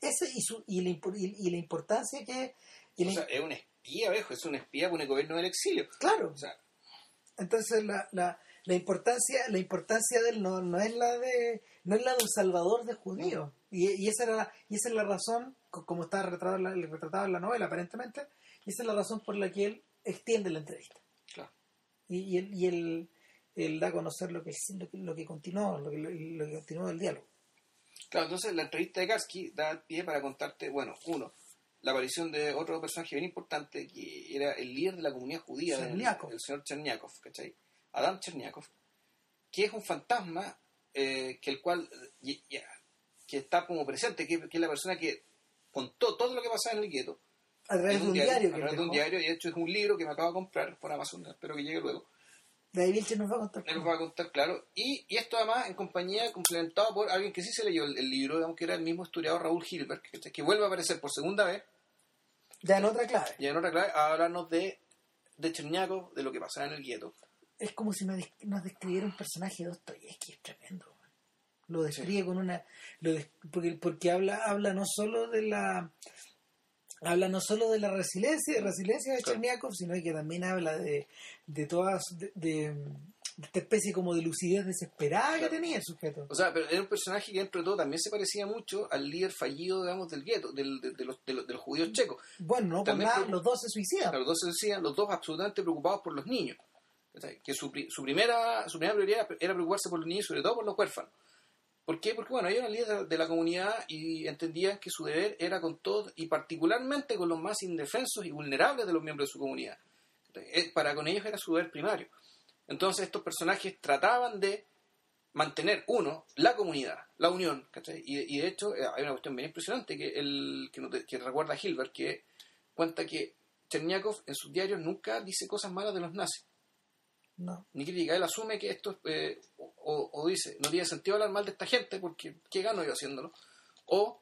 Ese y, su, y, la, y- y la importancia que. Y sea, es un espía, viejo, es un espía por el gobierno del exilio. claro, O sea, Entonces la, la, la importancia la importancia de él no, no es la de no es la de un salvador de judíos y, y esa era y esa es la razón co- como está retratado en la, retratado en la novela aparentemente y esa es la razón por la que él extiende la entrevista claro. y, y él, y él, él da a conocer lo que lo que, lo que continuó lo que, lo que continuó del diálogo Claro, entonces la entrevista de Karski da pie para contarte, bueno, uno, la aparición de otro personaje bien importante que era el líder de la comunidad judía, del- el, señor Cherniakov, ¿cachai? Adam Cherniakov, que es un fantasma eh, que el cual y- ya, que está como presente, que, que es la persona que contó todo lo que pasaba en el gueto a través de un diario, a que través él de un diario, y de hecho es un libro que me acabo de comprar por Amazon, espero que llegue luego. David Vilches nos va a contar Él nos va a contar, claro. Y, y esto además en compañía, complementado por alguien que sí se leyó el, el libro, digamos que era el mismo historiador Raúl Gilbert, que, que vuelve a aparecer por segunda vez, ya en otra clave y en otra clave, a hablarnos de, de Cherniakov, de lo que pasaba en el gueto. es como si me nos describiera un personaje de Dostoyevsky, es tremendo. man. Lo describe con una... Lo des- porque porque habla, habla no solo de la habla no solo de la resiliencia, resiliencia de Cherniakov, sino que también habla de, de todas, de, de, esta especie como de lucidez desesperada que tenía el sujeto. O sea, pero era un personaje que dentro de todo también se parecía mucho al líder fallido, digamos, del gueto, del, de, de los, de, los, de los judíos checos. Bueno, no por nada, los dos se suicidan. Claro, los dos se decían, los dos absolutamente preocupados por los niños. Que su, su primera su primera prioridad era preocuparse por los niños y sobre todo por los huérfanos. ¿Por qué? Porque bueno, ellos eran líderes de- de la comunidad y entendían que su deber era con todos y particularmente con los más indefensos y vulnerables de los miembros de su comunidad. Eh, Para con ellos era su deber primario. Entonces estos personajes trataban de mantener, uno, la comunidad, la unión, ¿cachai? Y, y de hecho eh, hay una cuestión bien impresionante que, el, que, nos que recuerda a Hilbert, que cuenta que Cherniakov en sus diarios nunca dice cosas malas de los nazis, No. ni crítica. Él asume que esto, eh, o, dice, no tiene sentido hablar mal de esta gente porque ¿qué gano yo haciéndolo? O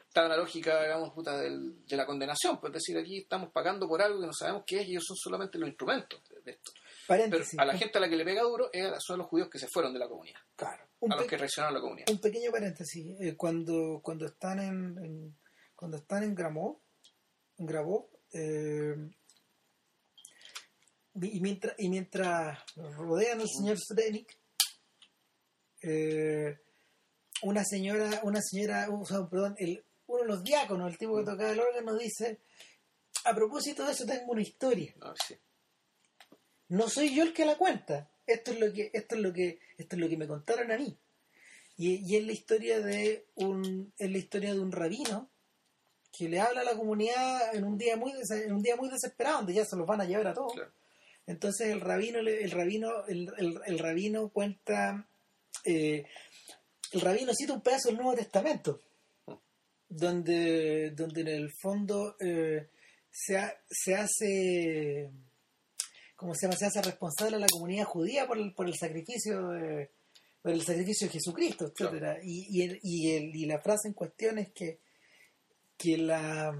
está en la lógica, digamos, puta, del- de la condenación, pues es decir, aquí estamos pagando por algo que no sabemos qué es y ellos son solamente los instrumentos de- de Pero Paréntesis. a la gente a la que le pega duro son los judíos que se fueron de la comunidad, Claro. Un, a los que traicionaron la comunidad. un pequeño paréntesis. Eh, cuando, cuando están en, en- cuando están en Gramov, en Gravov, eh, y mientras, y mientras rodean al señor Srenik, eh, una señora, una señora, o sea, perdón, el, uno de los diáconos, el tipo que tocaba el órgano, dice, a propósito de eso tengo una historia. No, sí. No soy yo el que la cuenta. Esto es lo que, esto es lo que, esto es lo que me contaron a mí. Y, y es la historia de un, es la historia de un rabino que le habla a la comunidad en un día muy, en un día muy desesperado, donde ya se los van a llevar a todos. Claro. Entonces el rabino, el rabino, el, el- el rabino cuenta, eh, el rabino cita un pedazo del Nuevo Testamento, donde, donde en el fondo eh, se, ha- se hace, ¿cómo se llama? Se hace responsable a la comunidad judía por el, por el sacrificio de, por el sacrificio de Jesucristo, etcétera. Y, y, el- y, el- y la frase en cuestión es que, que la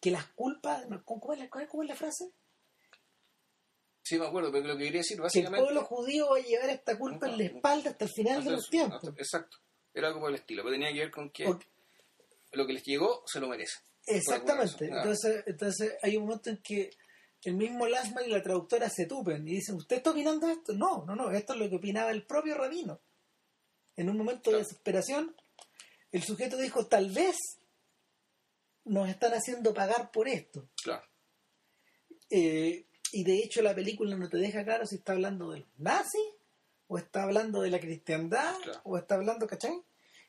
que las culpas, ¿cómo es la, cómo es la frase? Sí, me acuerdo, pero lo que quería decir que el básicamente... pueblo judío va a llevar esta culpa en la espalda hasta el final de los tiempos. Exacto. Era algo por el estilo, pero tenía que ver con que lo que les llegó se lo merece. Exactamente. Entonces, entonces hay un momento en que el mismo Lasman y la traductora se tupen y dicen, ¿usted está opinando esto? No, no, no, esto es lo que opinaba el propio rabino. En un momento de desesperación, el sujeto dijo, tal vez nos están haciendo pagar por esto. Claro. Eh, y de hecho la película no te deja claro si está hablando de los nazis o está hablando de la cristiandad Claro. o está hablando, ¿cachai?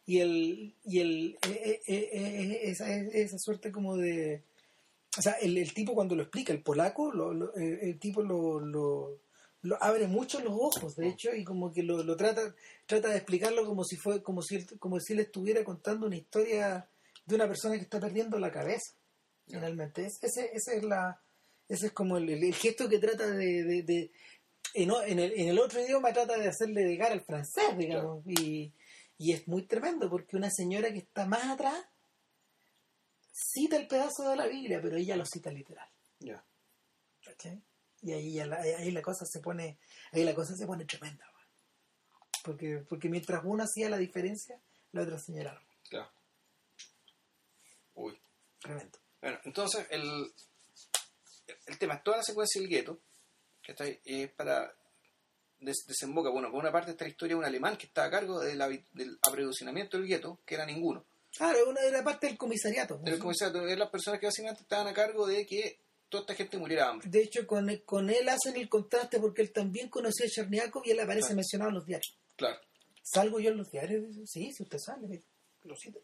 Y el y el eh, eh, eh, eh, esa, esa suerte como de o sea, el, el tipo cuando lo explica, el polaco, lo- lo- eh, el tipo lo, lo, lo abre mucho los ojos, de hecho, y como que lo, lo trata trata de explicarlo como si fue como si como si él estuviera contando una historia de una persona que está perdiendo la cabeza finalmente. Es, ese, ese es la ese es como el, el- gesto que trata de, de- de- en el, en el otro idioma trata de hacerle llegar al francés digamos y, y es muy tremendo porque una señora que está más atrás cita el pedazo de la Biblia pero ella lo cita literal Ya. ¿cachai? y ahí, ya la, ahí la cosa se pone ahí la cosa se pone tremenda porque porque mientras uno hacía la diferencia la otra señalaba Claro. Uy. tremendo Bueno, entonces el, el tema es toda la secuencia del gueto, que está ahí, es para des- desemboca, bueno, por una parte está la historia de un alemán que estaba a cargo de la vi- del apreducinamiento del gueto, que era ninguno. Claro una era parte del comisariato Era el comisario, eran las personas que básicamente estaban a cargo de que toda esta gente muriera de hambre. De hecho, con, con él hacen el contraste porque él también conocía a Cherniakov y él aparece Claro. mencionado en los diarios. Claro. ¿Salgo yo en los diarios? Sí, si usted sale, lo cito.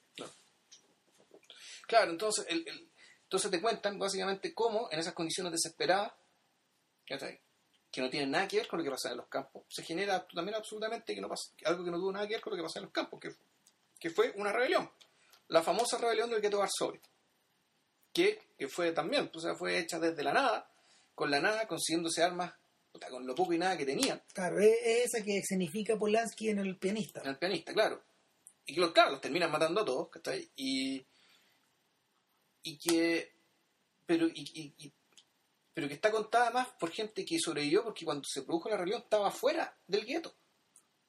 Claro, entonces, el, el- entonces te cuentan básicamente cómo en esas condiciones desesperadas, que no tienen nada que ver con lo que pasa en los campos, se genera también absolutamente que no pasa, algo que no tuvo nada que ver con lo que pasa en los campos, que, que fue una rebelión, la famosa rebelión del gueto Varsovia, que, que fue también, o sea, fue hecha desde la nada, con la nada, consiguiéndose armas, puta, con lo poco y nada que tenían, Claro, es, es esa que significa Polanski en el pianista. en el pianista, claro. Y los, claro, los terminan matando a todos, ¿cachai? Y, y que. Pero, y, y- y- pero que está contada más por gente que sobrevivió porque cuando se produjo la rebelión estaba fuera del gueto.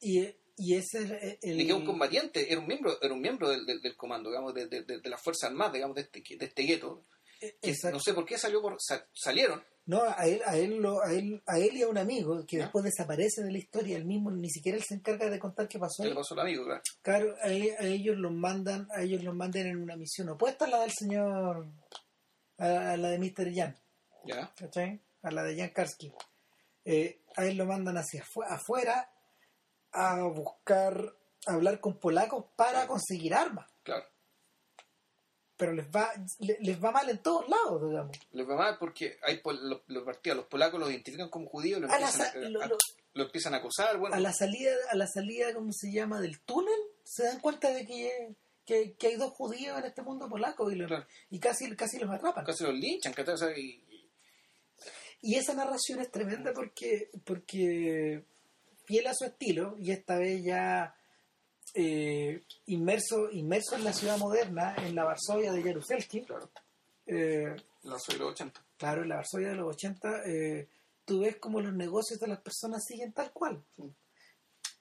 Y, eh, y ese es el, y que un combatiente, era un miembro, era un miembro del, del, del comando, digamos, de, de, de, las Fuerzas Armadas, digamos, de este, de este gueto. Que no sé por qué salió por, salieron. No, a él, a él, lo, a él, a él y a un amigo que después desaparece de la historia, el mismo, ni siquiera él se encarga de contar qué pasó. ¿Qué pasó al amigo, claro? Claro, a, ellos los mandan, a ellos los mandan en una misión opuesta a la del señor, a, la de Mr. Jan. ¿Ya? ¿Cachai? A la de Jan Karski. Eh, a él lo mandan hacia afuera a buscar, a hablar con polacos para conseguir armas. Claro pero les va les va mal en todos lados, digamos. Les va mal porque hay los, los partidos, los polacos los identifican como judíos, lo empiezan, a, acosar. Bueno. A la salida, a la salida, ¿cómo se llama? Del túnel, se dan cuenta de que, que, hay dos judíos en este mundo polaco y, y casi, casi los atrapan. Casi los linchan, y, y esa narración es tremenda porque, porque fiel a su estilo, y esta vez ya eh, inmerso, inmerso en la ciudad moderna, en la Varsovia de Jaruzelski. Claro. Eh, la Varsovia de los 80. Claro, en la Varsovia de los 80, eh, tú ves como los negocios de las personas siguen tal cual.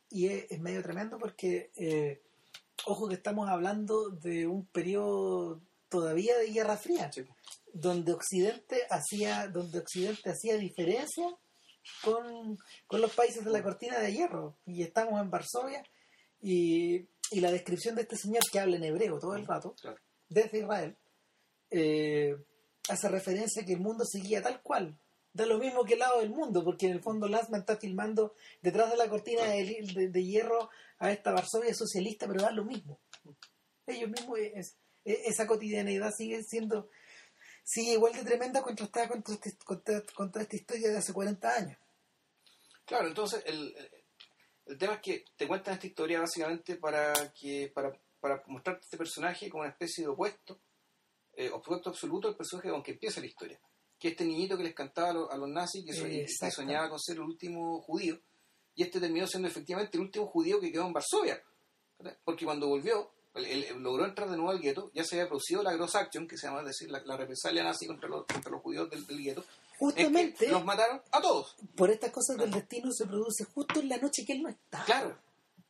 Y es, medio tremendo porque, eh, ojo que estamos hablando de un periodo todavía de Guerra Fría, donde Occidente hacía, donde Occidente hacía diferencia con, con los países de la cortina de hierro. Y estamos en Varsovia y, la descripción de este señor que habla en hebreo todo el rato, desde Israel, eh, hace referencia a que el mundo seguía tal cual. Da lo mismo que el lado del mundo, porque en el fondo Lasman está filmando detrás de la cortina de, hierro a esta Varsovia socialista, pero da lo mismo. Ellos mismos, esa cotidianeidad sigue siendo, sigue igual de tremenda contrastada contra, este, contra, contra esta historia de hace 40 años. Claro, entonces el, el tema es que te cuentan esta historia básicamente para que para, para mostrarte este personaje como una especie de opuesto, eh, opuesto absoluto al personaje con que empieza la historia. Que este niñito que les cantaba a los, nazis, que, soñaba con ser el último judío, y este terminó siendo efectivamente el último judío que quedó en Varsovia. Porque cuando volvió, él, logró entrar de nuevo al gueto, ya se había producido la Gross Action, que se llama decir la, represalia nazi contra los, contra los judíos del, del gueto, Justamente. los mataron a todos. Por estas cosas del destino se produce justo en la noche que él no está. Claro.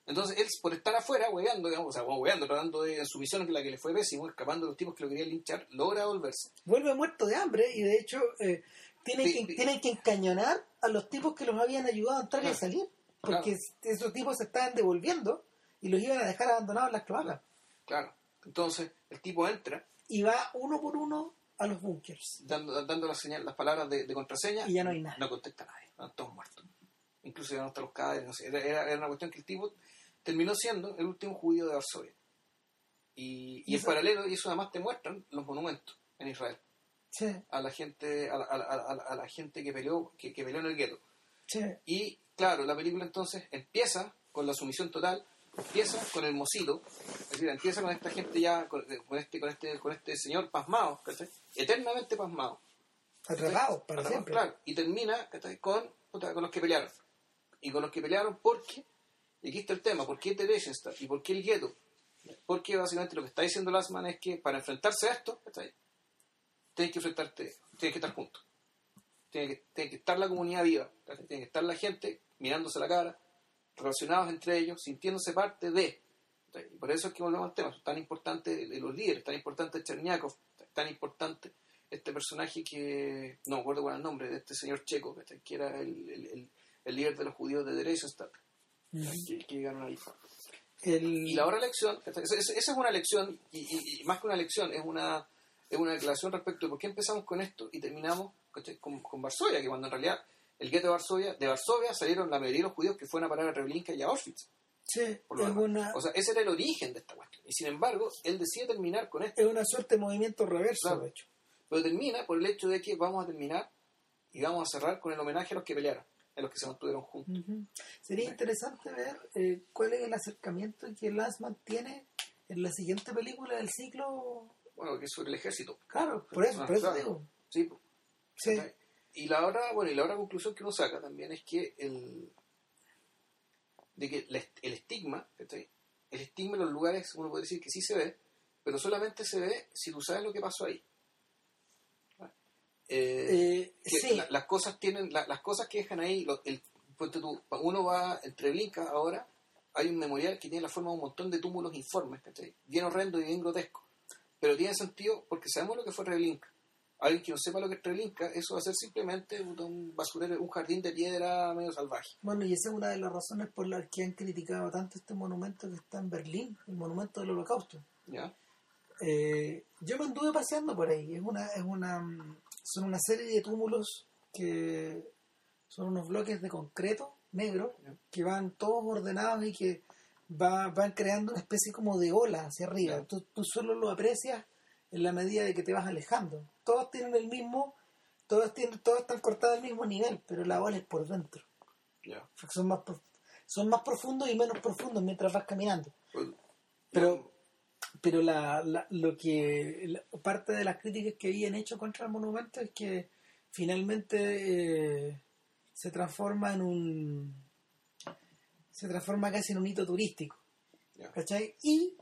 Entonces él, por estar afuera, hueveando, digamos, o sea, hueveando, tratando de, su misión, que la que le fue pésimo, escapando de los tipos que lo querían linchar, logra volverse. Vuelve muerto de hambre y de hecho eh, tienen, que, tienen que encañonar a los tipos que los habían ayudado a entrar y a salir. Porque esos tipos se estaban devolviendo y los iban a dejar abandonados en las cloacas. Claro. Entonces el tipo entra. Y va uno por uno a los bunkers. Dando, dando la señal, las palabras de, contraseña. Y ya no hay nada. No contesta nadie. Están todos muertos. Incluso ya no están los cadáveres. No sé. era, era, una cuestión que el tipo terminó siendo el último judío de Varsovia. Y, y, en paralelo, y eso además te muestran los monumentos en Israel. Sí. A la gente, a la, a la, a la gente que peleó, que, que peleó en el gueto. Sí. Y claro, la película entonces empieza con la sumisión total empieza con el mocito, es decir, empieza con esta gente ya, con, eh, este, con este, con este señor pasmado, eternamente pasmado. Atrapado, para siempre. Claro, y termina con, con los que pelearon. Y con los que pelearon porque, y aquí está el tema, ¿por qué The ¿Y por qué el gueto? Porque básicamente lo que está diciendo Lasman es que para enfrentarse a esto, tienes que enfrentarte, tienes que estar juntos. Tiene que, tiene que estar la comunidad viva, tiene que estar la gente mirándose la cara, relacionados entre ellos, sintiéndose parte de. Y por eso es que volvemos al tema, es tan importante de los líderes, tan importante Cherniakov, tan importante este personaje que, no me acuerdo cuál es el nombre, de este señor checo, que era el, líder de los judíos de Dresdenstadt, que, que llegaron ahí. Y la otra lección, esa, es una lección, y, más que una lección, es una, es una declaración respecto de por qué empezamos con esto y terminamos con, con Varsovia, que cuando en realidad el gueto de Varsovia, de Varsovia salieron la mayoría de los judíos que fueron a parar a Treblinka y a Auschwitz. Sí, una... O sea, ese era el origen de esta cuestión. Y sin embargo, él decide terminar con esto. Es una suerte de movimiento reverso, de hecho. Pero termina por el hecho de que vamos a terminar y vamos a cerrar con el homenaje a los que pelearon, a los que se mantuvieron juntos. Sería interesante ver eh, cuál es el acercamiento que Lansman tiene en la siguiente película del ciclo. Bueno, que es sobre el ejército. Claro, por eso, por eso digo. Sí, sí. Y la otra, bueno, y la otra conclusión que uno saca también es que el de que el estigma, el estigma en los lugares, uno puede decir que sí se ve, pero solamente se ve si tú sabes lo que pasó ahí. Eh, eh, las cosas tienen, las cosas que dejan ahí, el, uno va entre Blinca ahora hay un memorial que tiene la forma de un montón de túmulos informes, ¿cachai? Bien horrendo y bien grotesco. Pero tiene sentido porque sabemos lo que fue Treblinka. Alguien que no sepa lo que es Treblinka, eso va a ser simplemente un basurero, un jardín de piedra medio salvaje. Bueno, y esa es una de las razones por las que han criticado tanto este monumento que está en Berlín, el monumento del holocausto. ¿Ya? Eh, yo me anduve paseando por ahí. Es una, es una, son una serie de túmulos que son unos bloques de concreto negro que van todos ordenados y que va, van creando una especie como de ola hacia arriba. Tú, tú, solo lo aprecias en la medida de que te vas alejando. Todos tienen el mismo, todos tienen, todos están cortados al mismo nivel, pero la ola es por dentro. Son más son más profundos y menos profundos mientras vas caminando. Pues, pero pero la, la, lo que parte de las críticas que habían hecho contra el monumento es que finalmente eh, se transforma en un se transforma casi en un hito turístico ¿cachai? y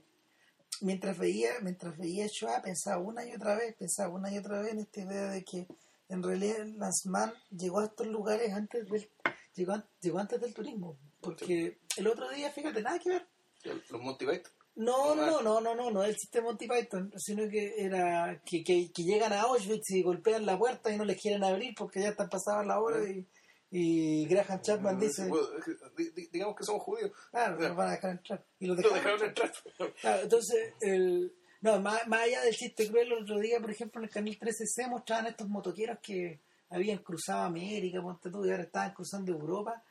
mientras veía mientras veía Shoah pensaba una y otra vez pensaba una y otra vez en esta idea de que en realidad Lanzmann llegó a estos lugares antes del llegó, llegó antes del turismo. Porque el otro día fíjate nada que ver. Los Monty Python. No, no, no, no, no, no el sistema Monty Python, sino que era que, que, llegan a Auschwitz y golpean la puerta y no les quieren abrir porque ya están pasadas la hora y, y Graham Chapman dice... Digamos que somos judíos. Claro, nos van a dejar entrar. Y los dejaron, entrar. Claro, entonces, el, no, más, más allá del chiste cruel, el otro día, por ejemplo, en el canal 13C mostraban estos motoqueros que habían cruzado América, ponte tú, y ahora estaban cruzando Europa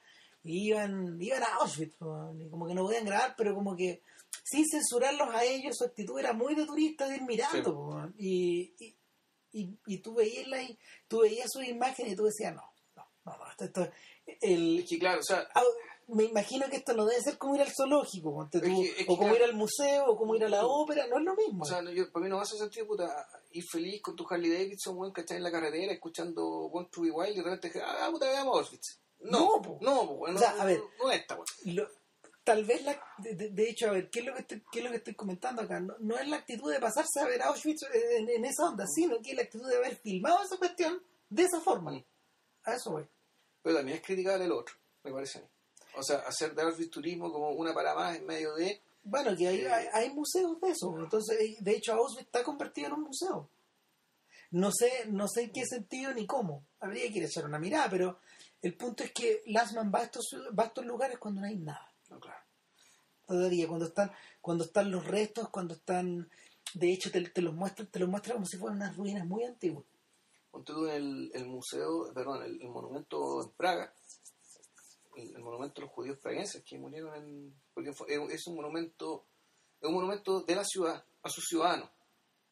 y iban, iban a Auschwitz, y como que no podían grabar, pero como que sin censurarlos a ellos, su actitud era muy de turista, de ir mirando, y, y, y, y, tú veías la, tú veías sus imágenes y tú decías, no, no, no, esto, claro, o sea, me imagino que esto no debe ser como ir al zoológico, o como ir al museo, o como ir a la ópera, no es lo mismo. O sea, yo, para mí no hace sentido, puta, ir feliz con tu Harley Davidson, buen que en la carretera, escuchando One True Wild, y de repente, ah, puta, veamos Auschwitz. No, no, no, no, a ver, no, esta, tal vez la, de, hecho a ver qué es lo que estoy, qué es lo que estoy comentando acá no, es la actitud de pasarse a ver Auschwitz en, esa onda sino que es la actitud de haber filmado esa cuestión de esa forma mm. a eso voy pero también es criticar el otro me parece a mí. O sea hacer de turismo como una para más en medio de bueno que hay, hay, hay museos de eso. Entonces de hecho Auschwitz está convertido en un museo. No sé no sé en qué sentido ni cómo. Habría que ir a echar una mirada pero el punto es que Lassman va a estos, va a estos lugares cuando no hay nada. Claro. Todavía, cuando están, cuando están los restos, cuando están, de hecho te, los muestra, te los muestra como si fueran unas ruinas muy antiguas. Ponte tú en el, museo, perdón, el, monumento en Praga, el, monumento de los judíos praguenses que murieron en, porque es un monumento, es un monumento de la ciudad a sus ciudadanos.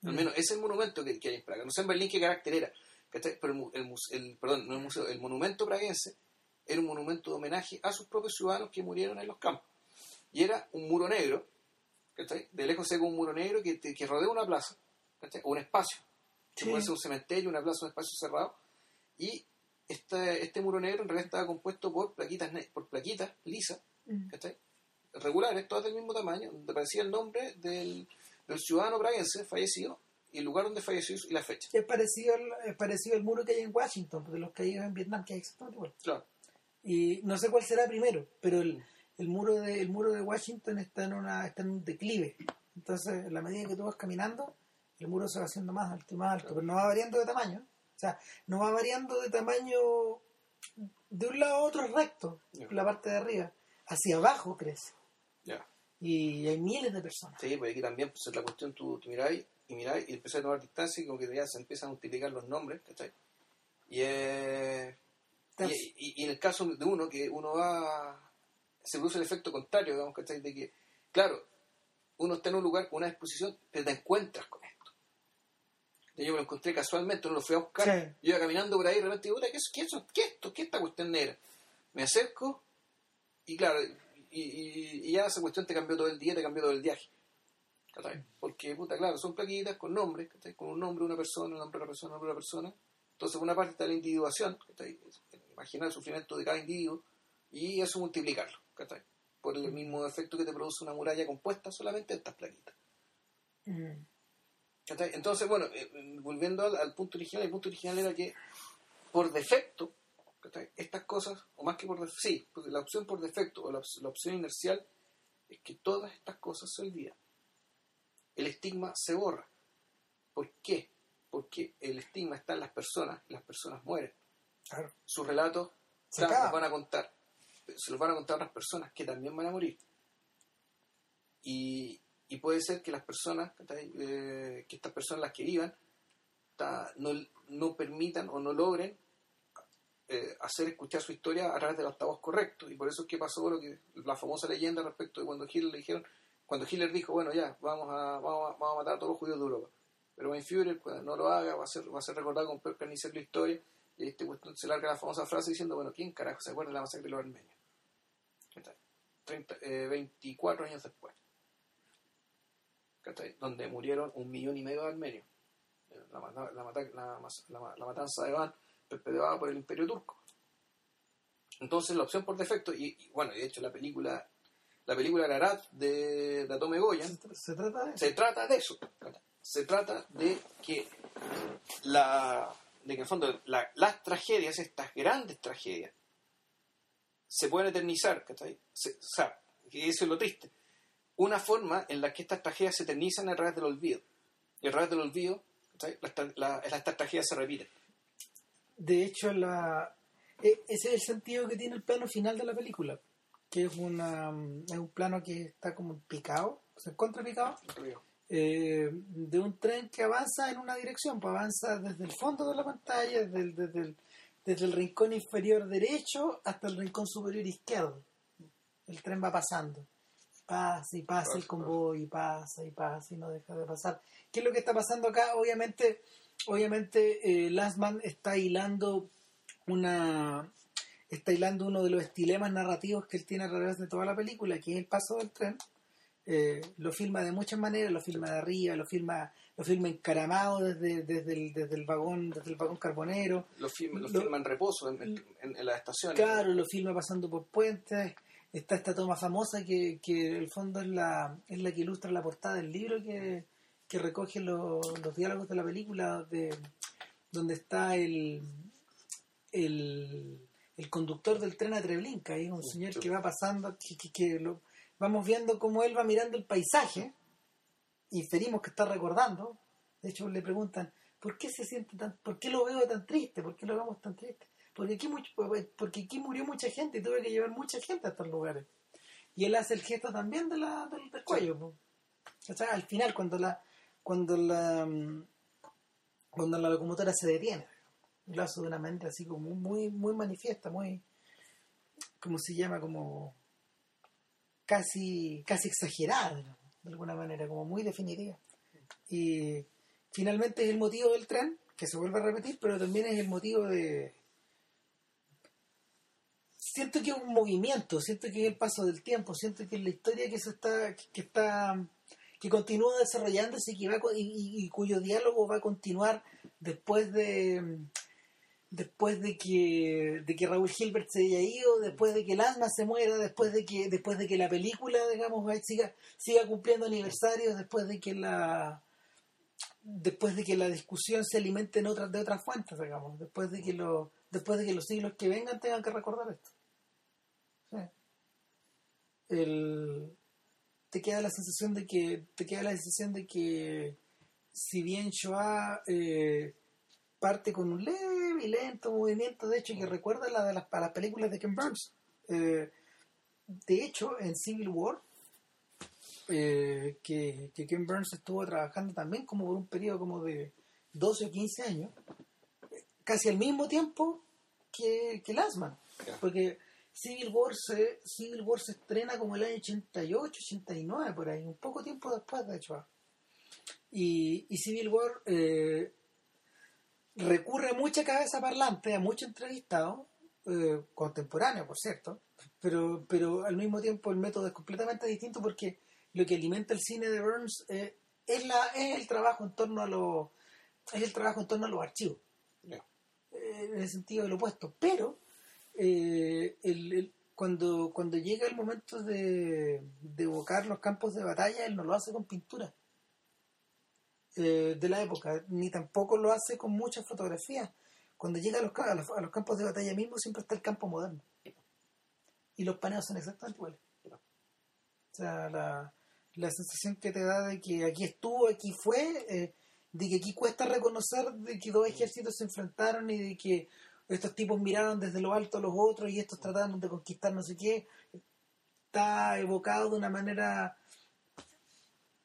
Al mm. menos ese es el monumento que, hay en Praga. No sé en Berlín qué carácter era. Pero el, el, perdón, no el museo, el monumento praguense era un monumento de homenaje a sus propios ciudadanos que murieron en los campos. Y era un muro negro, de lejos se ve un muro negro que, que rodea una plaza, o un espacio. Puede ser un cementerio, una plaza, un espacio cerrado. Y este, este muro negro en realidad estaba compuesto por plaquitas, por plaquitas lisas, mm. regulares, todas del mismo tamaño, donde aparecía el nombre del, del ciudadano braguense fallecido y el lugar donde falleció y la fecha. Es parecido, al, es parecido al muro que hay en Washington, de los caídos en Vietnam, que hay exactamente igual. Claro. Y no sé cuál será primero, pero el, el muro de el muro de Washington está en una está en un declive. Entonces, a la medida que tú vas caminando, el muro se va haciendo más alto y más alto, pero no va variando de tamaño. O sea, no va variando de tamaño de un lado a otro recto, la parte de arriba. Hacia abajo crece. Ya. Y hay miles de personas. Sí, pues aquí también pues, es la cuestión, tú, tú miráis y miráis y empiezas a tomar distancia y como que ya se empiezan a multiplicar los nombres, ¿cachai? Y, eh, y, y, en el caso de uno, que uno va se produce el efecto contrario, digamos, ¿cachai? De que, claro, uno está en un lugar con una exposición, pero te encuentras con. Yo me lo encontré casualmente, no lo fui a buscar. Yo iba caminando por ahí y de repente digo, ¿qué es, qué, ¿qué esto? ¿Qué esta cuestión negra? Me acerco y claro, y, ya esa cuestión te cambió todo el día, te cambió todo el viaje. Porque, puta, claro, son plaquitas con nombres, con un nombre de una persona, un nombre de una persona, un nombre de una persona. Entonces, por una parte está la individuación, imaginar el sufrimiento de cada individuo y eso multiplicarlo. Por el mismo efecto que te produce una muralla compuesta solamente de estas plaquitas. Mm. Entonces, bueno, eh, volviendo al, punto original, el punto original era que por defecto, estas cosas, o más que por defecto, sí, porque la opción por defecto o la, opción inercial es que todas estas cosas se olvidan. El estigma se borra. ¿Por qué? Porque el estigma está en las personas y las personas mueren. Claro. Sus relatos Se los van a contar. Se los van a contar a otras personas que también van a morir. Y, y puede ser que las personas. Eh, que estas personas las que vivan, no, no permitan o no logren eh, hacer escuchar su historia a través del altavoz correcto. Y por eso es que pasó lo que la famosa leyenda respecto de cuando Hitler le dijeron, cuando Hitler dijo, bueno, ya, vamos a, vamos a, matar a todos los judíos de Europa. Pero Ben Führer, pues, no lo haga, va a ser, va a ser recordado con peor carnicero la historia. Y este se larga la famosa frase diciendo, bueno, ¿quién carajo se acuerda de la masacre de los armenios? ¿Cachai? 30, eh, 24 años después. ¿Cachai? Donde murieron un millón y medio de armenios. Eh, La, matanza de Van perpetuada por el imperio turco. Entonces la opción por defecto, y, y, bueno, de hecho la película, la película Ararat de, de Atome Goyan, Se, se trata de eso. se trata de eso. Se trata de que la de que en el fondo la- las tragedias, estas grandes tragedias, se pueden eternizar, ¿cachai? Se- o sea, que eso es lo triste. Una forma en la que estas tragedias se eternizan a través del olvido. Y a través del olvido. Las, la- estas tragedias se repiten. De hecho, la, e- ese es el sentido que tiene el plano final de la película, que es, una, es un plano que está como picado, se encuentra picado, eh, de un tren que avanza en una dirección, pues avanza desde el fondo de la pantalla, desde el, desde el, desde el rincón inferior derecho hasta el rincón superior izquierdo. El tren va pasando. Pasa y pasa el convoy, y pasa y pasa y no deja de pasar. ¿Qué es lo que está pasando acá? Obviamente, obviamente eh, Lastman está hilando una está hilando uno de los estilemas narrativos que él tiene a través de toda la película, que es el paso del tren. Eh, lo filma de muchas maneras, lo filma de arriba, lo filma, lo filma encaramado desde, desde, el, desde el vagón, desde el vagón carbonero, Lo, film, lo en reposo en, en, en- en las estaciones. claro, lo filma pasando por puentes, está esta toma famosa que, que en el fondo es la, es la que ilustra la portada del libro que, que recoge lo- los diálogos de la película de, donde está el, el, el conductor del tren a Treblinka, hay un señor que va pasando, que, que- que lo, vamos viendo cómo él va mirando el paisaje, inferimos que está recordando, de hecho le preguntan, ¿por qué se siente tan, por qué lo veo tan triste? ¿Por qué lo vemos tan triste? Porque aquí, mucho, porque aquí murió mucha gente y tuve que llevar mucha gente a estos lugares. Y él hace el gesto también de la, del, del cuello. O sea, al final, cuando la, cuando la, mm, cuando la locomotora se detiene, lo hace de una manera así como muy, muy manifiesta, muy, ¿cómo se llama? Como casi, casi exagerada, de alguna manera, como muy definitiva. Y finalmente es el motivo del tren, que se vuelve a repetir, pero también es el motivo de... Siento que es un movimiento, siento que es el paso del tiempo, siento que es la historia que se está, que está, que continúa desarrollándose y que va y, y- cuyo diálogo va a continuar después de después de que de que Raúl Gilbert se haya ido, después de que el asma se muera, después de que después de que la película, digamos, siga siga cumpliendo aniversarios, después de que la después de que la discusión se alimente en otras de otras fuentes, digamos, después de que los después de que los siglos que vengan tengan que recordar esto. El- te queda la sensación de que te queda la sensación de que si bien Shoah eh, parte con un leve y lento movimiento, de hecho, que recuerda a la de las, a las películas de Ken Burns. Eh, de hecho, en Civil War, eh, que, que Ken Burns estuvo trabajando también como por un periodo como de 12 o 15 años, eh, casi al mismo tiempo que, que Last Ya. porque Civil War, se, Civil War se estrena como el año 88, 89, por ahí, un poco tiempo después, de hecho. Y, y Civil War eh, recurre a mucha cabeza parlante, a mucho entrevistado, eh, contemporáneo, por cierto, pero, pero al mismo tiempo el método es completamente distinto porque lo que alimenta el cine de Burns eh, es, la, es el trabajo en torno a los es el trabajo en torno a los archivos eh, en el sentido del opuesto pero eh, el- cuando, cuando llega el momento de, de evocar los campos de batalla él no lo hace con pintura eh, de la época ni tampoco lo hace con muchas fotografías. Cuando llega a los, a los, a los campos de batalla mismo siempre está el campo moderno. Y los paneos son exactamente iguales. Sea, la, la sensación que te da de que aquí estuvo, aquí fue, eh, de que aquí cuesta reconocer de que dos ejércitos se enfrentaron y de que estos tipos miraron desde lo alto a los otros y estos trataron de conquistar no sé qué, está evocado de una manera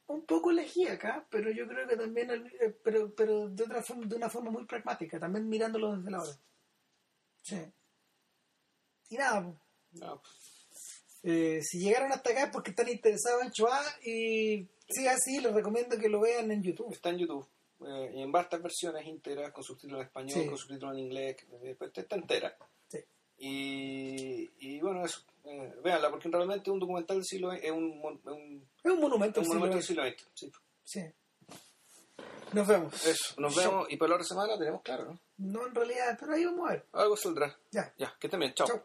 un poco elegíaca, pero yo creo que también, eh, pero, pero de otra forma, de una forma muy pragmática, también mirándolo desde la hora. Sí. Y nada. No, eh, si llegaron hasta acá es porque están interesados en Choa y si así, les recomiendo que lo vean en YouTube. está en YouTube. Eh, en vastas versiones íntegras, con subtítulos en español, Sí. con subtítulos en inglés, después está entera. Sí. Y, y bueno, eso. Eh, véanla, porque realmente un documental del siglo XX es un, Es un monumento. un monumento del siglo XX. Sí. Sí. Nos vemos. Eso, nos vemos y para la otra semana tenemos claro, ¿no? No en realidad, pero ahí vamos a ver. Algo saldrá. Ya. Ya, que estén bien, chao. Chao.